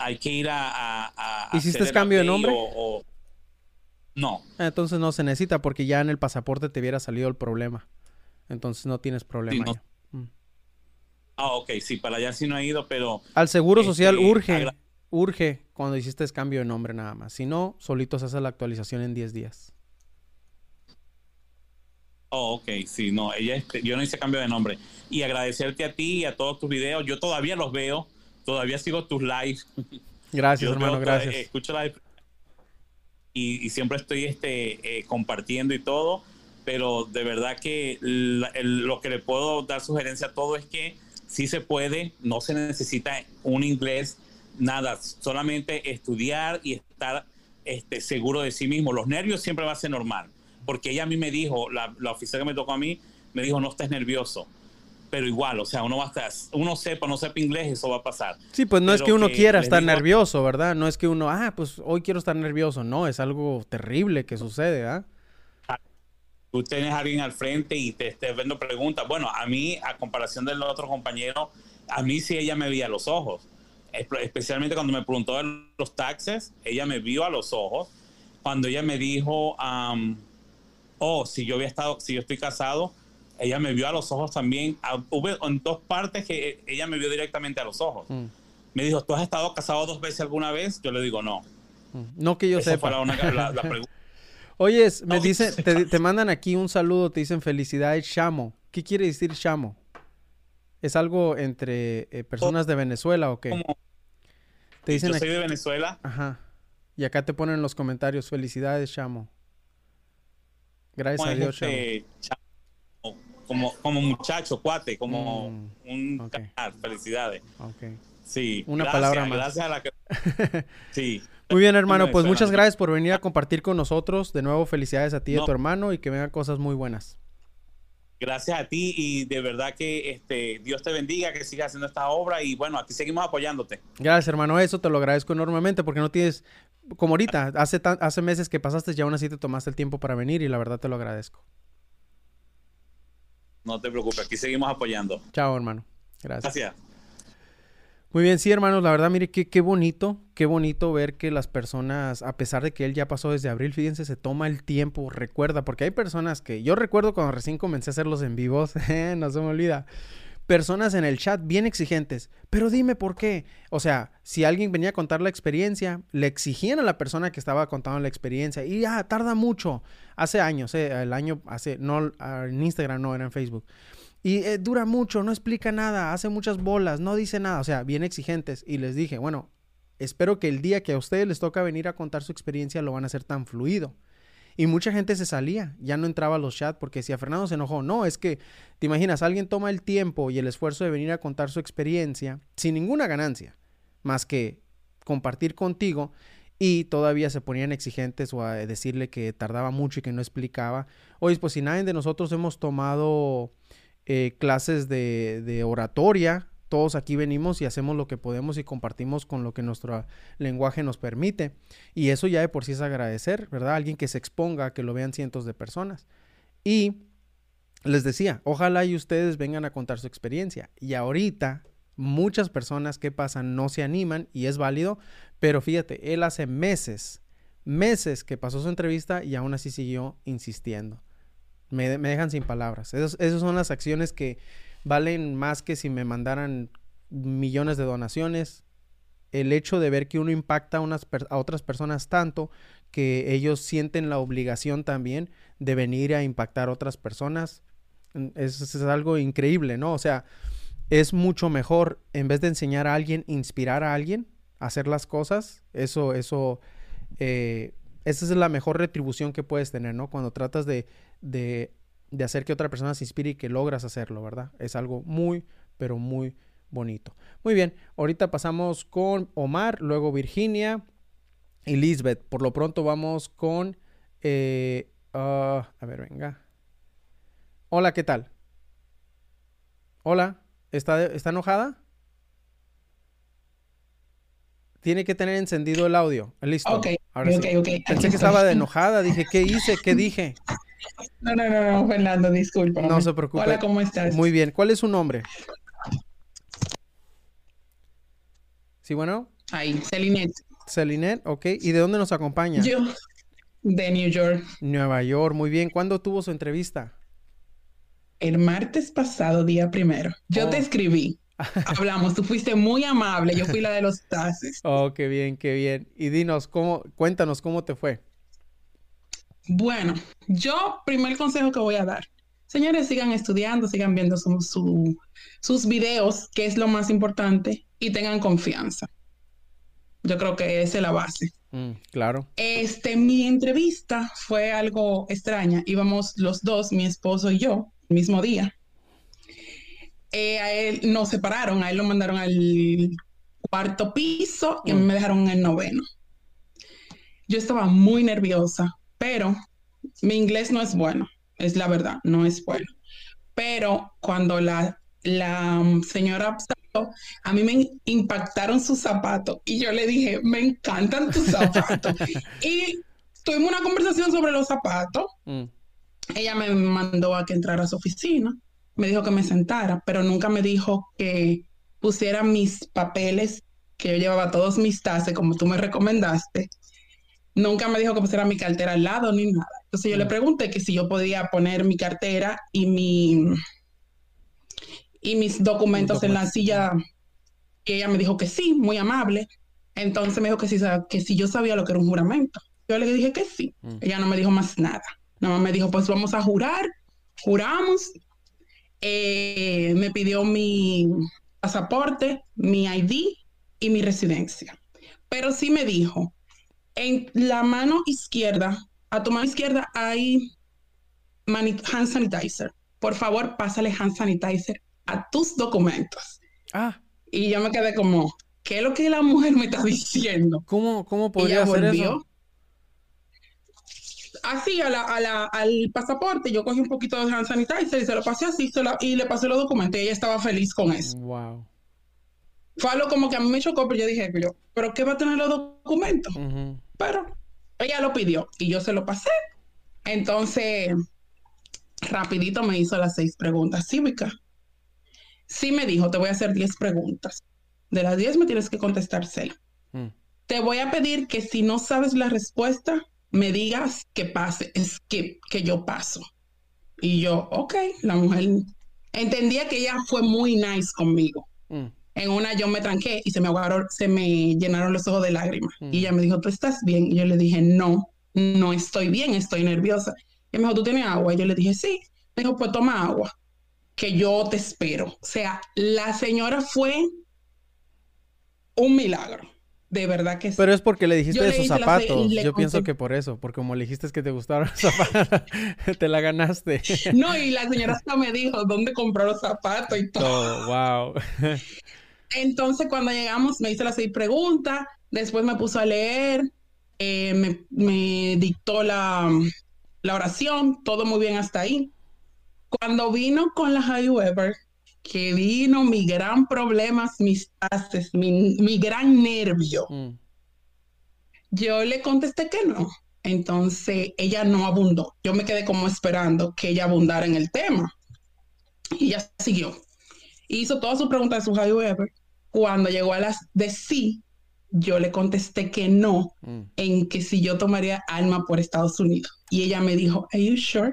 hay que ir a... a, ¿Hiciste cambio de nombre? O, No. Ah, entonces no se necesita porque ya en el pasaporte te hubiera salido el problema. Entonces no tienes problema. Ah, ok, sí, para allá sí no he ido, pero... Al Seguro Social este, urge, urge cuando hiciste el cambio de nombre nada más. Si no, solito se hace la actualización en 10 días. Oh, ok, sí, no, ella, este, yo no hice cambio de nombre. Y agradecerte a ti y a todos tus videos. Yo todavía los veo, todavía sigo tus lives. Gracias, hermano, gracias. escucho la y, y, siempre estoy este, eh, compartiendo y todo, pero de verdad que lo que le puedo dar sugerencia a todo es que sí se puede, no se necesita un inglés, nada, solamente estudiar y estar este, seguro de sí mismo. Los nervios siempre va a ser normal, porque ella a mí me dijo, la, la oficina que me tocó a mí, me dijo, no estés nervioso. Pero igual, o sea, uno va a estar, uno sepa, no sepa inglés, eso va a pasar. Sí, pues no es que uno quiera estar nervioso, ¿verdad? No es que uno, ah, pues hoy quiero estar nervioso. No, es algo terrible que sucede, ¿ah? tú tienes a alguien al frente y te estés viendo preguntas. Bueno, a mí, a comparación del otro compañero, a mí sí ella me veía los ojos. Especialmente cuando me preguntó de los taxes, ella me vio a los ojos. Cuando ella me dijo, oh, si yo había estado, si yo estoy casado, ella me vio a los ojos también. Ah, hubo en dos partes que ella me vio directamente a los ojos. Mm. Me dijo, ¿tú has estado casado dos veces alguna vez? Yo le digo, no. Mm. No que yo sepa. Fue la, la <laughs> pregunta. Oyes, me dicen, te, mandan aquí un saludo, te dicen felicidades, Chamo. ¿Qué quiere decir Chamo? ¿Es algo entre eh, personas de Venezuela o qué? Te dicen Yo soy de Venezuela. Ajá. Y acá te ponen en los comentarios, felicidades, Chamo. Gracias a Dios, este Chamo. Como, como muchacho, cuate, como mm, un canal. Felicidades. Ok. Sí. Una palabra más. Gracias a la que... <laughs> sí. Muy bien, hermano. Pues muchas gracias por venir a compartir con nosotros. De nuevo, felicidades a ti y a tu hermano y que vengan cosas muy buenas. Gracias a ti y de verdad que este, Dios te bendiga, que sigas haciendo esta obra y bueno, aquí seguimos apoyándote. Gracias, hermano. Eso te lo agradezco enormemente porque no tienes, como ahorita, hace, hace meses que pasaste y aún así te tomaste el tiempo para venir y la verdad te lo agradezco. No te preocupes, aquí seguimos apoyando. Chao, hermano. Gracias. Gracias. Muy bien, sí, hermanos, la verdad, mire, qué, qué bonito, qué bonito ver que las personas, a pesar de que él ya pasó desde abril, fíjense, se toma el tiempo, recuerda, porque hay personas que, yo recuerdo cuando recién comencé a hacerlos en vivos, <laughs> no se me olvida, personas en el chat bien exigentes, pero dime por qué. O sea, si alguien venía a contar la experiencia, le exigían a la persona que estaba contando la experiencia y ya, tarda mucho. Hace años, eh, el año, hace, no, en Instagram, no, era en Facebook. Y eh, dura mucho, no explica nada, hace muchas bolas, no dice nada, o sea, bien exigentes. Y les dije, bueno, espero que el día que a ustedes les toca venir a contar su experiencia lo van a hacer tan fluido. Y mucha gente se salía, ya no entraba a los chats porque si a Fernando se enojó, no, es que, te imaginas, alguien toma el tiempo y el esfuerzo de venir a contar su experiencia sin ninguna ganancia, más que compartir contigo y todavía se ponían exigentes o a decirle que tardaba mucho y que no explicaba. Oye, pues si nadie de nosotros hemos tomado eh, clases de, de, oratoria, todos aquí venimos y hacemos lo que podemos y compartimos con lo que nuestro lenguaje nos permite. Y eso ya de por sí es agradecer, ¿verdad? Alguien que se exponga, que lo vean cientos de personas. Y les decía, ojalá y ustedes vengan a contar su experiencia. Y ahorita muchas personas que pasan no se animan y es válido, pero fíjate, él hace meses, meses que pasó su entrevista y aún así siguió insistiendo. Me, dejan sin palabras. Esas son las acciones que valen más que si me mandaran millones de donaciones. El hecho de ver que uno impacta a, unas, a otras personas tanto que ellos sienten la obligación también de venir a impactar a otras personas, mm, es, algo increíble, ¿no? O sea, es mucho mejor, en vez de enseñar a alguien, inspirar a alguien a hacer las cosas. Eso, eso, eh, esa es la mejor retribución que puedes tener, ¿no? Cuando tratas de, de, hacer que otra persona se inspire y que logras hacerlo, ¿verdad? Es algo muy, pero muy bonito. Muy bien, ahorita pasamos con Omar, luego Virginia y Lisbeth. Por lo pronto vamos con... Eh, ah, a ver, venga. Hola, ¿qué tal? Hola. ¿Está, ¿Está enojada? Tiene que tener encendido el audio. Listo. Ok, Ahora ok, ok. Pensé que estaba de enojada. Dije, ¿qué hice? ¿Qué dije? No, no, no, no, Fernando, disculpa. No se preocupe. Hola, ¿cómo estás? Muy bien. ¿Cuál es su nombre? ¿Sí, bueno? Ahí, Celinette. Celinette, ok. ¿Y de dónde nos acompaña? Yo, de New York. Nueva York, muy bien. ¿Cuándo tuvo su entrevista? el martes pasado, día primero. Yo te oh. escribí. <laughs> Hablamos, tú fuiste muy amable, yo fui la de los taxis. Oh, qué bien, qué bien. Y dinos, ¿cómo, cuéntanos cómo te fue? Bueno, yo, primer consejo que voy a dar. Señores, sigan estudiando, sigan viendo sus videos, que es lo más importante, y tengan confianza. Yo creo que esa es la base. Mm, claro. Este, mi entrevista fue algo extraña. Íbamos los dos, mi esposo y yo, mismo día. Eh, a él nos separaron, a él lo mandaron al cuarto piso y me dejaron en el noveno. Yo estaba muy nerviosa, pero mi inglés no es bueno, es la verdad, no es bueno. Pero cuando la, la señora a mí me impactaron sus zapatos y yo le dije, me encantan tus zapatos. <laughs> y tuvimos una conversación sobre los zapatos. Mm. Ella me mandó a que entrara a su oficina, me dijo que me sentara, pero nunca me dijo que pusiera mis papeles, que yo llevaba todos mis tases, como tú me recomendaste. Nunca me dijo que pusiera mi cartera al lado ni nada. Entonces yo le mm. pregunté que si yo podía poner mi cartera y mi y mis documentos en la silla. Y ella me dijo que sí, muy amable. Entonces me dijo que sí, que si yo sabía lo que era un juramento. Yo le dije que sí. Mm. Ella no me dijo más nada. Nada más me dijo, pues vamos a jurar. Juramos. Eh, me pidió mi pasaporte, mi ID y mi residencia. Pero sí me dijo, en la mano izquierda, a tu mano izquierda hay hand sanitizer. Por favor, pásale hand sanitizer a tus documentos. Ah. Y yo me quedé como, ¿qué es lo que la mujer me está diciendo? ¿Cómo, cómo podría hacer eso? así a la, al pasaporte, yo cogí un poquito de hand sanitizer y se lo pasé así y le pasé los documentos y ella estaba feliz con eso. Wow. Fue algo como que a mí me chocó, pero yo dije, pero, ¿pero qué va a tener los documentos? Pero ella lo pidió y yo se lo pasé. Entonces, rapidito me hizo las seis preguntas cívicas. Sí me dijo, te voy a hacer diez preguntas. De las diez me tienes que contestar seis. Mm. Te voy a pedir que si no sabes la respuesta, me digas que pase, es que, que yo paso. Y yo, ok, la mujer entendía que ella fue muy nice conmigo. Mm. En una yo me tranqué y se me ahogaron, se me llenaron los ojos de lágrimas. Y mm. ella me dijo, ¿tú estás bien? Y yo le dije, no, no estoy bien, estoy nerviosa. Y me dijo, ¿tú tienes agua? Y yo le dije, sí. Me dijo, pues toma agua, que yo te espero. O sea, la señora fue un milagro. De verdad que sí. Pero es porque le dijiste de sus zapatos. Yo pienso que por eso, porque como le dijiste que te gustaron los zapatos, <laughs> te la ganaste. No, y la señora hasta me dijo dónde compró los zapatos y todo. wow. Entonces, cuando llegamos, me hizo las seis preguntas, después me puso a leer eh, me, me, dictó la, la, oración, todo muy bien hasta ahí. Cuando vino con la High Weber, que vino mi gran problema, mis pases, mi, mi gran nervio, mm. yo le contesté que no. Entonces ella no abundó. Yo me quedé como esperando que ella abundara en el tema. Y ella siguió. Hizo todas sus preguntas de su High Weber. Cuando llegó a las de sí, yo le contesté que no, mm. en que si yo tomaría alma por Estados Unidos. Y ella me dijo, ¿Are you sure?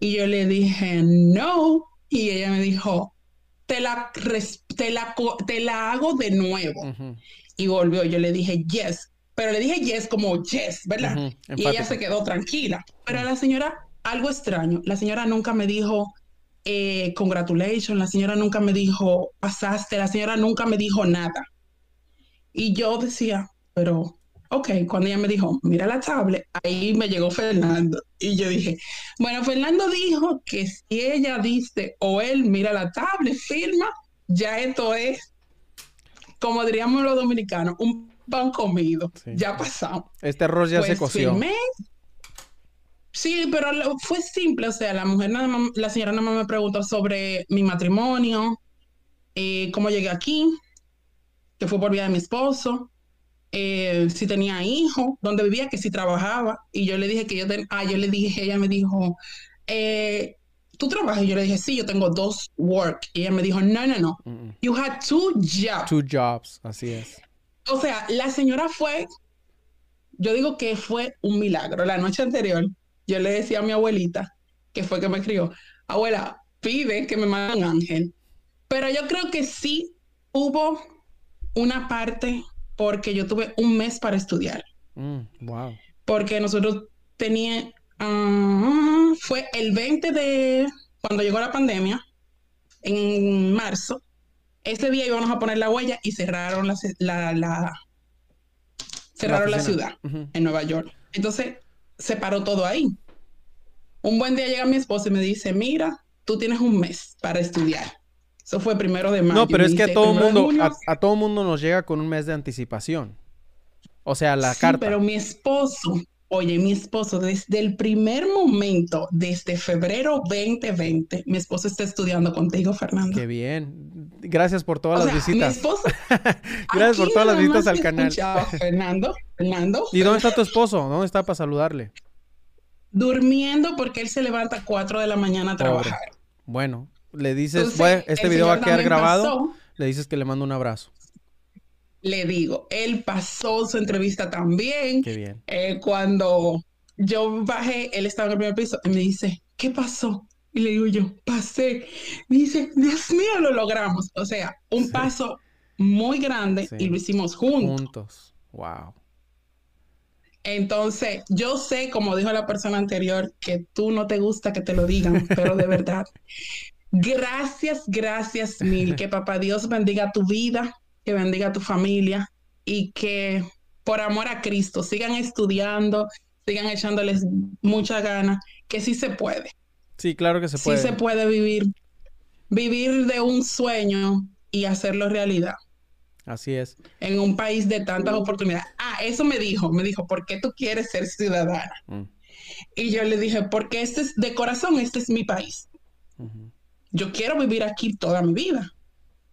Y yo le dije, no. Y ella me dijo, te la, te la, te la hago de nuevo. Y volvió. Yo le dije, yes. Pero le dije yes como yes, ¿verdad? Y ella se quedó tranquila. Pero la señora, algo extraño. La señora nunca me dijo, eh, congratulations. La señora nunca me dijo, pasaste. La señora nunca me dijo nada. Y yo decía, pero, ok, cuando ella me dijo, mira la tablet, ahí me llegó Fernando. Y yo dije, bueno, Fernando dijo que si ella dice o él mira la tablet, firma, ya esto es, como diríamos los dominicanos, un pan comido. Ya pasamos. Este arroz ya se pues coció. Sí, pero fue simple, o sea, la mujer nada más, la señora nada más me preguntó sobre mi matrimonio, eh, cómo llegué aquí, que fue por vía de mi esposo, eh, si tenía hijo, dónde vivía, que si trabajaba. Y yo le dije que yo, ah, yo le dije, ella me dijo, eh, ¿tú trabajas? Y yo le dije, sí, yo tengo dos work. Y ella me dijo, no, no, no, you had two jobs. Two jobs, así es. O sea, la señora fue, yo digo que fue un milagro. La noche anterior, yo le decía a mi abuelita, que fue que me crió, abuela, pide que me mande un ángel. Pero yo creo que sí hubo una parte porque yo tuve un mes para estudiar. Mm, wow. Porque nosotros teníamos, ah, fue el 20 de, cuando llegó la pandemia, en marzo, ese día íbamos a poner la huella y cerraron la, la, cerraron la, ciudad en Nueva York. Entonces, se paró todo ahí. Un buen día llega mi esposo y me dice, mira, tú tienes un mes para estudiar. Eso fue primero de mayo. No, pero es que a todo mundo, a, todo mundo nos llega con un mes de anticipación. O sea, la sí, carta. Pero mi esposo, oye, mi esposo, desde el primer momento, desde febrero 2020, mi esposo está estudiando contigo, Fernando. Qué bien. Gracias por todas las visitas. Mi esposo. <laughs> Gracias por todas las visitas al canal. Fernando, Fernando. ¿Y dónde está tu esposo? ¿Dónde está para saludarle? Durmiendo porque él se levanta a 4 de la mañana a trabajar. Bueno, le dices, este video va a quedar grabado, le dices que le mando un abrazo. Le digo, él pasó su entrevista también. Qué bien. Eh, cuando yo bajé, él estaba en el primer piso y me dice, ¿qué pasó? Y le digo yo, pasé. Me dice, Dios mío, lo logramos. O sea, un paso muy grande y lo hicimos juntos. Juntos. Wow. Entonces, yo sé, como dijo la persona anterior, que tú no te gusta que te lo digan, pero de <laughs> verdad, Gracias, gracias mil. Que <laughs> papá Dios bendiga tu vida, que bendiga tu familia y que por amor a Cristo sigan estudiando, sigan echándoles mucha ganas, que sí se puede. Sí, claro que se puede. Sí se puede vivir, vivir de un sueño y hacerlo realidad. Así es. En un país de tantas oportunidades. Ah, eso me dijo, me dijo, ¿por qué tú quieres ser ciudadana? Mm. Y yo le dije, porque este es, de corazón, este es mi país yo quiero vivir aquí toda mi vida.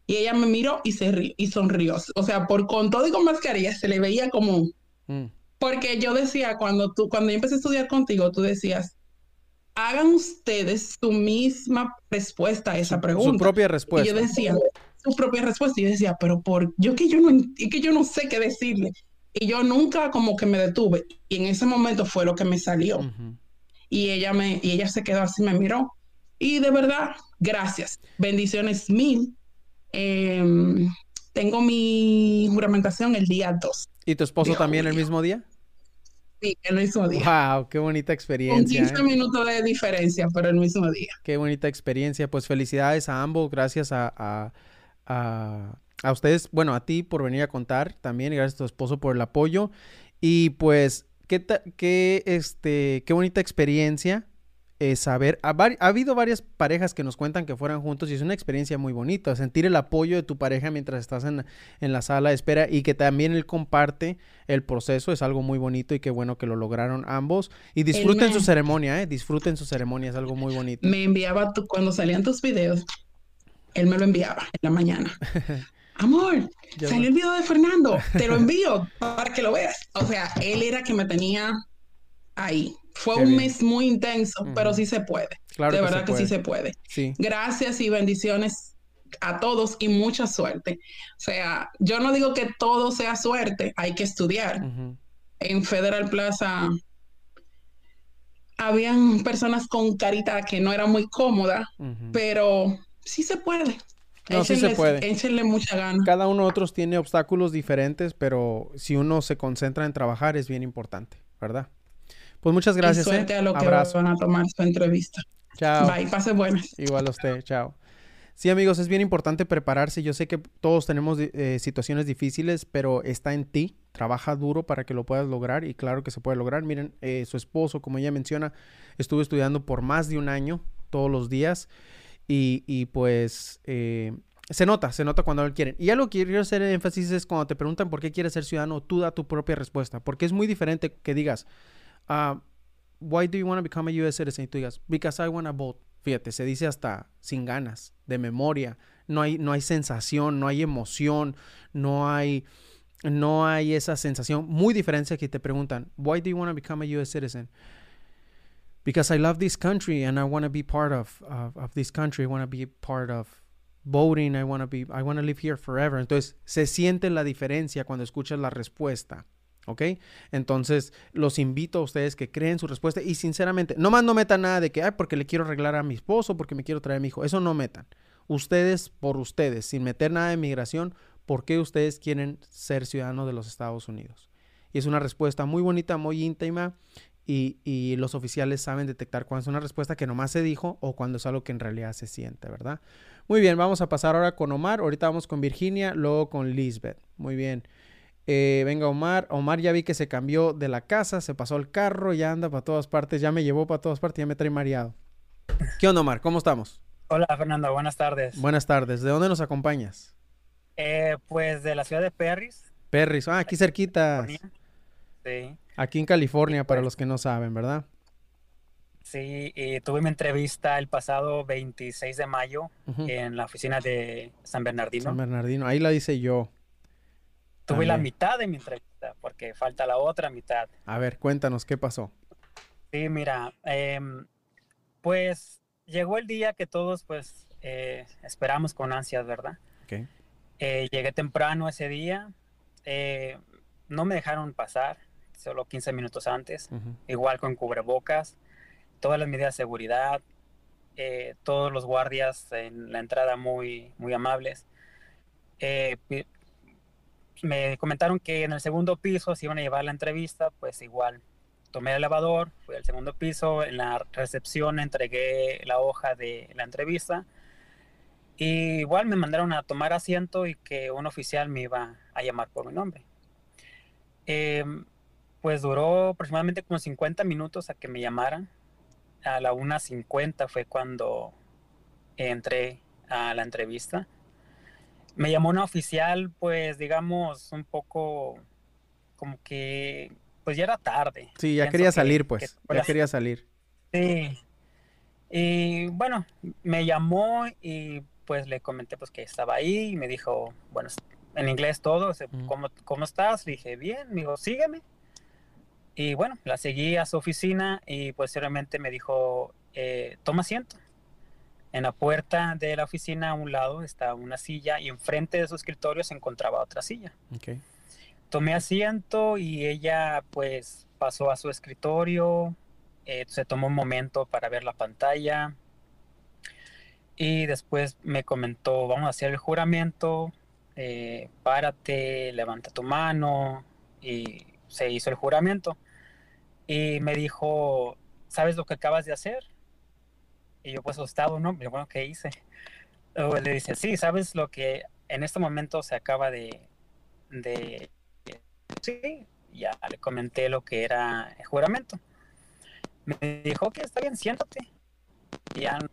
Y ella me miró y se rió, y sonrió. O sea, por con todo y con mascarilla se le veía como... Mm. Porque yo decía, cuando tú, cuando yo empecé a estudiar contigo, tú decías, hagan ustedes su misma respuesta a esa pregunta. Su propia respuesta. Y yo decía, su propia respuesta. Y yo decía, pero por, yo que yo no, que yo no sé qué decirle. Y yo nunca como que me detuve. Y en ese momento fue lo que me salió. Y ella me, y ella se quedó así, me miró. Y de verdad, gracias. Bendiciones mil. Em, tengo mi juramentación el día 2. ¿Y tu esposo también el mismo día? Sí, el mismo día. ¡Wow! ¡Qué bonita experiencia! Con 15 ¿eh? minutos de diferencia, pero el mismo día. ¡Qué bonita experiencia! Pues felicidades a ambos. Gracias a, a, ustedes, bueno, a ti por venir a contar también. Y gracias a tu esposo por el apoyo. Y pues, qué, qué, este, qué bonita experiencia eh, saber, ha, habido varias parejas que nos cuentan que fueran juntos y es una experiencia muy bonita, sentir el apoyo de tu pareja mientras estás en, la sala de espera y que también él comparte el proceso, es algo muy bonito y qué bueno que lo lograron ambos y disfruten su ceremonia, ¿eh? disfruten su ceremonia, es algo muy bonito. Me enviaba, tu, cuando salían tus videos, él me lo enviaba en la mañana. <laughs> Amor, salió el video de Fernando, te lo envío para que lo veas. O sea, él era que me tenía ahí. Fue un mes muy intenso, pero sí se puede. de verdad que sí se puede. Gracias y bendiciones a todos y mucha suerte. O sea, yo no digo que todo sea suerte, hay que estudiar. En Federal Plaza habían personas con carita que no era muy cómoda, pero sí se puede. No, sí se puede. Échenle mucha gana. Cada uno de otros tiene obstáculos diferentes, pero si uno se concentra en trabajar es bien importante, ¿verdad? Pues muchas gracias. Y suerte ¿eh? a lo que van a tomar su entrevista. Chao. Bye, pase buenas. Igual a usted, chao. Sí, amigos, es bien importante prepararse. Yo sé que todos tenemos eh, situaciones difíciles, pero está en ti. Trabaja duro para que lo puedas lograr y claro que se puede lograr. Miren, eh, su esposo, como ella menciona, estuvo estudiando por más de un año, todos los días, y, y pues se nota, se nota cuando lo quieren. Y algo que quiero hacer énfasis es cuando te preguntan por qué quieres ser ciudadano, tú da tu propia respuesta, porque es muy diferente que digas, uh, why do you want to become a U.S. citizen? Tú because I want to vote. Fíjate, se dice hasta sin ganas, de memoria. No hay, no hay sensación, no hay emoción, no hay, no hay esa sensación muy diferente que te preguntan, why do you want to become a U.S. citizen? Because I love this country and I want to be part of, of, of this country. I want to be part of voting. I want to be, I want to live here forever. Entonces, se siente la diferencia cuando escuchas la respuesta. ¿Ok? Entonces, los invito a ustedes que creen su respuesta y sinceramente, no más no metan nada de que, ay, porque le quiero arreglar a mi esposo, porque me quiero traer a mi hijo. Eso no metan. Ustedes por ustedes, sin meter nada de migración, ¿por qué ustedes quieren ser ciudadanos de los Estados Unidos? Y es una respuesta muy bonita, muy íntima y, y, los oficiales saben detectar cuando es una respuesta que nomás se dijo o cuando es algo que en realidad se siente, ¿verdad? Muy bien, vamos a pasar ahora con Omar. Ahorita vamos con Virginia, luego con Lisbeth. Muy bien. Eh, venga Omar, Omar ya vi que se cambió de la casa, se pasó el carro, ya anda para todas partes, ya me llevó para todas partes, ya me trae mareado. ¿Qué onda Omar? ¿Cómo estamos? Hola Fernando, buenas tardes. Buenas tardes, ¿de dónde nos acompañas? Eh, pues de la ciudad de Perris. Perris, ah, aquí cerquita. Sí. Aquí en California, para los que no saben, ¿verdad? Sí, y tuve mi entrevista el pasado 26 de mayo en la oficina de San Bernardino. San Bernardino, ahí la dice yo. Tuve la mitad de mi entrevista, porque falta la otra mitad. A ver, cuéntanos, ¿qué pasó? Sí, mira, em, pues llegó el día que todos pues eh, esperamos con ansias, ¿verdad? Okay. Eh, llegué temprano ese día, eh, no me dejaron pasar, solo 15 minutos antes, igual con cubrebocas, todas las medidas de seguridad, todos los guardias en la entrada muy, muy amables me comentaron que en el segundo piso se iban a llevar la entrevista, pues igual tomé el elevador, fui al segundo piso, en la recepción entregué la hoja de la entrevista y igual me mandaron a tomar asiento y que un oficial me iba a llamar por mi nombre. Em, pues duró aproximadamente como 50 minutos a que me llamaran. A la 1.50 fue cuando entré a la entrevista me llamó una oficial, pues digamos, un poco como que, pues ya era tarde. Sí, ya quería salir, pues, ya quería salir. Sí. Y bueno, me llamó y pues le comenté pues que estaba ahí y me dijo, bueno, en inglés todo, ¿cómo, ¿cómo estás? Le dije, bien, me dijo, sígueme. Y bueno, la seguí a su oficina y posteriormente me dijo, eh, toma asiento. En la puerta de la oficina a un lado estaba una silla y enfrente de su escritorio se encontraba otra silla. Tomé asiento y ella pues pasó a su escritorio, eh, se tomó un momento para ver la pantalla y después me comentó, vamos a hacer el juramento, eh, párate, levanta tu mano y se hizo el juramento. Y me dijo, ¿sabes lo que acabas de hacer? Y yo pues asustado, ¿no? Pero bueno, ¿qué hice? Luego le dice, sí, ¿sabes lo que en este momento se acaba de... Sí, ya le comenté lo que era el juramento. Me dijo que está bien, siéntate.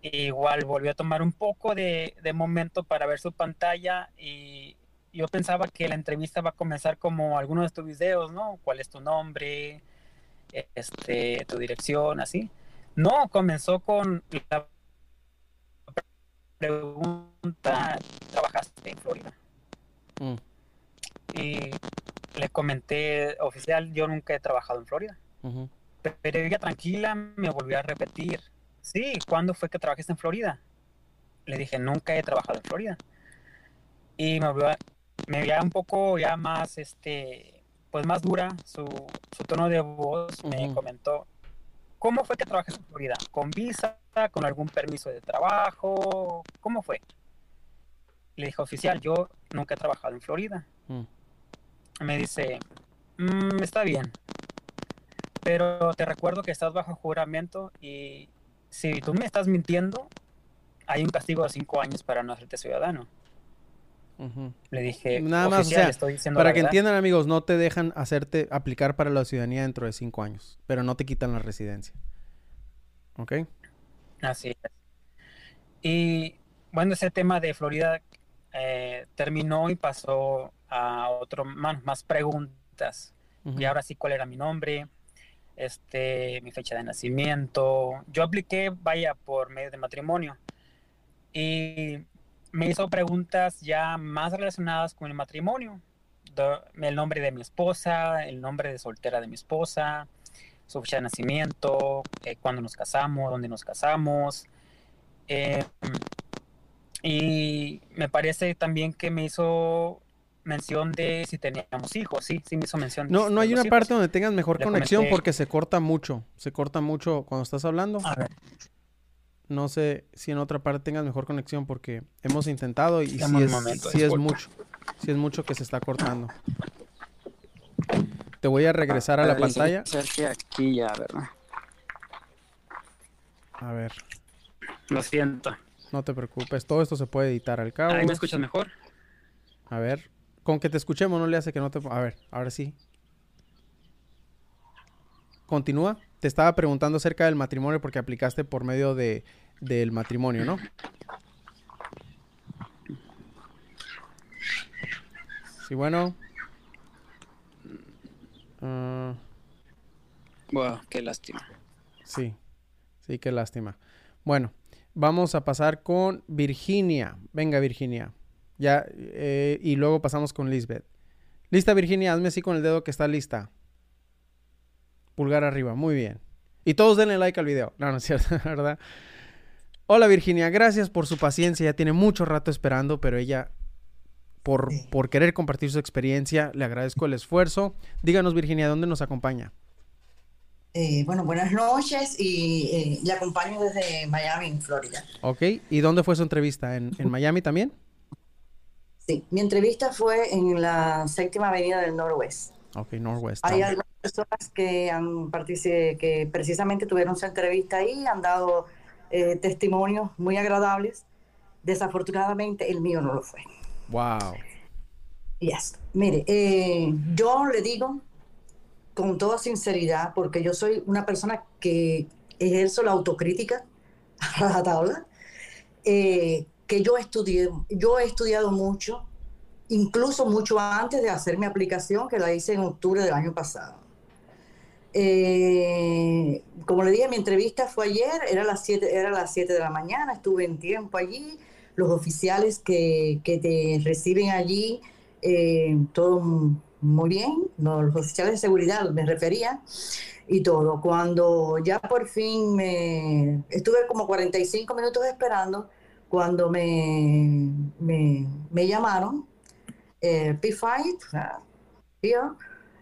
Y igual volvió a tomar un poco de, de momento para ver su pantalla y yo pensaba que la entrevista va a comenzar como algunos de tus videos, ¿no? ¿Cuál es tu nombre? Este, tu dirección, así. No, comenzó con la pregunta, ¿trabajaste en Florida? Mm. Y le comenté, oficial, yo nunca he trabajado en Florida. Pero ella tranquila me volvió a repetir, sí, ¿cuándo fue que trabajaste en Florida? Le dije, nunca he trabajado en Florida. Y me volvió a, me veía un poco ya más, este, pues más dura su, tono de voz. Me comentó, ¿cómo fue que trabajaste en Florida? ¿Con visa? ¿Con algún permiso de trabajo? ¿Cómo fue? Le dije, oficial, yo nunca he trabajado en Florida. Mm. Me dice, mm, está bien, pero te recuerdo que estás bajo juramento y si tú me estás mintiendo, hay un castigo de cinco años para no hacerte ciudadano. Le dije, nada más, para que entiendan amigos, no te dejan hacerte aplicar para la ciudadanía dentro de cinco años, pero no te quitan la residencia. ¿Ok? Así es. Y bueno, ese tema de Florida eh, terminó y pasó a otro más, más preguntas. Y ahora sí, ¿cuál era mi nombre? Este, mi fecha de nacimiento. Yo apliqué, vaya, por medio de matrimonio. Y me hizo preguntas ya más relacionadas con el matrimonio. el nombre de mi esposa, el nombre de soltera de mi esposa, su fecha de nacimiento, eh, cuándo nos casamos, dónde nos casamos. Eh, y me parece también que me hizo mención de si teníamos hijos, sí, sí me hizo mención. No, no hay una parte donde tengas mejor conexión porque se corta mucho, se corta mucho cuando estás hablando. A ver. No sé si en otra parte tengas mejor conexión porque hemos intentado y si es, mucho. Si es mucho que se está cortando. Te voy a regresar a, la pantalla. Aquí ya, ¿verdad? A ver. Lo siento. No te preocupes, todo esto se puede editar al cabo. Ahí me escuchas mejor. A ver, con que te escuchemos no le hace que no te... A ver, ahora sí. Continúa. Te estaba preguntando acerca del matrimonio porque aplicaste por medio de, del matrimonio, ¿no? Sí, bueno. Uh... Bueno, qué lástima. Sí, sí, qué lástima. Bueno, vamos a pasar con Virginia. Venga, Virginia. Ya, eh, y luego pasamos con Lisbeth. Lista, Virginia, hazme así con el dedo que está lista. Pulgar arriba, muy bien. Y todos denle like al video. No, no es cierto, <laughs> ¿verdad? Hola Virginia, gracias por su paciencia. Ya tiene mucho rato esperando, pero ella, por, por querer compartir su experiencia, le agradezco el esfuerzo. Díganos, Virginia, ¿dónde nos acompaña? Eh, bueno, buenas noches y eh, le acompaño desde Miami, en Florida. Ok, ¿y dónde fue su entrevista? ¿En, en Miami también? Sí, mi entrevista fue en la séptima avenida del Noroeste. Ok, Northwest. Hay algunas personas que han participado, que precisamente tuvieron su entrevista ahí, han dado eh, testimonios muy agradables. Desafortunadamente, el mío no lo fue. Wow. Yes. Mire, eh, yo le digo con toda sinceridad, porque yo soy una persona que ejerzo la autocrítica <laughs> a la tabla, eh, que yo estudié, yo he estudiado mucho, incluso mucho antes de hacer mi aplicación, que la hice en octubre del año pasado. Eh, como le dije, mi entrevista fue ayer, era las 7, era las 7 de la mañana, estuve en tiempo allí, los oficiales que, que te reciben allí, eh, todo muy bien, los oficiales de seguridad me refería y todo. Cuando ya por fin me estuve como 45 minutos esperando, cuando me, me, me llamaron eh, P5,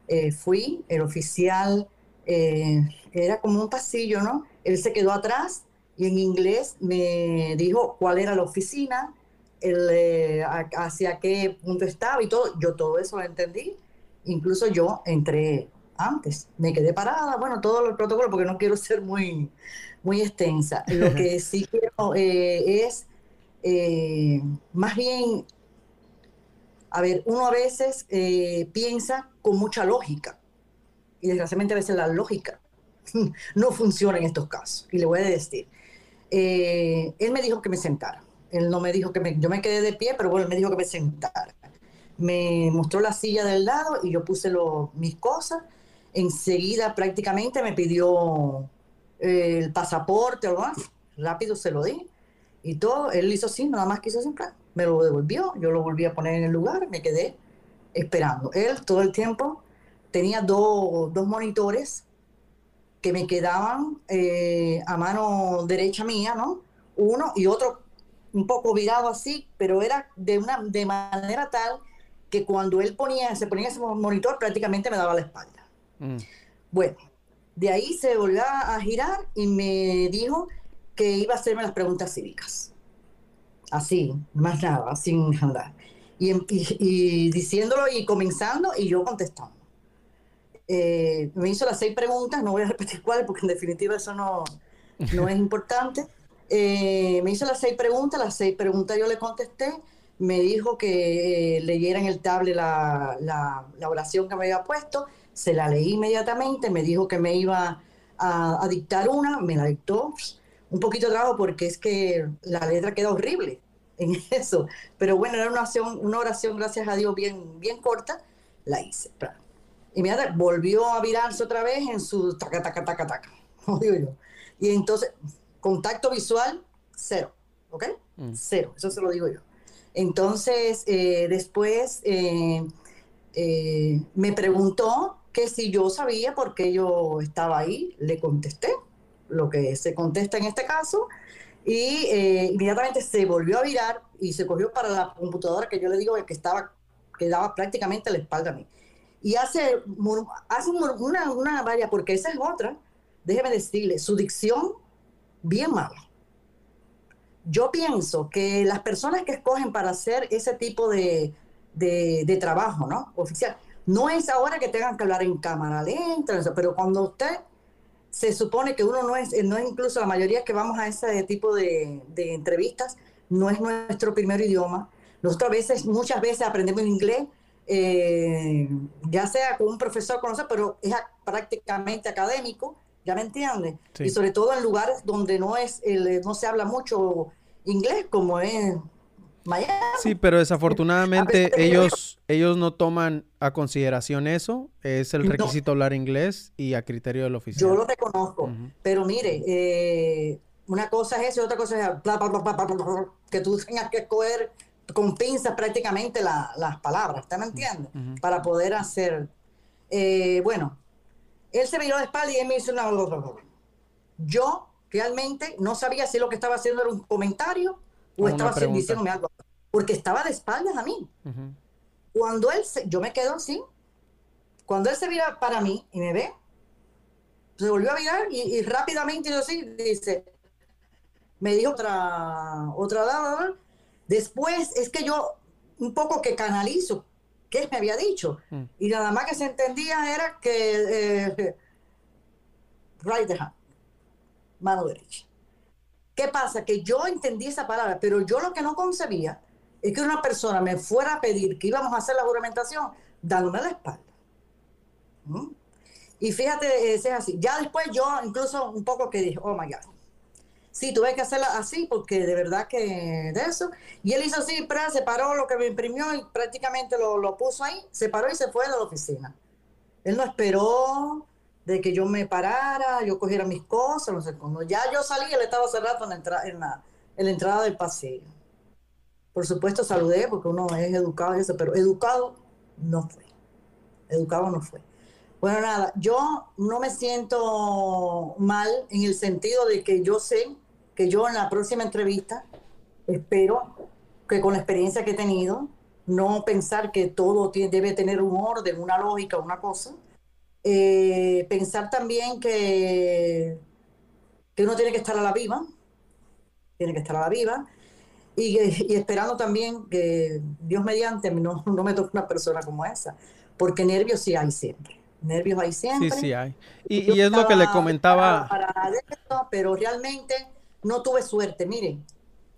eh, fui, el oficial eh, era como un pasillo, ¿no? Él se quedó atrás y en inglés me dijo cuál era la oficina, el, hacia qué punto estaba y todo. Yo todo eso lo entendí. Incluso yo entré antes, me quedé parada, bueno, todo el protocolo, porque no quiero <laughs> ser muy, muy extensa. Lo que <laughs> sí quiero es más bien a ver, uno a veces eh, piensa con mucha lógica y desgraciadamente a veces la lógica <laughs> no funciona en estos casos. Y le voy a decir, eh, él me dijo que me sentara. Él no me dijo que me, yo me quedé de pie, pero bueno, él me dijo que me sentara. Me mostró la silla del lado y yo puse mis cosas. Enseguida prácticamente me pidió eh, el pasaporte o algo más. Rápido se lo di y todo. Él hizo así, nada más quiso siempre. Me lo devolvió, yo lo volví a poner en el lugar, me quedé esperando. Él todo el tiempo tenía dos monitores que me quedaban eh, a mano derecha mía, ¿no? Uno y otro un poco virado así, pero era de una de manera tal que cuando él ponía, se ponía ese monitor prácticamente me daba la espalda. Mm. Bueno, de ahí se volvió a girar y me dijo que iba a hacerme las preguntas cívicas. Así, más nada, sin andar. Y, y diciéndolo y comenzando y yo contestando. Eh, me hizo las seis preguntas, no voy a repetir <laughs> cuáles porque en definitiva eso no, no es importante. Eh, me hizo las seis preguntas, las seis preguntas yo le contesté, me dijo que eh, leyera en el tablet la, la, oración que me había puesto, se la leí inmediatamente, me dijo que me iba a, dictar una, me la dictó, un poquito de trabajo porque es que la letra queda horrible en <laughs> eso, pero bueno, era una oración, gracias a Dios bien, bien corta, la hice inmediatamente volvió a virarse otra vez en su taca, taca, taca, taca, <laughs> digo yo. Y entonces, contacto visual, cero, ¿ok? Mm. Cero, eso se lo digo yo. Entonces, eh, después eh, eh, me preguntó que si yo sabía por qué yo estaba ahí, le contesté lo que se contesta en este caso, y inmediatamente se volvió a virar y se cogió para la computadora que yo le digo que estaba, que daba prácticamente la espalda a mí y hace, hace una, una vaya, porque esa es otra, déjeme decirle, su dicción bien mala. Yo pienso que las personas que escogen para hacer ese tipo de, de, trabajo, ¿no? Oficial, no es ahora que tengan que hablar en cámara lenta, pero cuando usted se supone que uno no es, no es incluso la mayoría que vamos a ese tipo de, de entrevistas, no es nuestro primer idioma. Nosotros a veces, muchas veces aprendemos inglés eh, ya sea con un profesor conocido, pero es prácticamente académico, ¿ya me entiendes? Y sobre todo en lugares donde no, es el, no se habla mucho inglés, como en Miami. Sí, pero desafortunadamente ellos, ellos no toman a consideración eso, es el requisito hablar inglés y a criterio del oficial. Yo lo reconozco, pero mire, eh, una cosa es eso y otra cosa es que tú tengas que escoger con pinzas prácticamente las palabras, ¿usted me entiende? Para poder hacer. Eh, bueno, él se miró de espalda y él me hizo una. Yo realmente no sabía si lo que estaba haciendo era un comentario o estaba diciéndome algo, porque estaba de espaldas a mí. Cuando él se, yo me quedo así, cuando él se mira para mí y me ve, se volvió a mirar y, rápidamente yo así dice, me dijo otra, otra Después es que yo un poco que canalizo qué me había dicho. Mm. Y nada más que se entendía era que eh, right hand, mano derecha. ¿Qué pasa? Que yo entendí esa palabra, pero yo lo que no concebía es que una persona me fuera a pedir que íbamos a hacer la juramentación dándome la espalda. ¿Mm? Y fíjate, es así. Ya después yo incluso un poco que dije, oh my God, Sí, tuve que hacerla así porque de verdad que de eso. Y él hizo así, se paró lo que me imprimió y prácticamente lo, puso ahí, se paró y se fue de la oficina. Él no esperó de que yo me parara, yo cogiera mis cosas, no sé cómo. Ya yo salí, él estaba cerrado en la, en la, en la entrada del pasillo. Por supuesto saludé porque uno es educado y eso, pero educado no fue. Educado no fue. Bueno, nada, yo no me siento mal en el sentido de que yo sé que yo en la próxima entrevista espero que con la experiencia que he tenido, no pensar que todo debe tener un orden, una lógica, una cosa. Eh, pensar también que, que uno tiene que estar a la viva, tiene que estar a la viva, y, esperando también que Dios mediante no, no me toque una persona como esa, porque nervios sí hay siempre nervios hay siempre. Sí, sí hay. Y, es lo que le comentaba. pero realmente no tuve suerte, miren,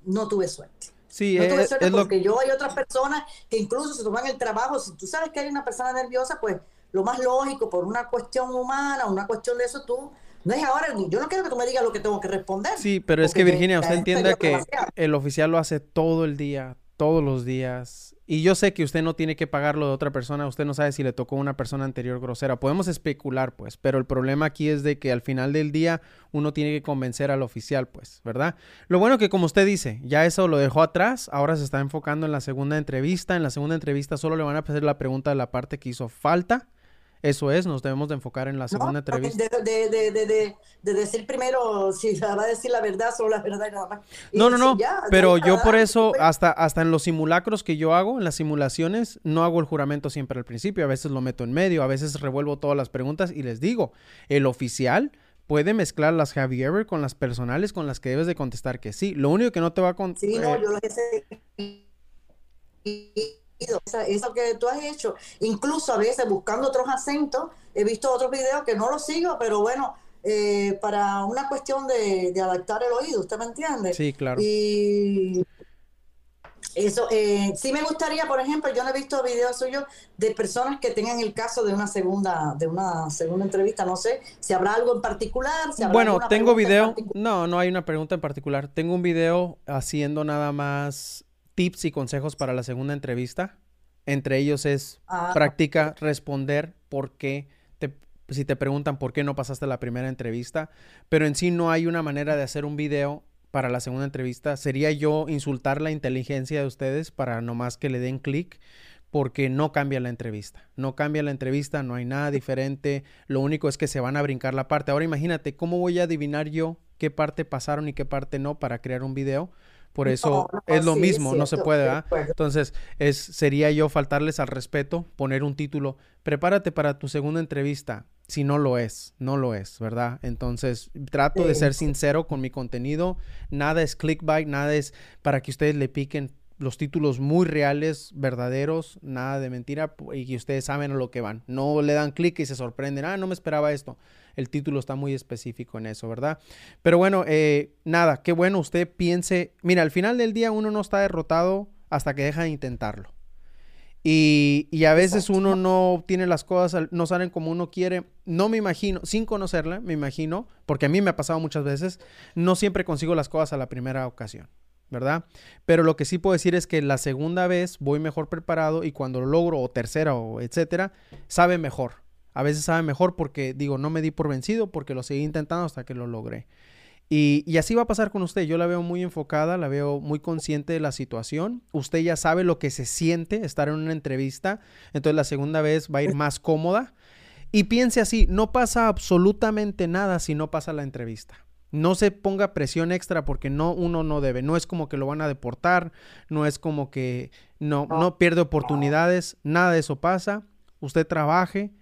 no tuve suerte. Sí, no tuve suerte porque yo hay otras personas que incluso se toman el trabajo. Si tú sabes que hay una persona nerviosa, pues lo más lógico, por una cuestión humana, una cuestión de eso, tú No es ahora, yo no quiero que tú me digas lo que tengo que responder. Sí, pero es que Virginia, usted entiende que el oficial lo hace todo el día, todos los días. Y yo sé que usted no tiene que pagarlo de otra persona, usted no sabe si le tocó a una persona anterior grosera. Podemos especular, pues, pero el problema aquí es de que al final del día uno tiene que convencer al oficial, pues, ¿verdad? Lo bueno que como usted dice, ya eso lo dejó atrás, ahora se está enfocando en la segunda entrevista. En la segunda entrevista solo le van a hacer la pregunta de la parte que hizo falta eso es, nos debemos de enfocar en la segunda entrevista. De, de, de, de, decir primero si va a decir la verdad, solo la verdad y nada más. no, no, no, pero yo por eso, pues. hasta, hasta en los simulacros que yo hago, en las simulaciones, no hago el juramento siempre al principio, a veces lo meto en medio, a veces revuelvo todas las preguntas y les digo, el oficial puede mezclar las Javier con las personales con las que debes de contestar que sí. Lo único que no te va a contestar... Sí, no, eh, yo lo que eso que tú has hecho. Incluso a veces buscando otros acentos, he visto otros videos que no los sigo, pero bueno, eh, para una cuestión de, adaptar el oído, ¿usted me entiende? Sí, claro. Y eso, eh, sí me gustaría, por ejemplo, yo no he visto videos suyos de personas que tengan el caso de una segunda, de una segunda entrevista, no sé, si habrá algo en particular. bueno, tengo video, no, no hay una pregunta en particular. Tengo un video haciendo nada más tips y consejos para la segunda entrevista. Entre ellos es ah. practica responder por qué te, si te preguntan por qué no pasaste la primera entrevista, pero en sí no hay una manera de hacer un video para la segunda entrevista. Sería yo insultar la inteligencia de ustedes para nomás que le den clic porque no cambia la entrevista. No cambia la entrevista, no hay nada diferente. Lo único es que se van a brincar la parte. Ahora imagínate, ¿cómo voy a adivinar yo qué parte pasaron y qué parte no para crear un video? Por eso es lo mismo, no se puede, ¿verdad? Entonces, es, sería yo faltarles al respeto, poner un título, prepárate para tu segunda entrevista, si no lo es, no lo es, ¿verdad? Entonces, trato de ser sincero con mi contenido, nada es clickbait, nada es para que ustedes le piquen los títulos muy reales, verdaderos, nada de mentira, y que ustedes saben a lo que van. No le dan clic y se sorprenden, ah, no me esperaba esto el título está muy específico en eso, ¿verdad? Pero bueno, eh, nada, qué bueno usted piense, mira, al final del día uno no está derrotado hasta que deja de intentarlo. Y, y, a veces uno no obtiene las cosas, no salen como uno quiere. No me imagino, sin conocerla, me imagino, porque a mí me ha pasado muchas veces, no siempre consigo las cosas a la primera ocasión, ¿verdad? Pero lo que sí puedo decir es que la segunda vez voy mejor preparado y cuando lo logro, o tercera, o etcétera, sabe mejor. A veces sabe mejor porque digo, no me di por vencido porque lo seguí intentando hasta que lo logré. Y, así va a pasar con usted. Yo la veo muy enfocada, la veo muy consciente de la situación. Usted ya sabe lo que se siente estar en una entrevista. Entonces la segunda vez va a ir más cómoda. Y piense así, no pasa absolutamente nada si no pasa la entrevista. No se ponga presión extra porque no, uno no debe. No es como que lo van a deportar, no es como que no, no pierde oportunidades, nada de eso pasa. Usted trabaje,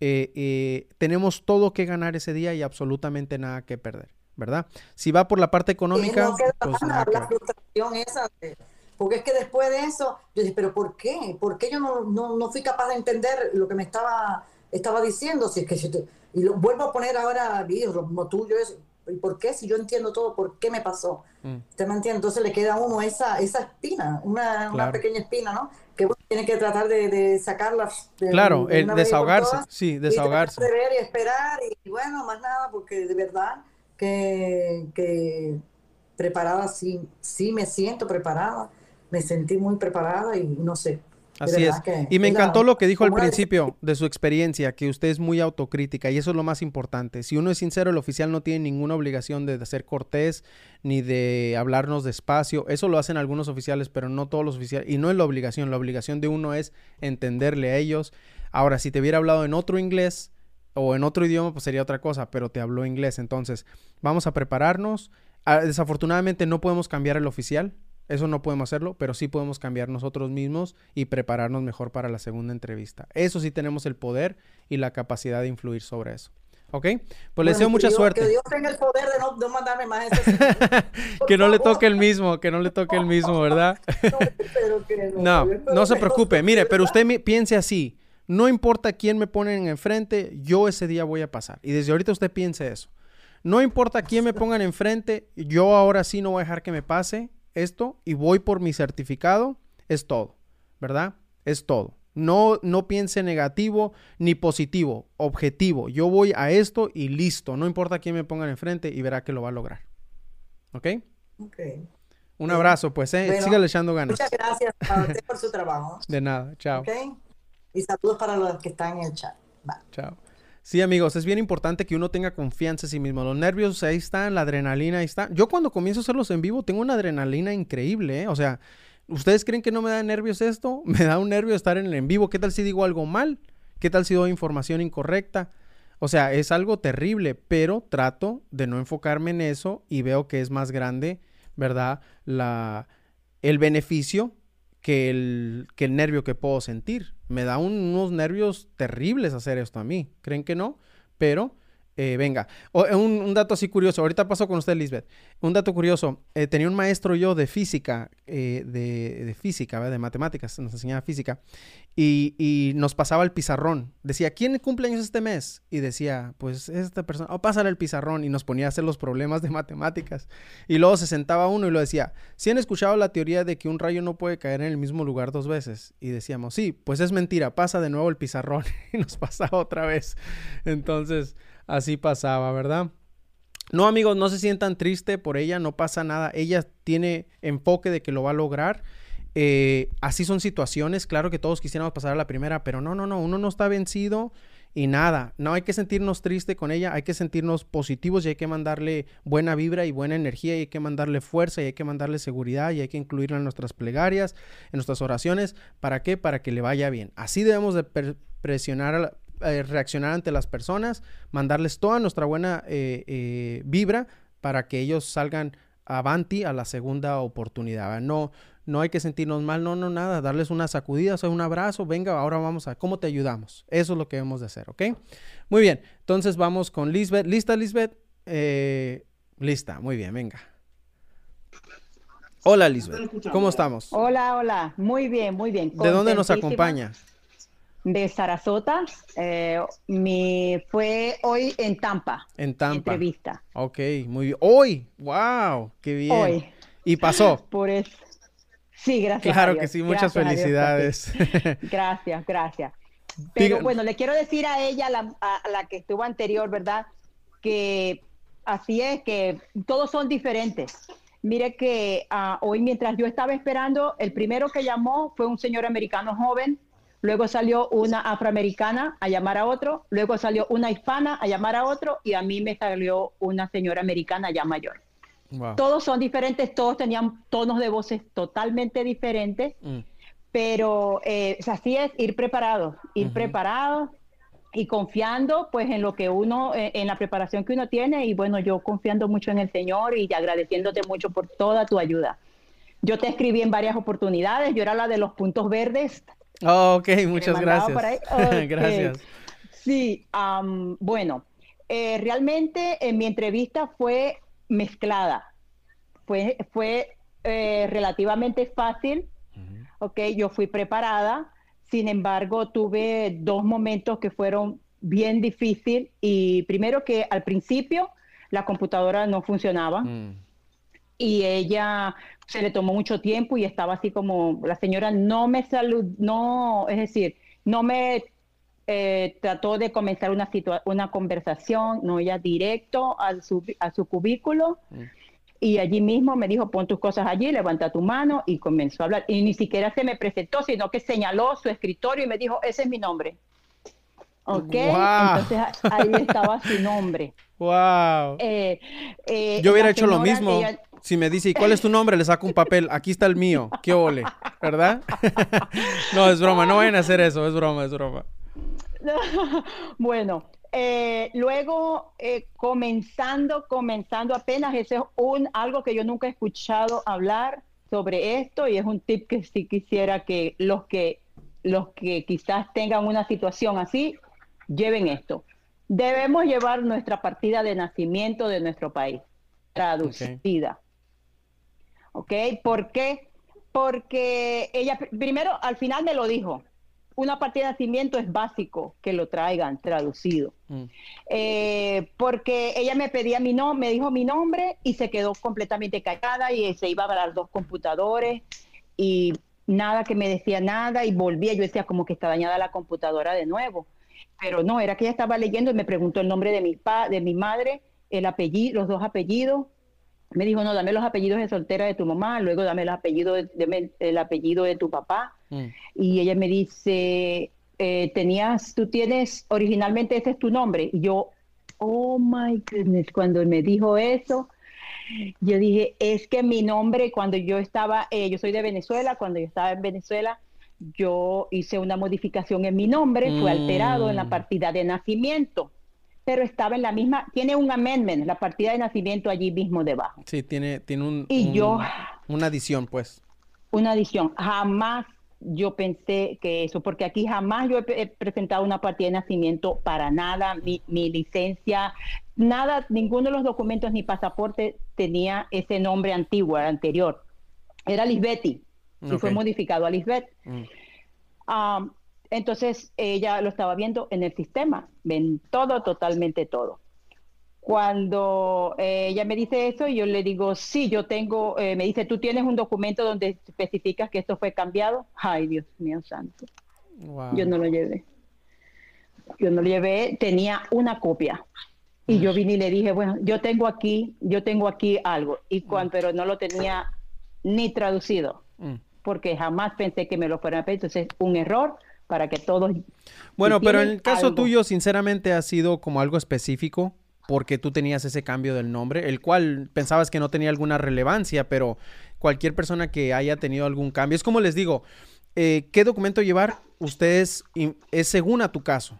eh, eh, tenemos todo que ganar ese día y absolutamente nada que perder, ¿verdad? Si va por la parte económica, pues la, frustración esa, porque es que después de eso, yo dije, pero ¿por qué? ¿Por qué yo no, no, fui capaz de entender lo que me estaba, estaba diciendo? Si es que y lo vuelvo a poner ahora, videos como tuyo, es, ¿y por qué? Si yo entiendo todo, ¿por qué me pasó? Mm. ¿Usted me entiende? Entonces le queda a uno esa, esa espina, una, una pequeña espina, ¿no? que uno tiene que tratar de, de sacarlas. claro, el desahogarse, sí, desahogarse. Y de ver y esperar y bueno, más nada, porque de verdad que, que preparada, sí, sí me siento preparada, me sentí muy preparada y no sé, Así es. Y me encantó lo que dijo al principio de su experiencia, que usted es muy autocrítica y eso es lo más importante. Si uno es sincero, el oficial no tiene ninguna obligación de ser cortés ni de hablarnos despacio. Eso lo hacen algunos oficiales, pero no todos los oficiales. Y no es la obligación, la obligación de uno es entenderle a ellos. Ahora, si te hubiera hablado en otro inglés o en otro idioma, pues sería otra cosa, pero te habló inglés. Entonces, vamos a prepararnos. Ah, desafortunadamente no podemos cambiar el oficial, eso no podemos hacerlo, pero sí podemos cambiar nosotros mismos y prepararnos mejor para la segunda entrevista. Eso sí tenemos el poder y la capacidad de influir sobre eso. ¿Ok? Pues les deseo mucha suerte. Que Dios tenga el poder de no, mandarme más <laughs> Que no le toque el mismo, que no le toque el mismo, ¿verdad? <laughs> no, no, <laughs> se preocupe. Mire, pero usted piense así. No importa quién me ponen enfrente, yo ese día voy a pasar. Y desde ahorita usted piense eso. No importa quién me pongan enfrente, yo ahora sí no voy a dejar que me pase esto y voy por mi certificado, es todo, ¿verdad? Es todo. No, no piense negativo ni positivo, objetivo. Yo voy a esto y listo. No importa quién me ponga enfrente y verá que lo va a lograr. ¿Ok? Ok. Un abrazo, pues, ¿eh? Sígale echando ganas. Muchas gracias a usted por su trabajo. De nada, chao. Ok. Y saludos para los que están en el chat. Bye. Chao. Sí, amigos, es bien importante que uno tenga confianza en sí mismo. Los nervios ahí están, la adrenalina ahí está. Yo cuando comienzo a hacerlos en vivo tengo una adrenalina increíble, ¿eh? O sea, ¿ustedes creen que no me da nervios esto? <laughs> Me da un nervio estar en el en vivo. ¿Qué tal si digo algo mal? ¿Qué tal si doy información incorrecta? O sea, es algo terrible, pero trato de no enfocarme en eso y veo que es más grande, ¿verdad? La, el beneficio que el, que el nervio que puedo sentir. Me da unos nervios terribles hacer esto a mí. ¿Creen que no? Pero eh, venga, eh, un, dato así curioso. Ahorita paso con usted, Lisbeth. Un dato curioso. Eh, tenía un maestro yo de física, de, física, de matemáticas, nos enseñaba física, y, nos pasaba el pizarrón. Decía, ¿quién cumple años este mes? Y decía, pues esta persona, o oh, el pizarrón, y nos ponía a hacer los problemas de matemáticas. Y luego se sentaba uno y lo decía, ¿si han escuchado la teoría de que un rayo no puede caer en el mismo lugar dos veces? Y decíamos, sí, pues es mentira, pasa de nuevo el pizarrón, <laughs> y nos pasaba otra vez. Entonces así pasaba, ¿verdad? No, amigos, no se sientan tristes por ella, no pasa nada. Ella tiene enfoque de que lo va a lograr. Eh, así son situaciones, claro que todos quisiéramos pasar a la primera, pero no, no, no, uno no está vencido y nada, no hay que sentirnos tristes con ella, hay que sentirnos positivos y hay que mandarle buena vibra y buena energía y hay que mandarle fuerza y hay que mandarle seguridad y hay que incluirla en nuestras plegarias, en nuestras oraciones, ¿para qué? Para que le vaya bien. Así debemos de presionar a la, eh, reaccionar ante las personas, mandarles toda nuestra buena eh, eh, vibra para que ellos salgan avanti a la segunda oportunidad. No, no hay que sentirnos mal, no, no, nada, darles una sacudida, o un abrazo, venga, ahora vamos a, ¿cómo te ayudamos? Eso es lo que debemos de hacer, ¿ok? Muy bien, entonces vamos con Lisbeth. ¿Lista, Lisbeth? lista, muy bien, venga. Hola, Lisbeth, ¿cómo estamos? Hola, hola, muy bien, muy bien. ¿De dónde nos acompaña? De Sarasota. Eh, mi, fue hoy en Tampa. En Tampa. Entrevista. Ok, muy bien. Hoy, wow, qué bien. Hoy. Y pasó. Por eso. Sí, gracias. Claro que sí, muchas felicidades. <laughs> gracias, gracias. Pero bueno, le quiero decir a ella, la, a la que estuvo anterior, ¿verdad? Que así es, que todos son diferentes. Mire que uh, hoy mientras yo estaba esperando, el primero que llamó fue un señor americano joven luego salió una afroamericana a llamar a otro, luego salió una hispana a llamar a otro y a mí me salió una señora americana ya mayor. Todos son diferentes, todos tenían tonos de voces totalmente diferentes, mm. pero eh, así es, ir preparados, ir preparados y confiando pues en lo que uno, eh, en la preparación que uno tiene y bueno, yo confiando mucho en el Señor y agradeciéndote mucho por toda tu ayuda. Yo te escribí en varias oportunidades, yo era la de los puntos verdes, Oh, ok, muchas gracias. <laughs> gracias. Sí, bueno, eh, realmente en mi entrevista fue mezclada. Fue, fue eh, relativamente fácil. Ok, yo fui preparada. Sin embargo, tuve dos momentos que fueron bien difíciles. Y primero que al principio la computadora no funcionaba. Mm. Y ella se le tomó mucho tiempo y estaba así como, la señora no me salud, no, es decir, no me eh, trató de comenzar una, una conversación, no, ella directo a su, a su cubículo. Mm. Y allí mismo me dijo, pon tus cosas allí, levanta tu mano y comenzó a hablar. Y ni siquiera se me presentó, sino que señaló su escritorio y me dijo, ese es mi nombre. ¿Ok? Entonces ahí estaba <laughs> su nombre. ¡Wow! Eh, eh, Yo hubiera hecho lo mismo si me dice, ¿y cuál es tu nombre? Le saco un papel. Aquí está el mío. ¿Qué ole? ¿Verdad? <laughs> no, es broma. No vayan a hacer eso. Es broma, es broma. <laughs> bueno, eh, luego, eh, comenzando, comenzando apenas, ese es un, algo que yo nunca he escuchado hablar sobre esto y es un tip que sí quisiera que los que, los que quizás tengan una situación así, lleven esto. Debemos llevar nuestra partida de nacimiento de nuestro país traducida. ¿ok? ¿Por qué? Porque ella, primero, al final me lo dijo, una partida de nacimiento es básico que lo traigan traducido. Mm. Eh, porque ella me pedía mi nombre, me dijo mi nombre y se quedó completamente callada y se iba a dar dos computadores y nada que me decía nada y volvía, yo decía como que está dañada la computadora de nuevo. Pero no, era que ella estaba leyendo y me preguntó el nombre de mi, pa, de mi madre, el apellido, los dos apellidos. Me dijo, no, dame los apellidos de soltera de tu mamá, luego dame el apellido de, el apellido de tu papá. Mm. Y ella me dice, eh, tenías, tú tienes, originalmente ese es tu nombre. Y yo, oh my goodness, cuando me dijo eso, yo dije, es que mi nombre, cuando yo estaba, eh, yo soy de Venezuela, cuando yo estaba en Venezuela, yo hice una modificación en mi nombre, fue alterado en la mm. partida de nacimiento, pero estaba en la misma, tiene un amendment, la partida de nacimiento allí mismo debajo. Sí, tiene, tiene un, y yo, una adición, pues. Una adición. Jamás yo pensé que eso, porque aquí jamás yo he, presentado una partida de nacimiento para nada, mi, licencia, nada, ninguno de los documentos ni pasaporte tenía ese nombre antiguo, anterior. Era Lisbetti y fue modificado a Lisbeth. Mm. Ah, entonces ella lo estaba viendo en el sistema, ven todo, totalmente todo. Cuando eh, ella me dice eso, yo le digo, sí, yo tengo, eh, me dice, ¿tú tienes un documento donde especificas que esto fue cambiado? Ay, Dios mío santo. Yo no lo llevé. Yo no lo llevé, tenía una copia. Y yo vine y le dije, bueno, yo tengo aquí, yo tengo aquí algo. Y cuando, pero no lo tenía ni traducido, mm. Porque jamás pensé que me lo fueran a pedir. Entonces, un error para que todos... Bueno, pero en el caso tuyo, sinceramente, ha sido como algo específico porque tú tenías ese cambio del nombre, el cual pensabas que no tenía alguna relevancia, pero cualquier persona que haya tenido algún cambio, es como les digo, eh, ¿qué documento llevar? Ustedes, es según a tu caso,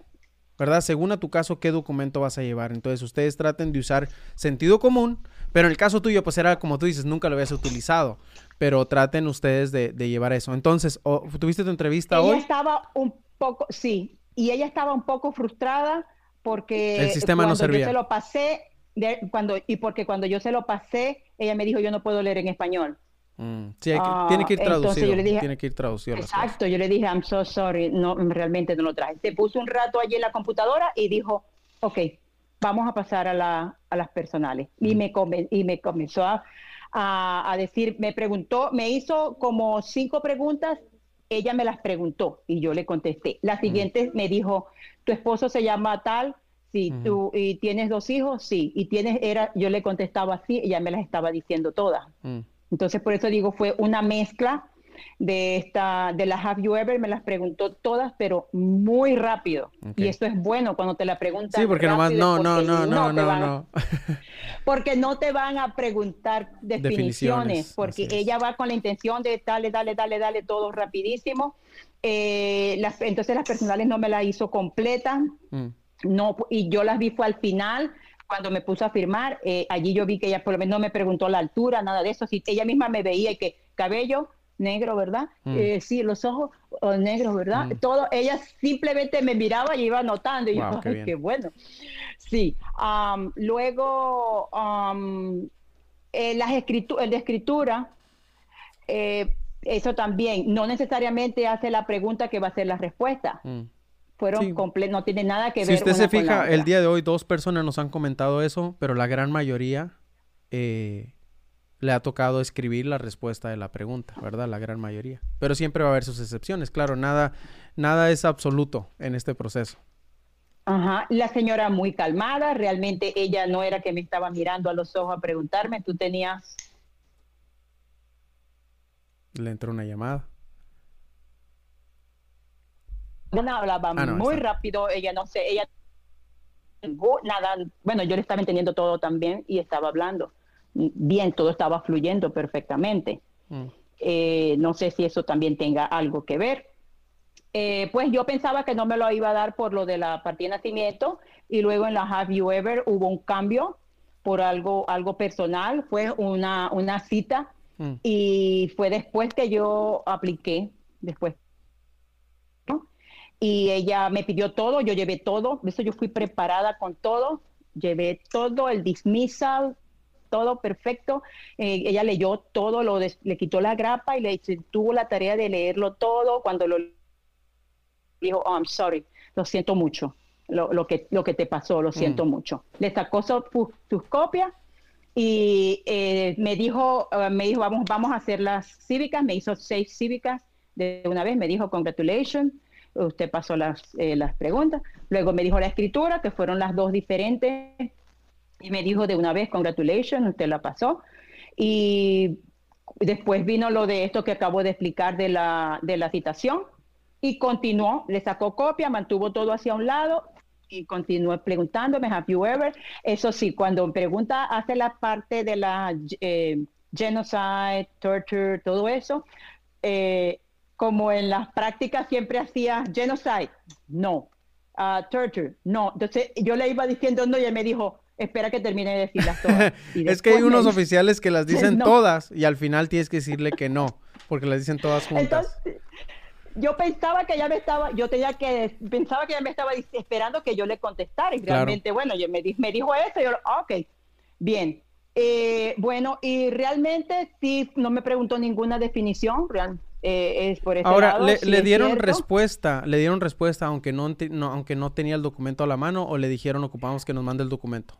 ¿verdad? Según a tu caso, ¿qué documento vas a llevar? Entonces, ustedes traten de usar sentido común, pero en el caso tuyo, pues era como tú dices, nunca lo habías utilizado, pero traten ustedes de, llevar eso. Entonces, ¿tuviste tu entrevista ella hoy? estaba un poco, sí, y ella estaba un poco frustrada porque el sistema no servía. yo se lo pasé, cuando, y porque cuando yo se lo pasé, ella me dijo, yo no puedo leer en español. Mm, sí, tiene que ir traducido. Yo le dije, tiene que ir traducido. Exacto, yo le dije, I'm so sorry, no, realmente no lo traje. Se puso un rato allí en la computadora y dijo, ok, vamos a pasar a, la, a las personales. Y, me y me comenzó a, a, decir, me preguntó, me hizo como cinco preguntas, ella me las preguntó y yo le contesté. La siguiente me dijo, tu esposo se llama tal, sí, tú y tienes dos hijos, sí, y tienes, era, yo le contestaba así, ella me las estaba diciendo todas. Mm. Entonces, por eso digo, fue una mezcla de esta, de las Have You Ever, me las preguntó todas, pero muy rápido. Y eso es bueno cuando te la preguntan. Sí, porque nomás no, no, no, no, no, no. <laughs> porque no te van a preguntar definiciones, porque ella va con la intención de dale, dale, dale, dale todo rapidísimo. Eh, las, entonces las personales no me la hizo completa. Mm. No, y yo las vi fue al final, cuando me puse a firmar, eh, allí yo vi que ella por lo menos no me preguntó la altura, nada de eso, si ella misma me veía y que cabello negro, ¿verdad? Mm. Eh, sí, los ojos negros, ¿verdad? Mm. Todo, ella simplemente me miraba y iba notando y yo, qué, qué, bueno. Sí, luego eh, las el de escritura, eso también, no necesariamente hace la pregunta que va a ser la respuesta. Mm fueron completos, no tiene nada que ver. Si usted se fija, el día de hoy dos personas nos han comentado eso, pero la gran mayoría eh, le ha tocado escribir la respuesta de la pregunta, ¿verdad? La gran mayoría. Pero siempre va a haber sus excepciones, claro, nada, nada es absoluto en este proceso. Ajá, la señora muy calmada, realmente ella no era que me estaba mirando a los ojos a preguntarme, tú tenías... Le entró una llamada hablaba ah, muy rápido, ella no sé, ella nada, bueno, yo le estaba entendiendo todo también y estaba hablando bien, todo estaba fluyendo perfectamente. Mm. Eh, no sé si eso también tenga algo que ver. Eh, pues yo pensaba que no me lo iba a dar por lo de la partida de nacimiento y luego en la Have You Ever hubo un cambio por algo, algo personal, fue una, una cita mm. y fue después que yo apliqué, después y ella me pidió todo, yo llevé todo, eso yo fui preparada con todo, llevé todo, el dismissal, todo perfecto. Eh, ella leyó todo, lo le quitó la grapa y le tuvo la tarea de leerlo todo. Cuando lo dijo, oh, I'm sorry, lo siento mucho, lo, que, lo que te pasó, lo siento mm. mucho. Le sacó sus copias y eh, me dijo, eh, me dijo, vamos, vamos a hacer las cívicas, me hizo seis cívicas de una vez, me dijo, congratulations, usted pasó las, eh, las preguntas. Luego me dijo la escritura, que fueron las dos diferentes, y me dijo de una vez, congratulations, usted la pasó. Y después vino lo de esto que acabo de explicar de la, de la citación, y continuó, le sacó copia, mantuvo todo hacia un lado y continuó preguntándome, ¿have you ever? Eso sí, cuando pregunta, hace la parte de la eh, genocide, torture, todo eso, eh, como en las prácticas siempre hacía genocide, no, uh, torture, no. Entonces yo le iba diciendo no y él me dijo, espera que termine de decirlas todas. <laughs> es que hay unos oficiales que las dicen todas y al final tienes que decirle que no, porque las dicen todas juntas. yo pensaba que ella me estaba, yo tenía que, pensaba que ella me estaba esperando que yo le contestara y realmente, bueno, yo me, me dijo eso y yo, ok, bien. Eh, bueno, y realmente sí, no me preguntó ninguna definición, real, eh, es por Ahora, le, dieron respuesta, le dieron respuesta aunque no, aunque no tenía el documento a la mano o le dijeron ocupamos que nos mande el documento.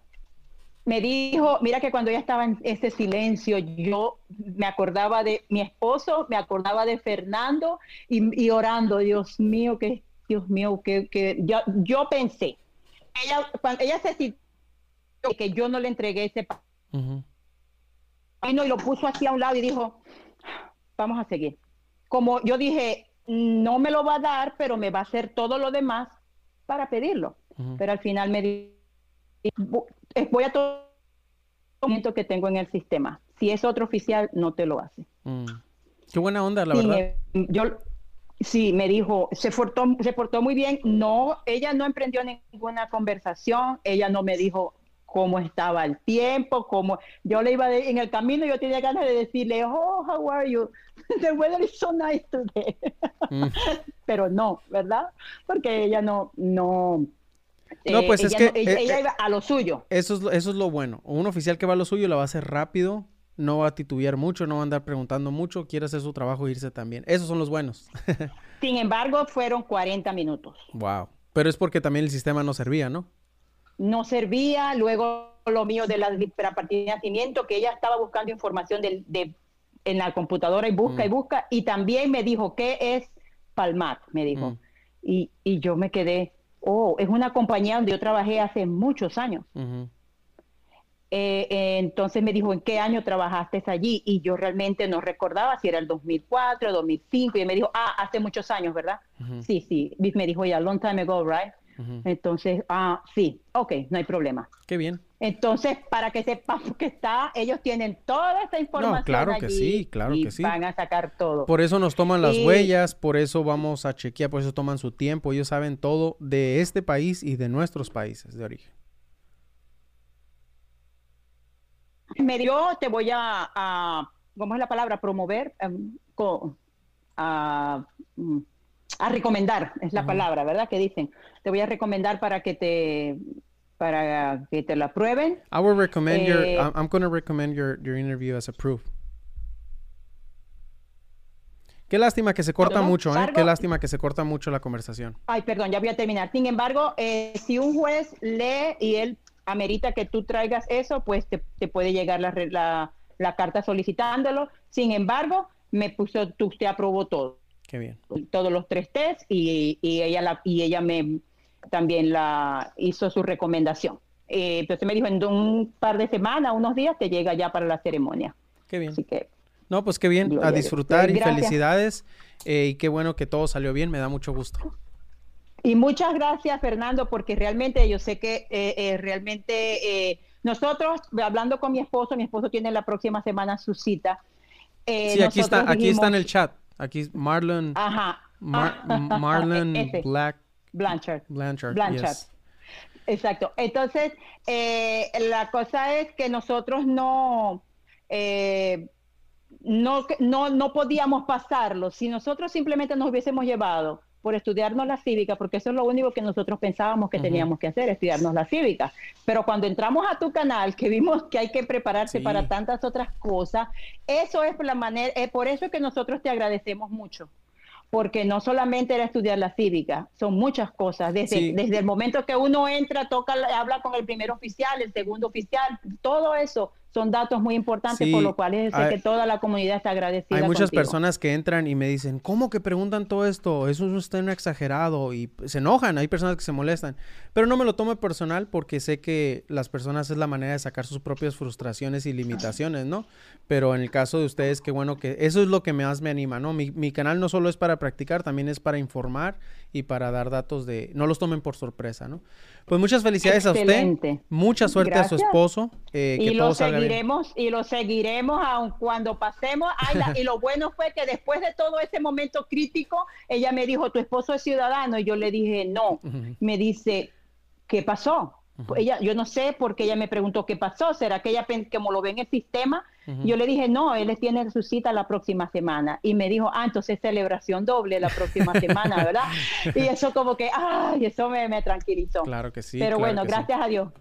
Me dijo, mira que cuando ella estaba en ese silencio, yo me acordaba de mi esposo, me acordaba de Fernando y, orando, Dios mío, que, Dios mío, que, que yo, yo pensé, ella, cuando ella se sintió que yo no le entregué ese y lo puso así a un lado y dijo, vamos a seguir como yo dije, no me lo va a dar, pero me va a hacer todo lo demás para pedirlo. Pero al final me di, voy a todo el que tengo en el sistema. Si es otro oficial, no te lo hace. Mm. Qué buena onda, la verdad. Eh, yo, sí, me dijo, se portó, se portó muy bien. No, ella no emprendió ninguna conversación. Ella no me dijo, cómo estaba el tiempo, cómo yo le iba en el camino, yo tenía ganas de decirle, oh, how are you? <laughs> The weather is so nice today. Mm. <laughs> Pero no, ¿verdad? Porque ella no, no. No, pues eh, es que. ella, eh, iba a lo suyo. Eso es, eso es lo bueno. Un oficial que va a lo suyo lo va a hacer rápido, no va a titubear mucho, no va a andar preguntando mucho, quiere hacer su trabajo e irse también. Esos son los buenos. <laughs> Sin embargo, fueron 40 minutos. Wow. Pero es porque también el sistema no servía, ¿no? No servía, luego lo mío de la, partida de nacimiento, que ella estaba buscando información de, en la computadora y busca y mm. busca, y también me dijo, ¿qué es Palmat? Me dijo. Mm. Y, yo me quedé, oh, es una compañía donde yo trabajé hace muchos años. Eh, entonces me dijo, ¿en qué año trabajaste allí? Y yo realmente no recordaba si era el 2004, 2005, y me dijo, ah, hace muchos años, ¿verdad? Sí, sí, me dijo, ya, long time ago, right? Entonces, ah, sí, ok, no hay problema. Qué bien. Entonces, para que sepamos <laughs> que está, ellos tienen toda esta información. No, claro que sí, claro que sí. Van a sacar todo. Por eso nos toman las huellas, por eso vamos a chequear, por eso toman su tiempo. Ellos saben todo de este país y de nuestros países de origen. Me dio, te voy a, ¿cómo es la palabra? Promover, em, a, mm, a recomendar, es la palabra, ¿verdad? Que dicen, te voy a recomendar para que te para que te la prueben. I will recommend your eh, I'm going to recommend your your interview as a proof. Qué lástima que se corta mucho, ¿eh? Qué lástima que se corta mucho la conversación. Ay, perdón, ya voy a terminar. Sin embargo, eh, si un juez lee y él amerita que tú traigas eso, pues te, te puede llegar la, la, la, carta solicitándolo. Sin embargo, me puso, tú te aprobó todo. Qué bien. Todos los tres test y, y ella la, y ella me también la hizo su recomendación. Eh, entonces me dijo en un par de semanas, unos días, te llega ya para la ceremonia. Qué bien. Así que. No, pues qué bien, a disfrutar y felicidades. Eh, y qué bueno que todo salió bien, me da mucho gusto. Y muchas gracias, Fernando, porque realmente yo sé que eh, realmente nosotros, hablando con mi esposo, mi esposo tiene la próxima semana su cita. sí, aquí está, aquí está en el chat. Aquí Marlon. Ajá. Marlon Black. Blanchard. Blanchard. Blanchard. Exacto. Entonces, eh, la cosa es que nosotros no, eh, no, no, no podíamos pasarlo. Si nosotros simplemente nos hubiésemos llevado por estudiarnos la cívica, porque eso es lo único que nosotros pensábamos que teníamos que hacer, estudiarnos la cívica. Pero cuando entramos a tu canal, que vimos que hay que prepararse para tantas otras cosas, eso es la manera, es por eso que nosotros te agradecemos mucho porque no solamente era estudiar la cívica, son muchas cosas. Desde, desde el momento que uno entra, toca, habla con el primer oficial, el segundo oficial, todo eso son datos muy importantes por lo cual es que toda la comunidad está agradecida. Hay muchas personas que entran y me dicen, ¿cómo que preguntan todo esto? Eso es un exagerado y se enojan, hay personas que se molestan, pero no me lo tomo personal porque sé que las personas es la manera de sacar sus propias frustraciones y limitaciones, ¿no? Pero en el caso de ustedes, qué bueno que eso es lo que más me anima, ¿no? Mi, mi canal no solo es para practicar, también es para informar y para dar datos de, no los tomen por sorpresa, ¿no? Pues muchas felicidades a usted, mucha suerte a su esposo. Eh, y lo seguiremos y lo seguiremos aun cuando pasemos. y lo bueno fue que después de todo ese momento crítico, ella me dijo, tu esposo es ciudadano, y yo le dije, no. Me dice, ¿qué pasó? Ella, yo no sé por qué ella me preguntó qué pasó. ¿Será que ella, como lo ve en el sistema? Yo le dije, no, él tiene su cita la próxima semana. Y me dijo, ah, entonces celebración doble la próxima <laughs> semana, ¿verdad? y eso como que, ay, eso me, me tranquilizó. Claro que sí. Pero bueno, gracias a Dios.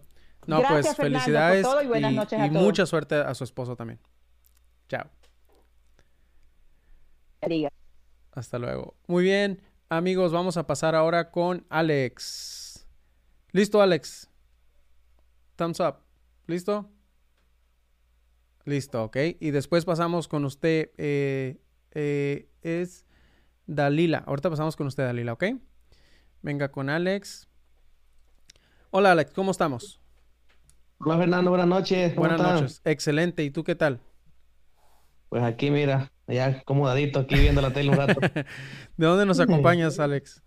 No, pues felicidades y, buenas noches a y mucha suerte a su esposo también. Chao. Hasta luego. Muy bien, amigos, vamos a pasar ahora con Alex. ¿Listo, Alex? Thumbs up. ¿Listo? Listo, ok. Y después pasamos con usted. Eh, eh, es Dalila. Ahorita pasamos con usted, Dalila, ¿ok? Venga con Alex. Hola, Alex, ¿cómo estamos? Hola, Fernando, buenas noches. Buenas noches. Excelente. ¿Y tú qué tal? Pues aquí, mira, ya acomodadito, aquí viendo la tele un rato. <laughs> ¿De dónde nos acompañas, Alex?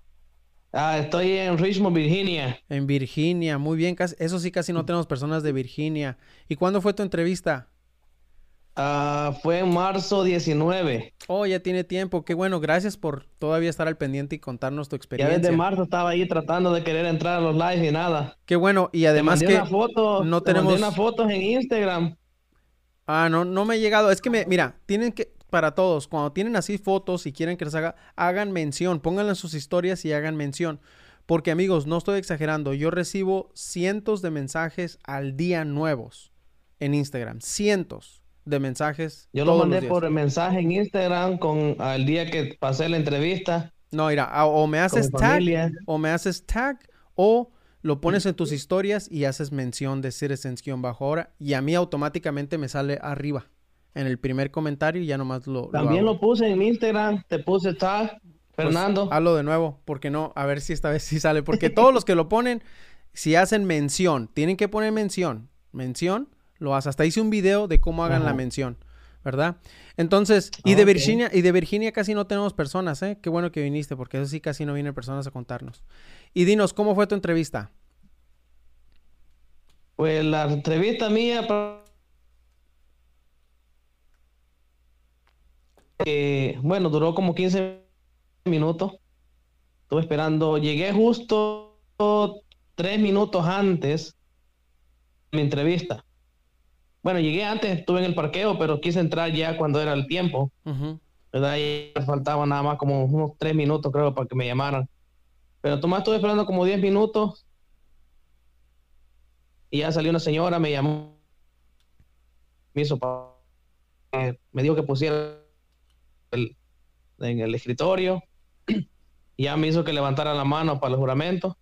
Ah, estoy en Richmond, Virginia. En Virginia, muy bien. eso sí, casi no tenemos personas de Virginia. ¿Y cuándo fue tu entrevista? Ah, fue en marzo 19. Oh, ya tiene tiempo. Qué bueno. Gracias por todavía estar al pendiente y contarnos tu experiencia. Ya desde marzo estaba ahí tratando de querer entrar a los lives y nada. Qué bueno. Y además que foto, no tenemos una fotos en Instagram. Ah, no, no me he llegado. Es que me, mira, tienen que para todos. Cuando tienen así fotos y quieren que les haga, hagan mención, pónganla en sus historias y hagan mención. Porque amigos, no estoy exagerando, yo recibo cientos de mensajes al día nuevos en Instagram, cientos de mensajes. Yo lo mandé por mensaje en Instagram con al día que pasé la entrevista. No, mira, o me haces tag, o me haces tag, o lo pones en tus historias y haces mención de Citizens-bajo ahora, y a mí automáticamente me sale arriba en el primer comentario y ya nomás lo. También lo, puse en Instagram, te puse tag, pues, Fernando. hazlo de nuevo, porque no, a ver si esta vez <laughs> sí sale, porque todos los que lo ponen, si hacen mención, tienen que poner mención, mención, lo haces. Hasta hice un video de cómo hagan la mención. ¿verdad? Entonces, y de Virginia, y de Virginia casi no tenemos personas, ¿eh? Qué bueno que viniste, porque eso sí casi no vienen personas a contarnos. Y dinos, ¿cómo fue tu entrevista? Pues la entrevista mía bueno, duró como 15 minutos. Estuve esperando, llegué justo tres minutos antes de mi entrevista. Bueno, llegué antes, estuve en el parqueo, pero quise entrar ya cuando era el tiempo. ¿verdad? Y faltaba nada más como unos tres minutos, creo, para que me llamaran. Pero Tomás estuve esperando como 10 minutos. Y ya salió una señora, me llamó. Me hizo me dijo que pusiera en el escritorio. <clears throat> ya me hizo que levantara la mano para el juramento.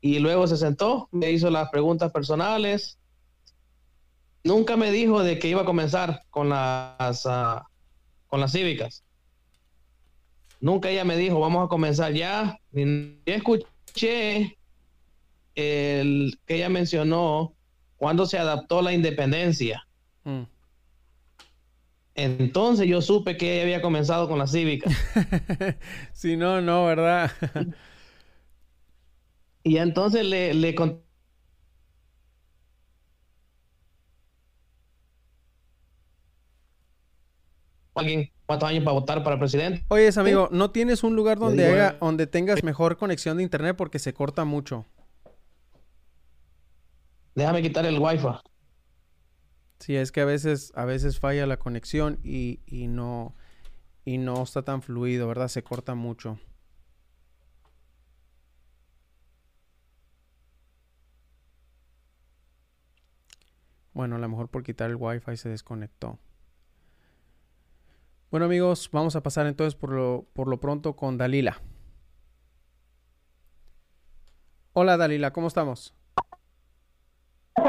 Y luego se sentó, me hizo las preguntas personales. Nunca me dijo de que iba a comenzar con las, ah, con las cívicas. Nunca ella me dijo, vamos a comenzar ya. Ni escuché el que ella mencionó cuando se adaptó la independencia. Mm. Entonces yo supe que ella había comenzado con la cívica. <laughs> si no, no, ¿verdad? <laughs> y entonces le, le conté. alguien cuántos años para votar para presidente. Oye, amigo, ¿no tienes un lugar donde haga, donde tengas mejor conexión de internet porque se corta mucho? Déjame quitar el wifi. Sí, es que a veces, a veces falla la conexión y, y no, y no está tan fluido, ¿verdad? Se corta mucho. Bueno, a lo mejor por quitar el wifi se desconectó. Bueno amigos, vamos a pasar entonces por lo, por lo pronto con Dalila. Hola Dalila, ¿cómo estamos?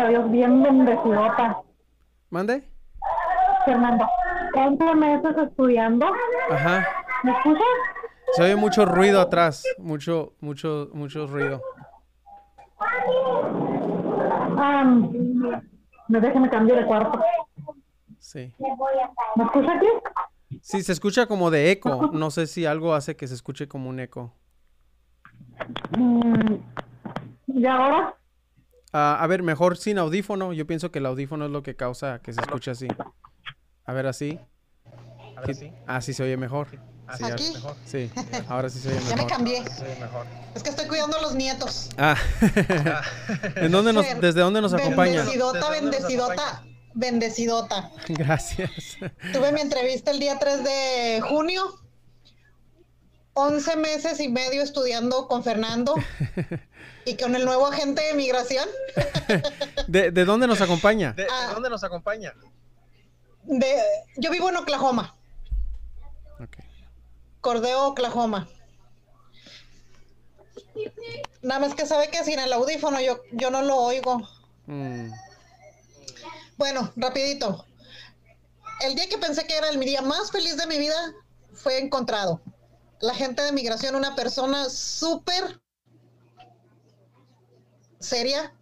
Dios, bien bendecidota. ¿Mande? Fernando, 11 meses estudiando. Ajá. ¿Me escuchas? Se oye mucho ruido atrás, mucho, mucho, mucho ruido. Um, déjeme cambiar de cuarto. Sí. ¿Me escucha aquí? Sí, se escucha como de eco. No sé si algo hace que se escuche como un eco. Mm, ¿Y ahora? Ah, a ver, mejor sin audífono. Yo pienso que el audífono es lo que causa que se escuche así. A ver, así. A ver, así. Ah, sí se oye mejor. Sí, ¿Aquí? Sí, ahora sí se oye mejor. Ya me cambié. Es que estoy cuidando a los nietos. Ah. <laughs> ¿En dónde nos, ¿Desde dónde nos acompaña? Bendecidota, bendecidota, bendecidota. <laughs> Gracias. Tuve mi entrevista el día 3 de junio. 11 meses y medio estudiando con Fernando <laughs> y con el nuevo agente de migración. <laughs> ¿De, de dónde nos acompaña? ¿De, Ah. dónde nos acompaña? De, yo vivo en Oklahoma. Cordeo, Oklahoma. Nada más que sabe que sin el audífono yo, yo no lo oigo. Mm. Bueno, rapidito. El día que pensé que era el día más feliz de mi vida fue encontrado. La gente de migración, una persona súper seria.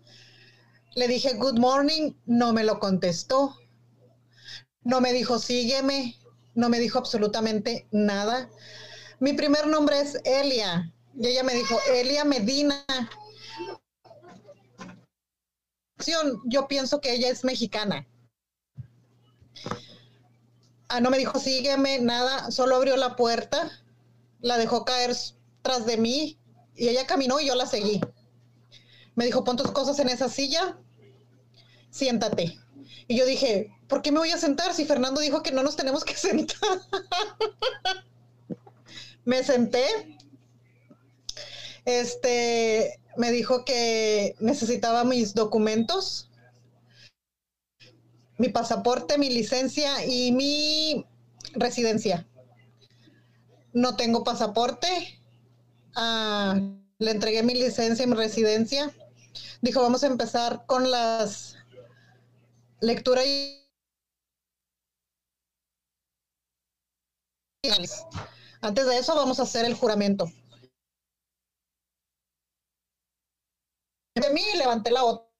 Le dije good morning, no me lo contestó. No me dijo sígueme, no me dijo absolutamente nada. Mi primer nombre es Elia y ella me dijo Elia Medina. Yo pienso que ella es mexicana. Ah, no me dijo sígueme, nada, solo abrió la puerta, la dejó caer tras de mí y ella caminó y yo la seguí. Me dijo, pon tus cosas en esa silla, siéntate. Y yo dije, ¿por qué me voy a sentar si Fernando dijo que no nos tenemos que <laughs> sentar? me senté. Este, me dijo que necesitaba mis documentos, mi pasaporte, mi licencia y mi residencia. No tengo pasaporte. Ah, le entregué mi licencia y mi residencia. Dijo, vamos a empezar con las lectura y antes de eso vamos a hacer el juramento. De mí levanté la otra.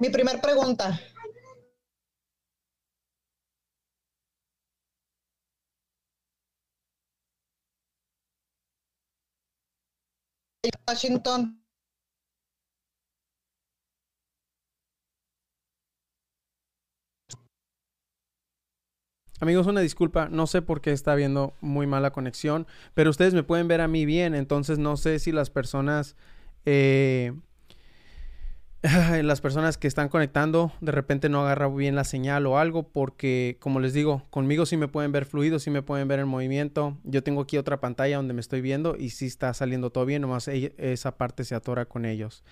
Mi primer pregunta. Washington. Amigos, una disculpa, no sé por qué está habiendo muy mala conexión, pero ustedes me pueden ver a mí bien, entonces no sé si las personas, eh, <laughs> las personas que están conectando de repente no agarra bien la señal o algo, porque como les digo, conmigo sí me pueden ver fluido, sí me pueden ver en movimiento. Yo tengo aquí otra pantalla donde me estoy viendo y sí está saliendo todo bien, nomás esa parte se atora con ellos.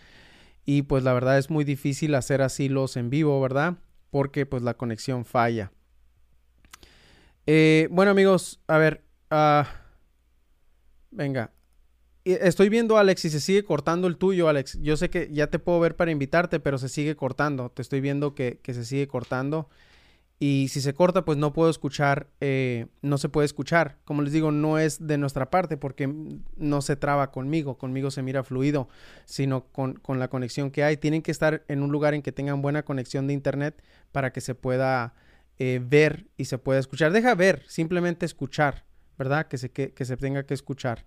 Y pues la verdad es muy difícil hacer así los en vivo, ¿verdad? Porque pues la conexión falla. Eh, bueno, amigos, a ver. ah, venga. Estoy viendo, Alex, y se sigue cortando el tuyo, Alex. Yo sé que ya te puedo ver para invitarte, pero se sigue cortando. Te estoy viendo que, se sigue cortando. Y si se corta, pues no puedo escuchar, eh, no se puede escuchar. Como les digo, no es de nuestra parte porque no se traba conmigo, conmigo se mira fluido, sino con, la conexión que hay. Tienen que estar en un lugar en que tengan buena conexión de internet para que se pueda eh, ver y se pueda escuchar. Deja ver, simplemente escuchar, ¿verdad? Que se, que se tenga que escuchar.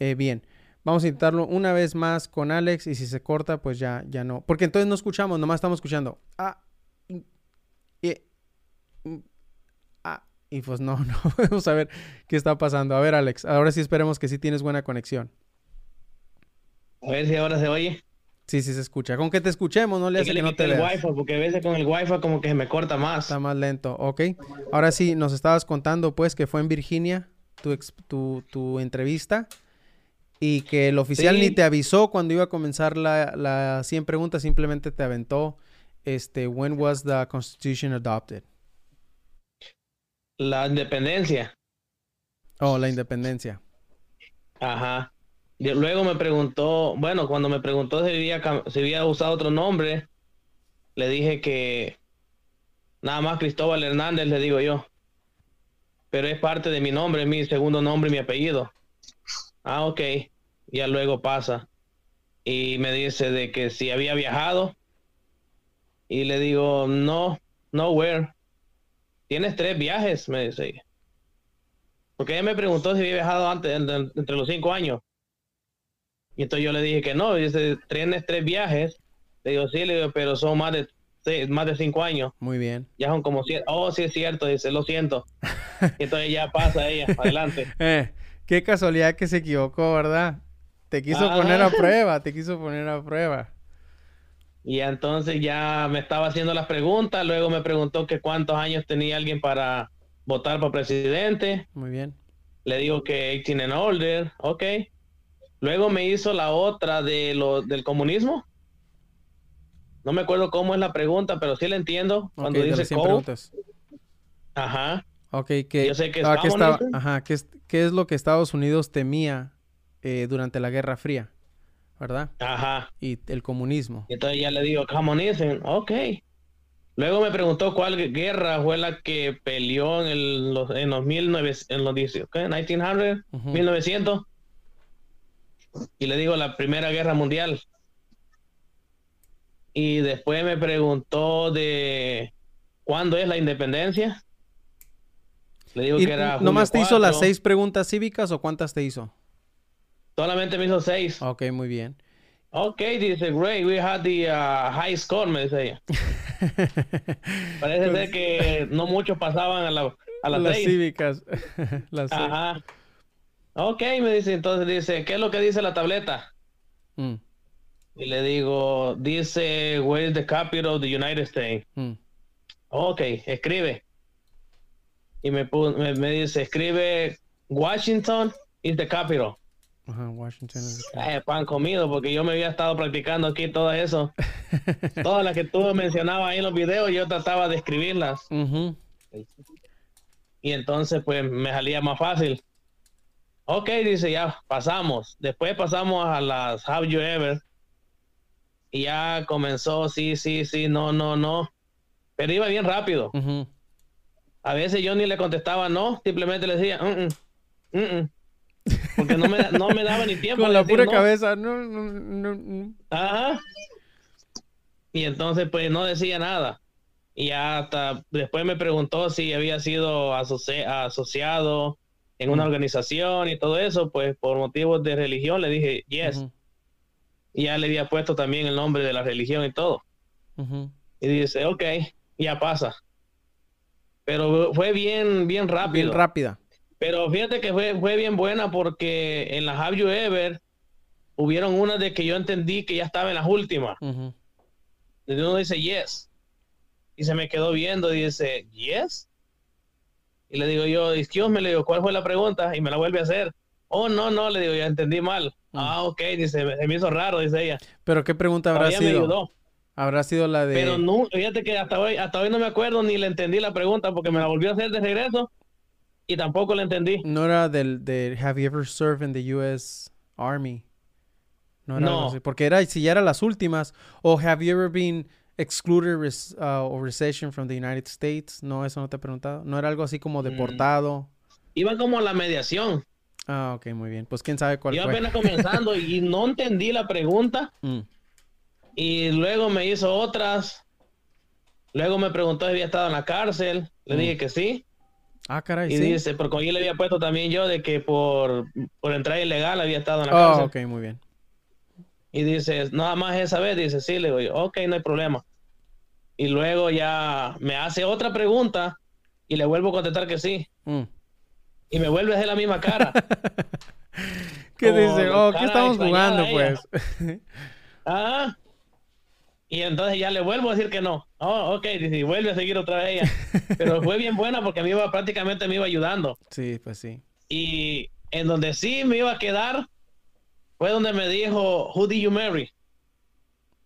Eh, bien, vamos a intentarlo una vez más con Alex y si se corta, pues ya, ya no. Porque entonces no escuchamos, nomás estamos escuchando. Ah, eh, ah, y pues no, <laughs> no podemos saber qué está pasando. A ver, Alex, ahora sí esperemos que sí tienes buena conexión. A ver si ahora se oye. Sí, sí se escucha. Con que te escuchemos, no le hace que no te el wifi, porque a veces con el wifi como que se me corta más. Está más lento, ok. Ahora sí, nos estabas contando pues que fue en Virginia tu, ex- tu, tu entrevista y que el oficial Sí. ni te avisó cuando iba a comenzar la, la 100 preguntas, simplemente te aventó, este, when was the Constitution adopted? La independencia. Oh, la independencia. Ajá. luego me preguntó, bueno, cuando me preguntó si había, si había usado otro nombre, le dije que nada más Cristóbal Hernández, le digo yo. Pero es parte de mi nombre, mi segundo nombre y mi apellido. Ah, ok. Ya luego pasa. Y me dice de que si había viajado. Y le digo, no, nowhere. Tienes tres viajes, me dice. Porque ella me preguntó si había viajado antes, entre los cinco años. Y entonces yo le dije que no. dice, tienes tres viajes. Le digo, sí, le digo, pero son más de, más de cinco años. Muy bien. Ya son como siete. Oh, sí es cierto, dice, lo siento. <laughs> y entonces ya pasa ella, adelante. <laughs> Eh, qué casualidad que se equivocó, ¿verdad? Te quiso ah. poner a prueba, te quiso poner a prueba. Y entonces ya me estaba haciendo las preguntas, luego me preguntó que cuántos años tenía alguien para votar para presidente. Muy bien. Le digo que 18 and older, ok. Luego me hizo la otra de lo, del comunismo. No me acuerdo cómo es la pregunta, pero sí la entiendo. Cuando dice preguntas. Ajá. Ok, que, Yo sé que ah, ajá, ¿qué es, ¿qué es lo que Estados Unidos temía eh, durante la Guerra Fría? ¿Verdad? Ajá. Y el comunismo. Entonces ya le digo, comunismo, ok. Luego me preguntó cuál guerra fue la que peleó en, el, los, en los 1900, en los 1900, 1900. Y le digo la Primera Guerra Mundial. Y después me preguntó de cuándo es la independencia. Le digo que era. ¿Nomás te hizo las seis preguntas cívicas o cuántas te hizo? Solamente me hizo seis. Ok, muy bien. Ok, dice, great, we had the uh, high score, me dice ella. <laughs> Parece ser que no muchos pasaban a, la, a las, las cívicas. <laughs> las Ajá. Ok, me dice, entonces dice, ¿qué es lo que dice la tableta? Mm. Y le digo, dice, where is the capital of the United States? Mm. Ok, escribe. Y me, me, dice, escribe, Washington is the capital. Ajá, Washington. Eh, pan comido, porque yo me había estado practicando aquí todo eso. <laughs> Todas las que tú mencionabas ahí en los videos, yo trataba de escribirlas. Y entonces, pues, me salía más fácil. Ok, dice, ya pasamos. Después pasamos a las Have You Ever. Y ya comenzó, sí, sí, sí, no, no, no. Pero iba bien rápido. A veces yo ni le contestaba no, simplemente le decía, mm, mm, mm, porque no me, no me, daba ni <laughs> tiempo. Con la pura cabeza, no, no, no, Ajá. Y entonces, pues no decía nada. Y hasta después me preguntó si había sido asociado en una organización y todo eso, pues por motivos de religión le dije yes. Y ya le había puesto también el nombre de la religión y todo. Y dice, ok, ya pasa. Pero fue bien, bien rápido. Bien rápida. Pero fíjate que fue, fue bien buena porque en la Have You Ever hubieron una de que yo entendí que ya estaba en las últimas. Y uno dice yes. Y se me quedó viendo y dice, yes. Y le digo yo, excuse me, le digo, ¿cuál fue la pregunta? Y me la vuelve a hacer. Oh, no, no, le digo, ya entendí mal. Mm. Ah, ok, dice, se me hizo raro, dice ella. ¿Pero qué pregunta habrá sido? Me ayudó. Habrá sido la de... Pero no, fíjate que hasta hoy, hasta hoy no me acuerdo ni le entendí la pregunta porque me la volvió a hacer de regreso y tampoco la entendí. No era del, de Have you ever served in the U.S. Army? No era no. Porque era, si ya eran las últimas, o Have you ever been excluded uh, or recession from the United States? No, eso no te he preguntado. ¿No era algo así como mm. deportado? Iba como a la mediación. Ah, ok, muy bien. Pues quién sabe cuál Iba apenas comenzando y no entendí la pregunta. <laughs> Mm. Y luego me hizo otras. Luego me preguntó si había estado en la cárcel. Le mm. dije que sí. Ah, caray, y dice, porque ahí le había puesto también yo de que por, por entrar ilegal había estado en la cárcel. Ah, ok, muy bien. Y dice, nada más esa vez, dice, sí, le digo yo, ok, no hay problema y luego ya me hace otra pregunta y le vuelvo a contestar que sí. Mm. Y me vuelve a hacer la misma cara. <laughs> ¿Qué dice? Oh, ¿qué estamos jugando, pues? <laughs> ah. Y entonces ya le vuelvo a decir que no. Oh, ok, y vuelve a seguir otra vez ella. <laughs> Pero fue bien buena porque me iba, prácticamente me iba ayudando. Sí, pues sí. Y en donde sí me iba a quedar fue donde me dijo, Who did you marry?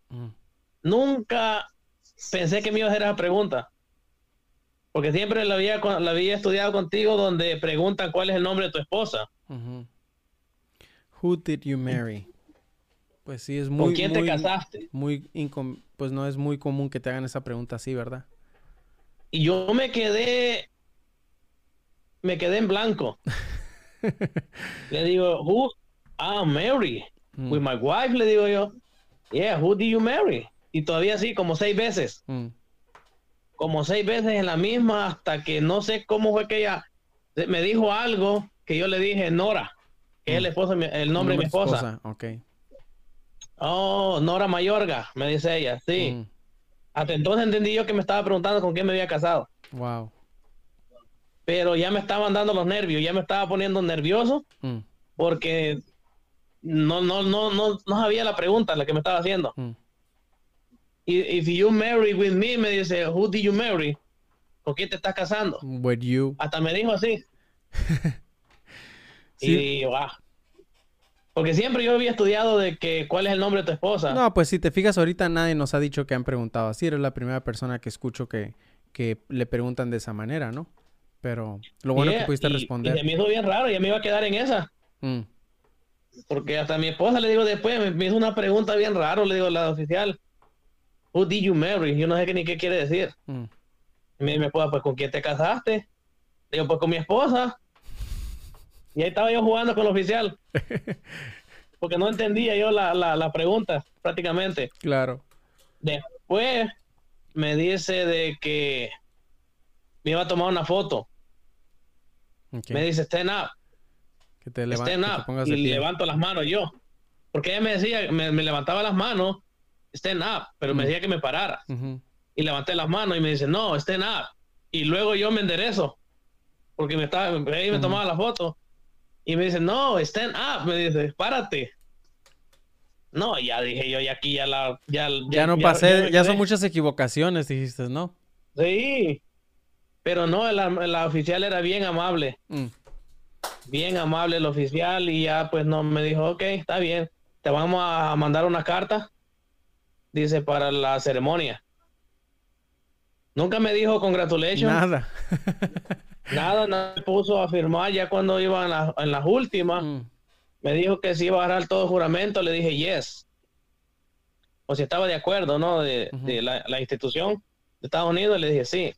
Mm. Nunca pensé que me iba a hacer esa pregunta. Porque siempre la había, la había estudiado contigo donde preguntan cuál es el nombre de tu esposa. Who did you marry? Pues sí, es muy... ¿Con quién te casaste? Muy pues no es muy común que te hagan esa pregunta así, ¿verdad? Y yo me quedé... Me quedé en blanco. <laughs> le digo, who... Ah, Mary. Mm. With my wife, le digo yo. Yeah, who did you marry? Y todavía sí, como seis veces. Mm. Como seis veces en la misma, hasta que no sé cómo fue que ella me dijo algo que yo le dije, Nora, que es el, mm. esposo, el nombre de mi esposa. esposa. Ok. Oh, Nora Mayorga, me dice ella, sí. Mm. Hasta entonces entendí yo que me estaba preguntando con quién me había casado. Wow. Pero ya me estaban dando los nervios, ya me estaba poniendo nervioso mm. porque no, no, no, no, no sabía la pregunta la que me estaba haciendo. Mm. If you marry with me, me dice, who did you marry? ¿Con quién te estás casando? With you. Hasta me dijo así. <laughs> Y wow, porque siempre yo había estudiado de que cuál es el nombre de tu esposa. No, pues si te fijas ahorita nadie nos ha dicho que han preguntado así. Eres la primera persona que escucho que, que le preguntan de esa manera, ¿no? Pero lo bueno que pudiste responder. Y mí hizo bien raro, ya me iba a quedar en esa. Mm. Porque hasta a mi esposa le digo después, me, hizo una pregunta bien raro, le digo la oficial. Who did you marry? Yo no sé qué, ni qué quiere decir. Mm. Y me, me esposa, pues ¿con quién te casaste? Le digo, pues con mi esposa. Y ahí estaba yo jugando con el oficial. <laughs> Porque no entendía yo la, la, pregunta, prácticamente. Claro. Después me dice de que me iba a tomar una foto. Me dice, stand up. Que te, stand up. y levanto las manos yo. Porque ella me decía, me, levantaba las manos, stand up, pero me decía que me parara. Y levanté las manos y me dice, no, stand up. Y luego yo me enderezo. Porque me estaba, ahí me tomaba la foto. Y me dice, no, stand up. Me dice, párate. No, ya dije yo, y aquí ya la. Ya, ya, no pasé, ya, son muchas equivocaciones, dijiste, ¿no? Sí. Pero no, la, oficial era bien amable. Mm. Bien amable el oficial, y ya pues no me dijo, ok, está bien. Te vamos a mandar una carta. Dice, para la ceremonia. Nunca me dijo congratulations. Nada. <laughs> Nada, nada me puso a firmar ya cuando iba en, las últimas. Mm. Me dijo que si iba a agarrar todo juramento, le dije yes. O si estaba de acuerdo, ¿no? De, la, institución de Estados Unidos, le dije sí.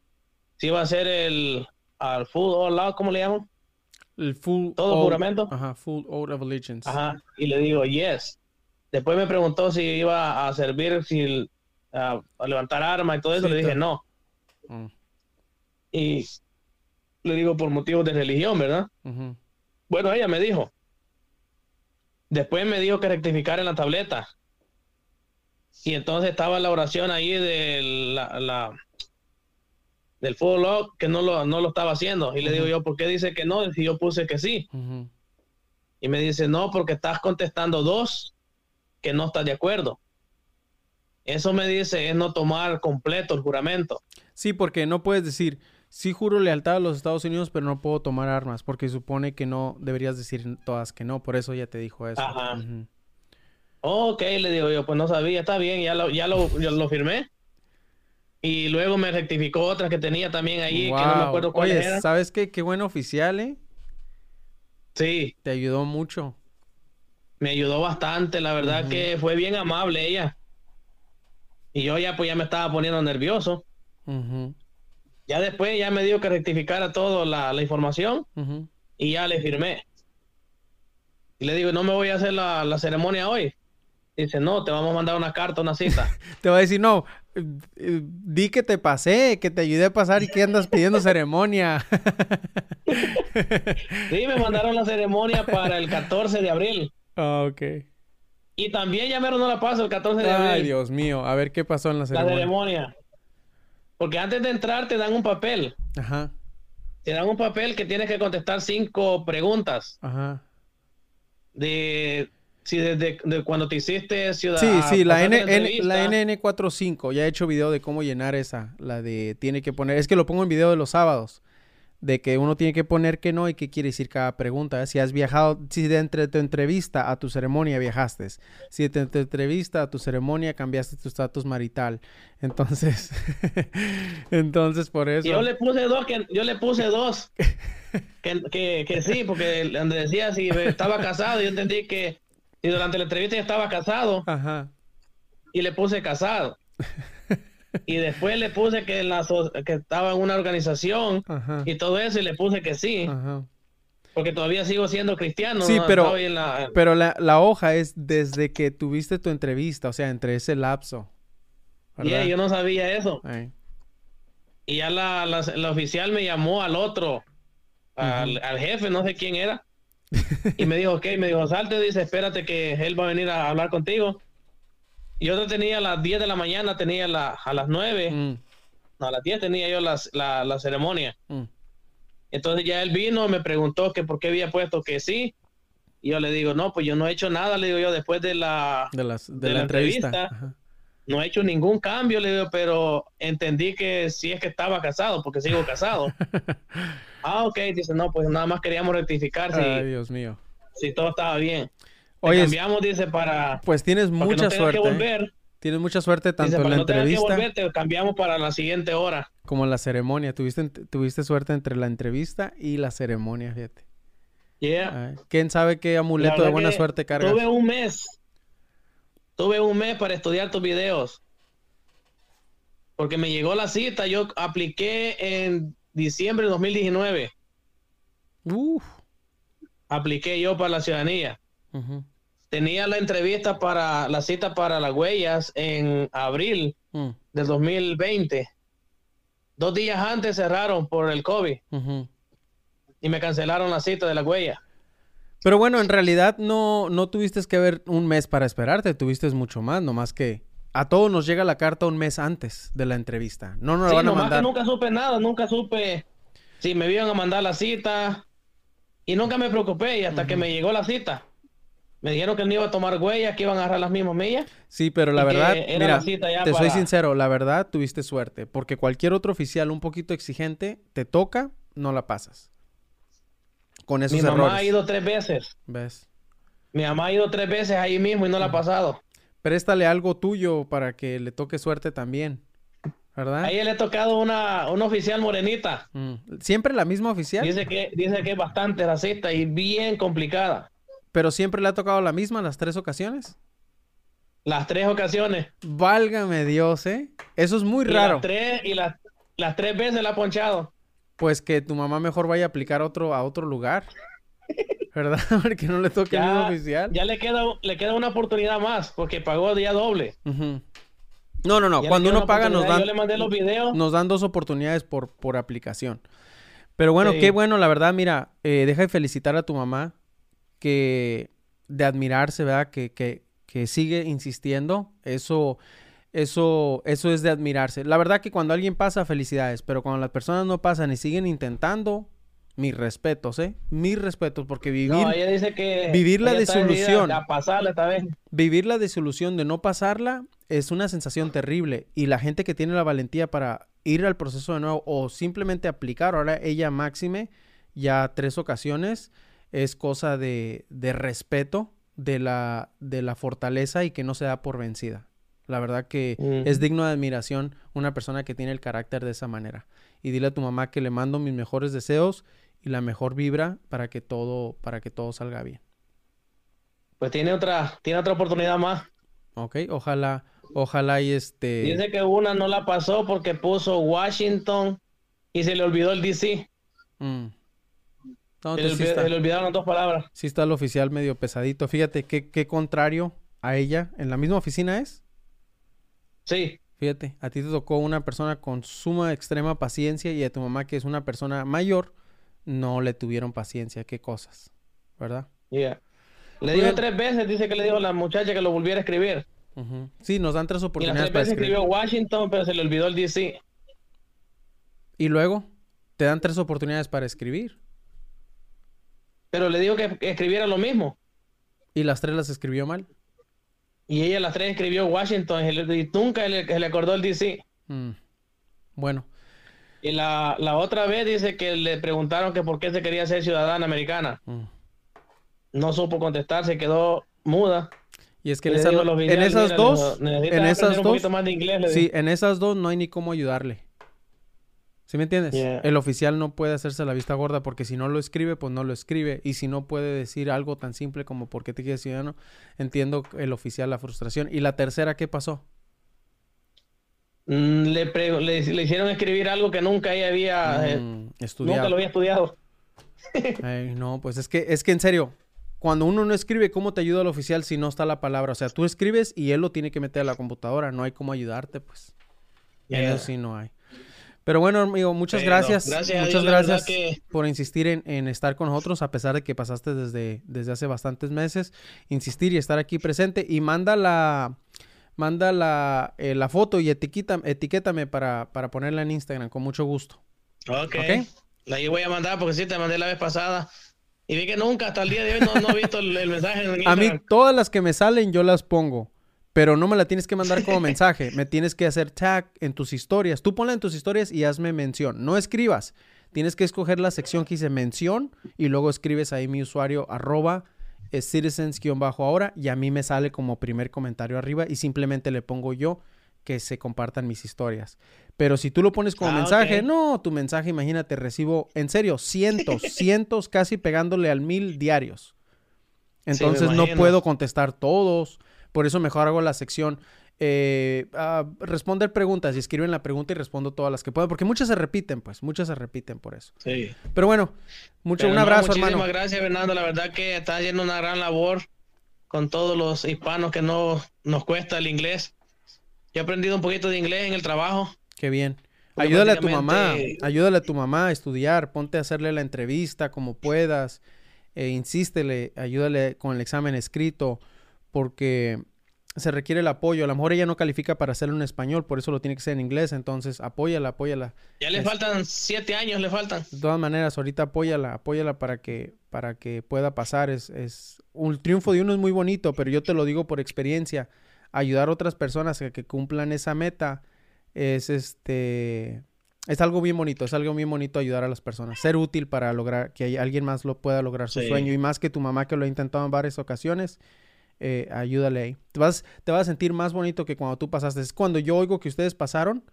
Si iba a ser el al full all out, ¿cómo le llaman? El full todo juramento. Ajá, full oath of allegiance. Ajá, y le digo yes. Después me preguntó si iba a servir, si a, levantar armas y todo eso, le dije no. Mm. Y le digo por motivos de religión, ¿verdad? Bueno, ella me dijo. Después me dijo que rectificar en la tableta. Y entonces estaba la oración ahí de la, del full log que no lo, no lo estaba haciendo. Y le digo yo, ¿por qué dice que no? Y yo puse que sí. Y me dice, no, porque estás contestando dos que no estás de acuerdo. Eso me dice es no tomar completo el juramento. Sí, porque no puedes decir, sí juro lealtad a los Estados Unidos, pero no puedo tomar armas, porque supone que no deberías decir todas que no, por eso ya te dijo eso. Ajá. Ok, le digo yo, pues no sabía, está bien, ya lo, ya lo, lo firmé. Y luego me rectificó otras que tenía también ahí, que no me acuerdo cuál Oye, ¿sabes qué? Qué buen oficial, ¿eh? Sí. Te ayudó mucho. Me ayudó bastante, la verdad que fue bien amable ella. Y yo ya pues ya me estaba poniendo nervioso. Ya después ya me dio que rectificara todo la, la información y ya le firmé. Y le digo, no me voy a hacer la, la, ceremonia hoy. Dice, no, te vamos a mandar una carta, una cita. <laughs> te va a decir, no, eh, di que te pasé, que te ayudé a pasar y que andas pidiendo ceremonia. <laughs> sí, me mandaron la ceremonia para el 14 de abril. Ah, ok. Y también ya no la paso el 14 de abril. Ay, Dios mío, a ver qué pasó en la ceremonia. La ceremonia. Porque antes de entrar te dan un papel. Ajá. Te dan un papel que tienes que contestar cinco preguntas. Ajá. De si desde cuando te hiciste ciudadano. Sí, sí, la, N, la NN45. Ya he hecho video de cómo llenar esa. La de tiene que poner. Es que lo pongo en video de los sábados. De que uno tiene que poner que no y qué quiere decir cada pregunta. Si has viajado, si de entre tu entrevista a tu ceremonia viajaste, si de tu entrevista a tu ceremonia cambiaste tu estatus marital. <laughs> Entonces, entonces por eso. Yo le puse dos, que, yo le puse dos. que, que, sí, porque donde decía si estaba casado, yo entendí que si durante la entrevista ya estaba casado. Ajá. Y le puse casado. <laughs> y después le puse que, en la que estaba en una organización y todo eso y le puse que sí. Porque todavía sigo siendo cristiano. Sí, pero, la... pero la, hoja es desde que tuviste tu entrevista, o sea, entre ese lapso. y yo no sabía eso. Y ya la, la, oficial me llamó al otro, al, al, jefe, no sé quién era. <laughs> y me dijo, ok, me dijo, salte, dice, espérate que él va a venir a hablar contigo. Yo tenía a las 10 de la mañana, tenía la, a las 9, mm. no, a las 10 tenía yo la, la, ceremonia. Mm. Entonces ya él vino, me preguntó que por qué había puesto que sí. Y yo le digo, no, pues yo no he hecho nada, le digo yo, después de la, de, la, entrevista. no he hecho ningún cambio, le digo, pero entendí que sí es que estaba casado, porque sigo casado. <laughs> ah, ok, dice, no, pues nada más queríamos rectificar si, Ay, Dios mío. si todo estaba bien. Oye, cambiamos, dice, para. Pues tienes mucha suerte. ¿eh? Tienes mucha suerte tanto en la entrevista. cambiamos para la siguiente hora. Como en la ceremonia. Tuviste, tuviste suerte entre la entrevista y la ceremonia, fíjate. Yeah. ¿Quién sabe qué amuleto de buena suerte cargas? Tuve un mes. Tuve un mes para estudiar tus videos. Porque me llegó la cita. Yo apliqué en diciembre de 2019. Uf. Apliqué yo para la ciudadanía. Tenía la entrevista para la cita para las huellas en abril mm. del 2020. Dos días antes cerraron por el COVID y me cancelaron la cita de la huella. Pero bueno, en realidad no, no tuviste que ver un mes para esperarte, tuviste mucho más, nomás que a todos nos llega la carta un mes antes de la entrevista. No nos van a mandar. nunca supe nada, nunca supe si me iban a mandar la cita y nunca me preocupé y hasta que me llegó la cita. Me dijeron que no iba a tomar huellas, que iban a agarrar las mismas millas. Sí, pero la verdad, mira, te soy sincero, la verdad tuviste suerte, porque cualquier otro oficial un poquito exigente te toca, no la pasas. Con esos Mi mamá ha ido tres veces. ¿Ves? Mi mamá ha ido tres veces ahí mismo y no la ha pasado. Préstale algo tuyo para que le toque suerte también. ¿Verdad? A ella le ha tocado una, una oficial morenita. Mm. ¿Siempre la misma oficial? Dice que, dice que es bastante racista y bien complicada. ¿Pero siempre le ha tocado la misma las tres ocasiones? Las tres ocasiones. Válgame Dios, ¿eh? Eso es muy raro. Las tres, y las, las tres veces la ha ponchado. Pues que tu mamá mejor vaya a aplicar otro, a otro lugar. <laughs> ¿Verdad? <laughs> Porque no le toque el mismo oficial. Ya le queda, le queda una oportunidad más, porque pagó día doble. No, no, no. Cuando uno paga nos dan. Yo le mandé los videos. Nos dan dos oportunidades por, por aplicación. Pero bueno, qué bueno, la verdad, mira, eh, deja de felicitar a tu mamá que de admirarse, ¿verdad? Que, que, que sigue insistiendo. Eso, eso, eso es de admirarse. La verdad que cuando alguien pasa, felicidades, pero cuando las personas no pasan y siguen intentando, mis respetos, ¿eh? Mis respetos, porque vivir... No, ella dice que... Vivir la desilusión... pasarla esta vez. Vivir la desilusión de no pasarla es una sensación terrible. Y la gente que tiene la valentía para ir al proceso de nuevo o simplemente aplicar, ahora ella máxime, ya tres ocasiones, es cosa de, de respeto de la, de la fortaleza y que no se da por vencida. La verdad que es digno de admiración una persona que tiene el carácter de esa manera. Y dile a tu mamá que le mando mis mejores deseos y la mejor vibra para que todo, para que todo salga bien. Pues tiene otra, tiene otra oportunidad más. Ok, ojalá, ojalá y este. Dice que una no la pasó porque puso Washington y se le olvidó el DC. Mm. No, le, olvidaron dos palabras. Sí está el oficial medio pesadito. Fíjate qué, qué contrario a ella. ¿En la misma oficina es? Sí. Fíjate, a ti te tocó una persona con suma extrema paciencia y a tu mamá que es una persona mayor no le tuvieron paciencia. Qué cosas, ¿verdad? Yeah. Le dijo tres veces, dice que le dijo a la muchacha que lo volviera a escribir. Sí, nos dan tres oportunidades. Y las tres veces escribió Washington, pero se le olvidó el DC. Y luego te dan tres oportunidades para escribir. Pero le digo que escribiera lo mismo. ¿Y las tres las escribió mal? Y ella las tres escribió Washington y nunca le, le acordó el DC. Mm. Bueno. Y la, la, otra vez dice que le preguntaron que por qué se quería ser ciudadana americana. Mm. No supo contestar, se quedó muda. Y es que en, esas dos, en esas dos, sí, en esas dos no hay ni cómo ayudarle. ¿Sí me entiendes? El oficial no puede hacerse la vista gorda porque si no lo escribe, pues no lo escribe. Y si no puede decir algo tan simple como por qué te quieres ciudadano, entiendo el oficial la frustración. ¿Y la tercera qué pasó? Mm, le, le, hicieron escribir algo que nunca ella había eh, mm, estudiado. Nunca lo había estudiado. <laughs> no, pues es que, es que en serio, cuando uno no escribe, ¿cómo te ayuda el oficial si no está la palabra? O sea, tú escribes y él lo tiene que meter a la computadora. No hay cómo ayudarte, pues. Eso sí no hay. Pero bueno, amigo, muchas gracias. Muchas gracias por insistir en, estar con nosotros, a pesar de que pasaste desde, desde hace bastantes meses. Insistir y estar aquí presente. Y manda la, manda la, eh, la foto y etiqueta, etiquétame para, para ponerla en Instagram, con mucho gusto. Ok. La voy a mandar porque sí te mandé la vez pasada. Y vi que nunca, hasta el día de hoy, no, he visto el, mensaje. En a mí, todas las que me salen, yo las pongo pero no me la tienes que mandar como <laughs> mensaje. Me tienes que hacer tag en tus historias. Tú ponla en tus historias y hazme mención. No escribas. Tienes que escoger la sección que dice mención y luego escribes ahí mi usuario arroba eh, citizens-ahora y a mí me sale como primer comentario arriba y simplemente le pongo yo que se compartan mis historias. Pero si tú lo pones como ah, mensaje, no, tu mensaje, imagínate, recibo, en serio, cientos, <laughs> cientos, casi pegándole al mil diarios. Entonces no puedo contestar todos por eso mejor hago la sección eh, responder preguntas y escriben la pregunta y respondo todas las que puedo, porque muchas se repiten, pues, muchas se repiten por eso. Sí. Pero bueno, mucho, un abrazo, muchísimas hermano. gracias, Fernando. La verdad que está haciendo una gran labor con todos los hispanos que no nos cuesta el inglés. Yo he aprendido un poquito de inglés en el trabajo. Qué bien. Ayúdale a tu mamá, ayúdale a tu mamá a estudiar, ponte a hacerle la entrevista como puedas, e insístele, ayúdale con el examen escrito porque se requiere el apoyo. A lo mejor ella no califica para hacerlo en español, por eso lo tiene que ser en inglés. Entonces, apóyala, apóyala. Ya le faltan siete años, le faltan. De todas maneras, ahorita apóyala, apóyala para que, para que pueda pasar. Es, es un triunfo de uno es muy bonito, pero yo te lo digo por experiencia. Ayudar a otras personas a que cumplan esa meta es este es algo bien bonito, es algo bien bonito ayudar a las personas, ser útil para lograr que alguien más lo pueda lograr su sueño y más que tu mamá que lo ha intentado en varias ocasiones eh, ayúdale ahí. Te vas, te vas a sentir más bonito que cuando tú pasaste. Es cuando yo oigo que ustedes pasaron,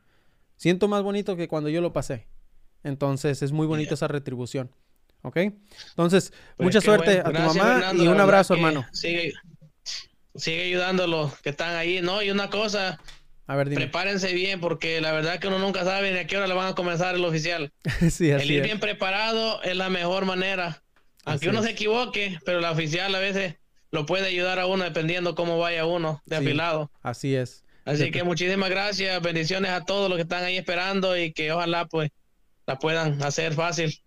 siento más bonito que cuando yo lo pasé. Entonces es muy bonito esa retribución. ¿Ok? Entonces, pues mucha suerte a tu mamá y un abrazo, hermano. Sigue, sigue ayudando a los que están ahí, ¿no? Y una cosa, a ver, Prepárense bien porque la verdad que uno nunca sabe ni a qué hora le van a comenzar el oficial. <laughs> sí, el ir bien preparado es la mejor manera. Aunque uno se equivoque, pero el oficial a veces lo puede ayudar a uno dependiendo cómo vaya uno de afilado. Así es. Así que muchísimas gracias, bendiciones a todos los que están ahí esperando y que ojalá pues la puedan hacer fácil.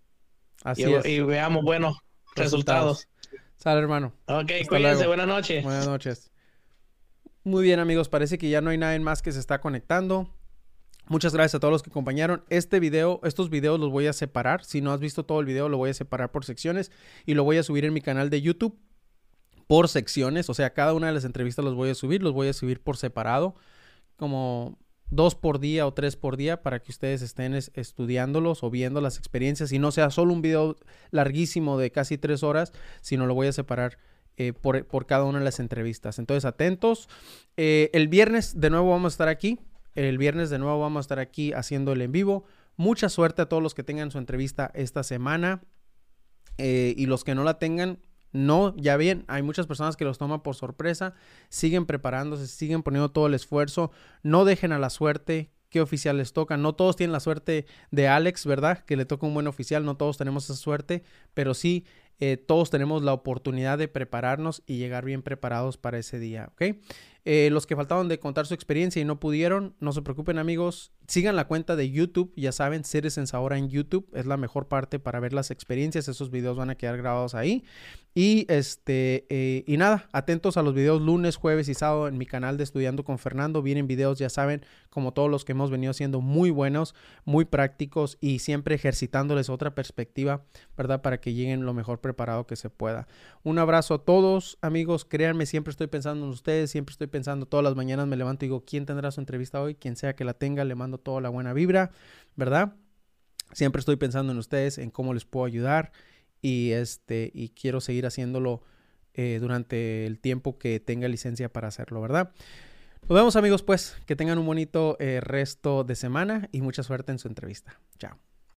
Así y, es. y veamos buenos resultados. Sale, hermano. Ok, cuídense, buenas noches. Buenas noches. Muy bien, amigos, parece que ya no hay nadie más que se está conectando. Muchas gracias a todos los que acompañaron. Este video, estos videos los voy a separar. Si no has visto todo el video, lo voy a separar por secciones y lo voy a subir en mi canal de YouTube por secciones, o sea, cada una de las entrevistas los voy a subir, los voy a subir por separado, como dos por día o tres por día para que ustedes estén estudiándolos o viendo las experiencias y no sea solo un video larguísimo de casi tres horas, sino lo voy a separar eh, por, cada una de las entrevistas. Entonces, atentos. Eh, el viernes de nuevo vamos a estar aquí. El viernes de nuevo vamos a estar aquí haciendo el en vivo. Mucha suerte a todos los que tengan su entrevista esta semana. Eh, y los que no la tengan, no, ya bien, hay muchas personas que los toman por sorpresa, siguen preparándose, siguen poniendo todo el esfuerzo, no dejen a la suerte qué oficial les toca. No todos tienen la suerte de Alex, ¿verdad? Que le toca un buen oficial, no todos tenemos esa suerte, pero sí eh, todos tenemos la oportunidad de prepararnos y llegar bien preparados para ese día, ¿ok? Eh, los que faltaban de contar su experiencia y no pudieron, no se preocupen amigos, sigan la cuenta de YouTube, ya saben, Citizens ahora en YouTube es la mejor parte para ver las experiencias, esos videos van a quedar grabados ahí. Y este, eh, y nada, atentos a los videos lunes, jueves y sábado en mi canal de Estudiando con Fernando. Vienen videos, ya saben, como todos los que hemos venido siendo muy buenos, muy prácticos y siempre ejercitándoles otra perspectiva, ¿verdad? Para que lleguen lo mejor preparado que se pueda. Un abrazo a todos, amigos. Créanme, siempre estoy pensando en ustedes, siempre estoy pensando, todas las mañanas me levanto y digo, ¿quién tendrá su entrevista hoy? Quien sea que la tenga, le mando toda la buena vibra, ¿verdad? Siempre estoy pensando en ustedes, en cómo les puedo ayudar y, este, y quiero seguir haciéndolo eh, durante el tiempo que tenga licencia para hacerlo, ¿verdad? Nos vemos amigos, pues que tengan un bonito eh, resto de semana y mucha suerte en su entrevista. Chao.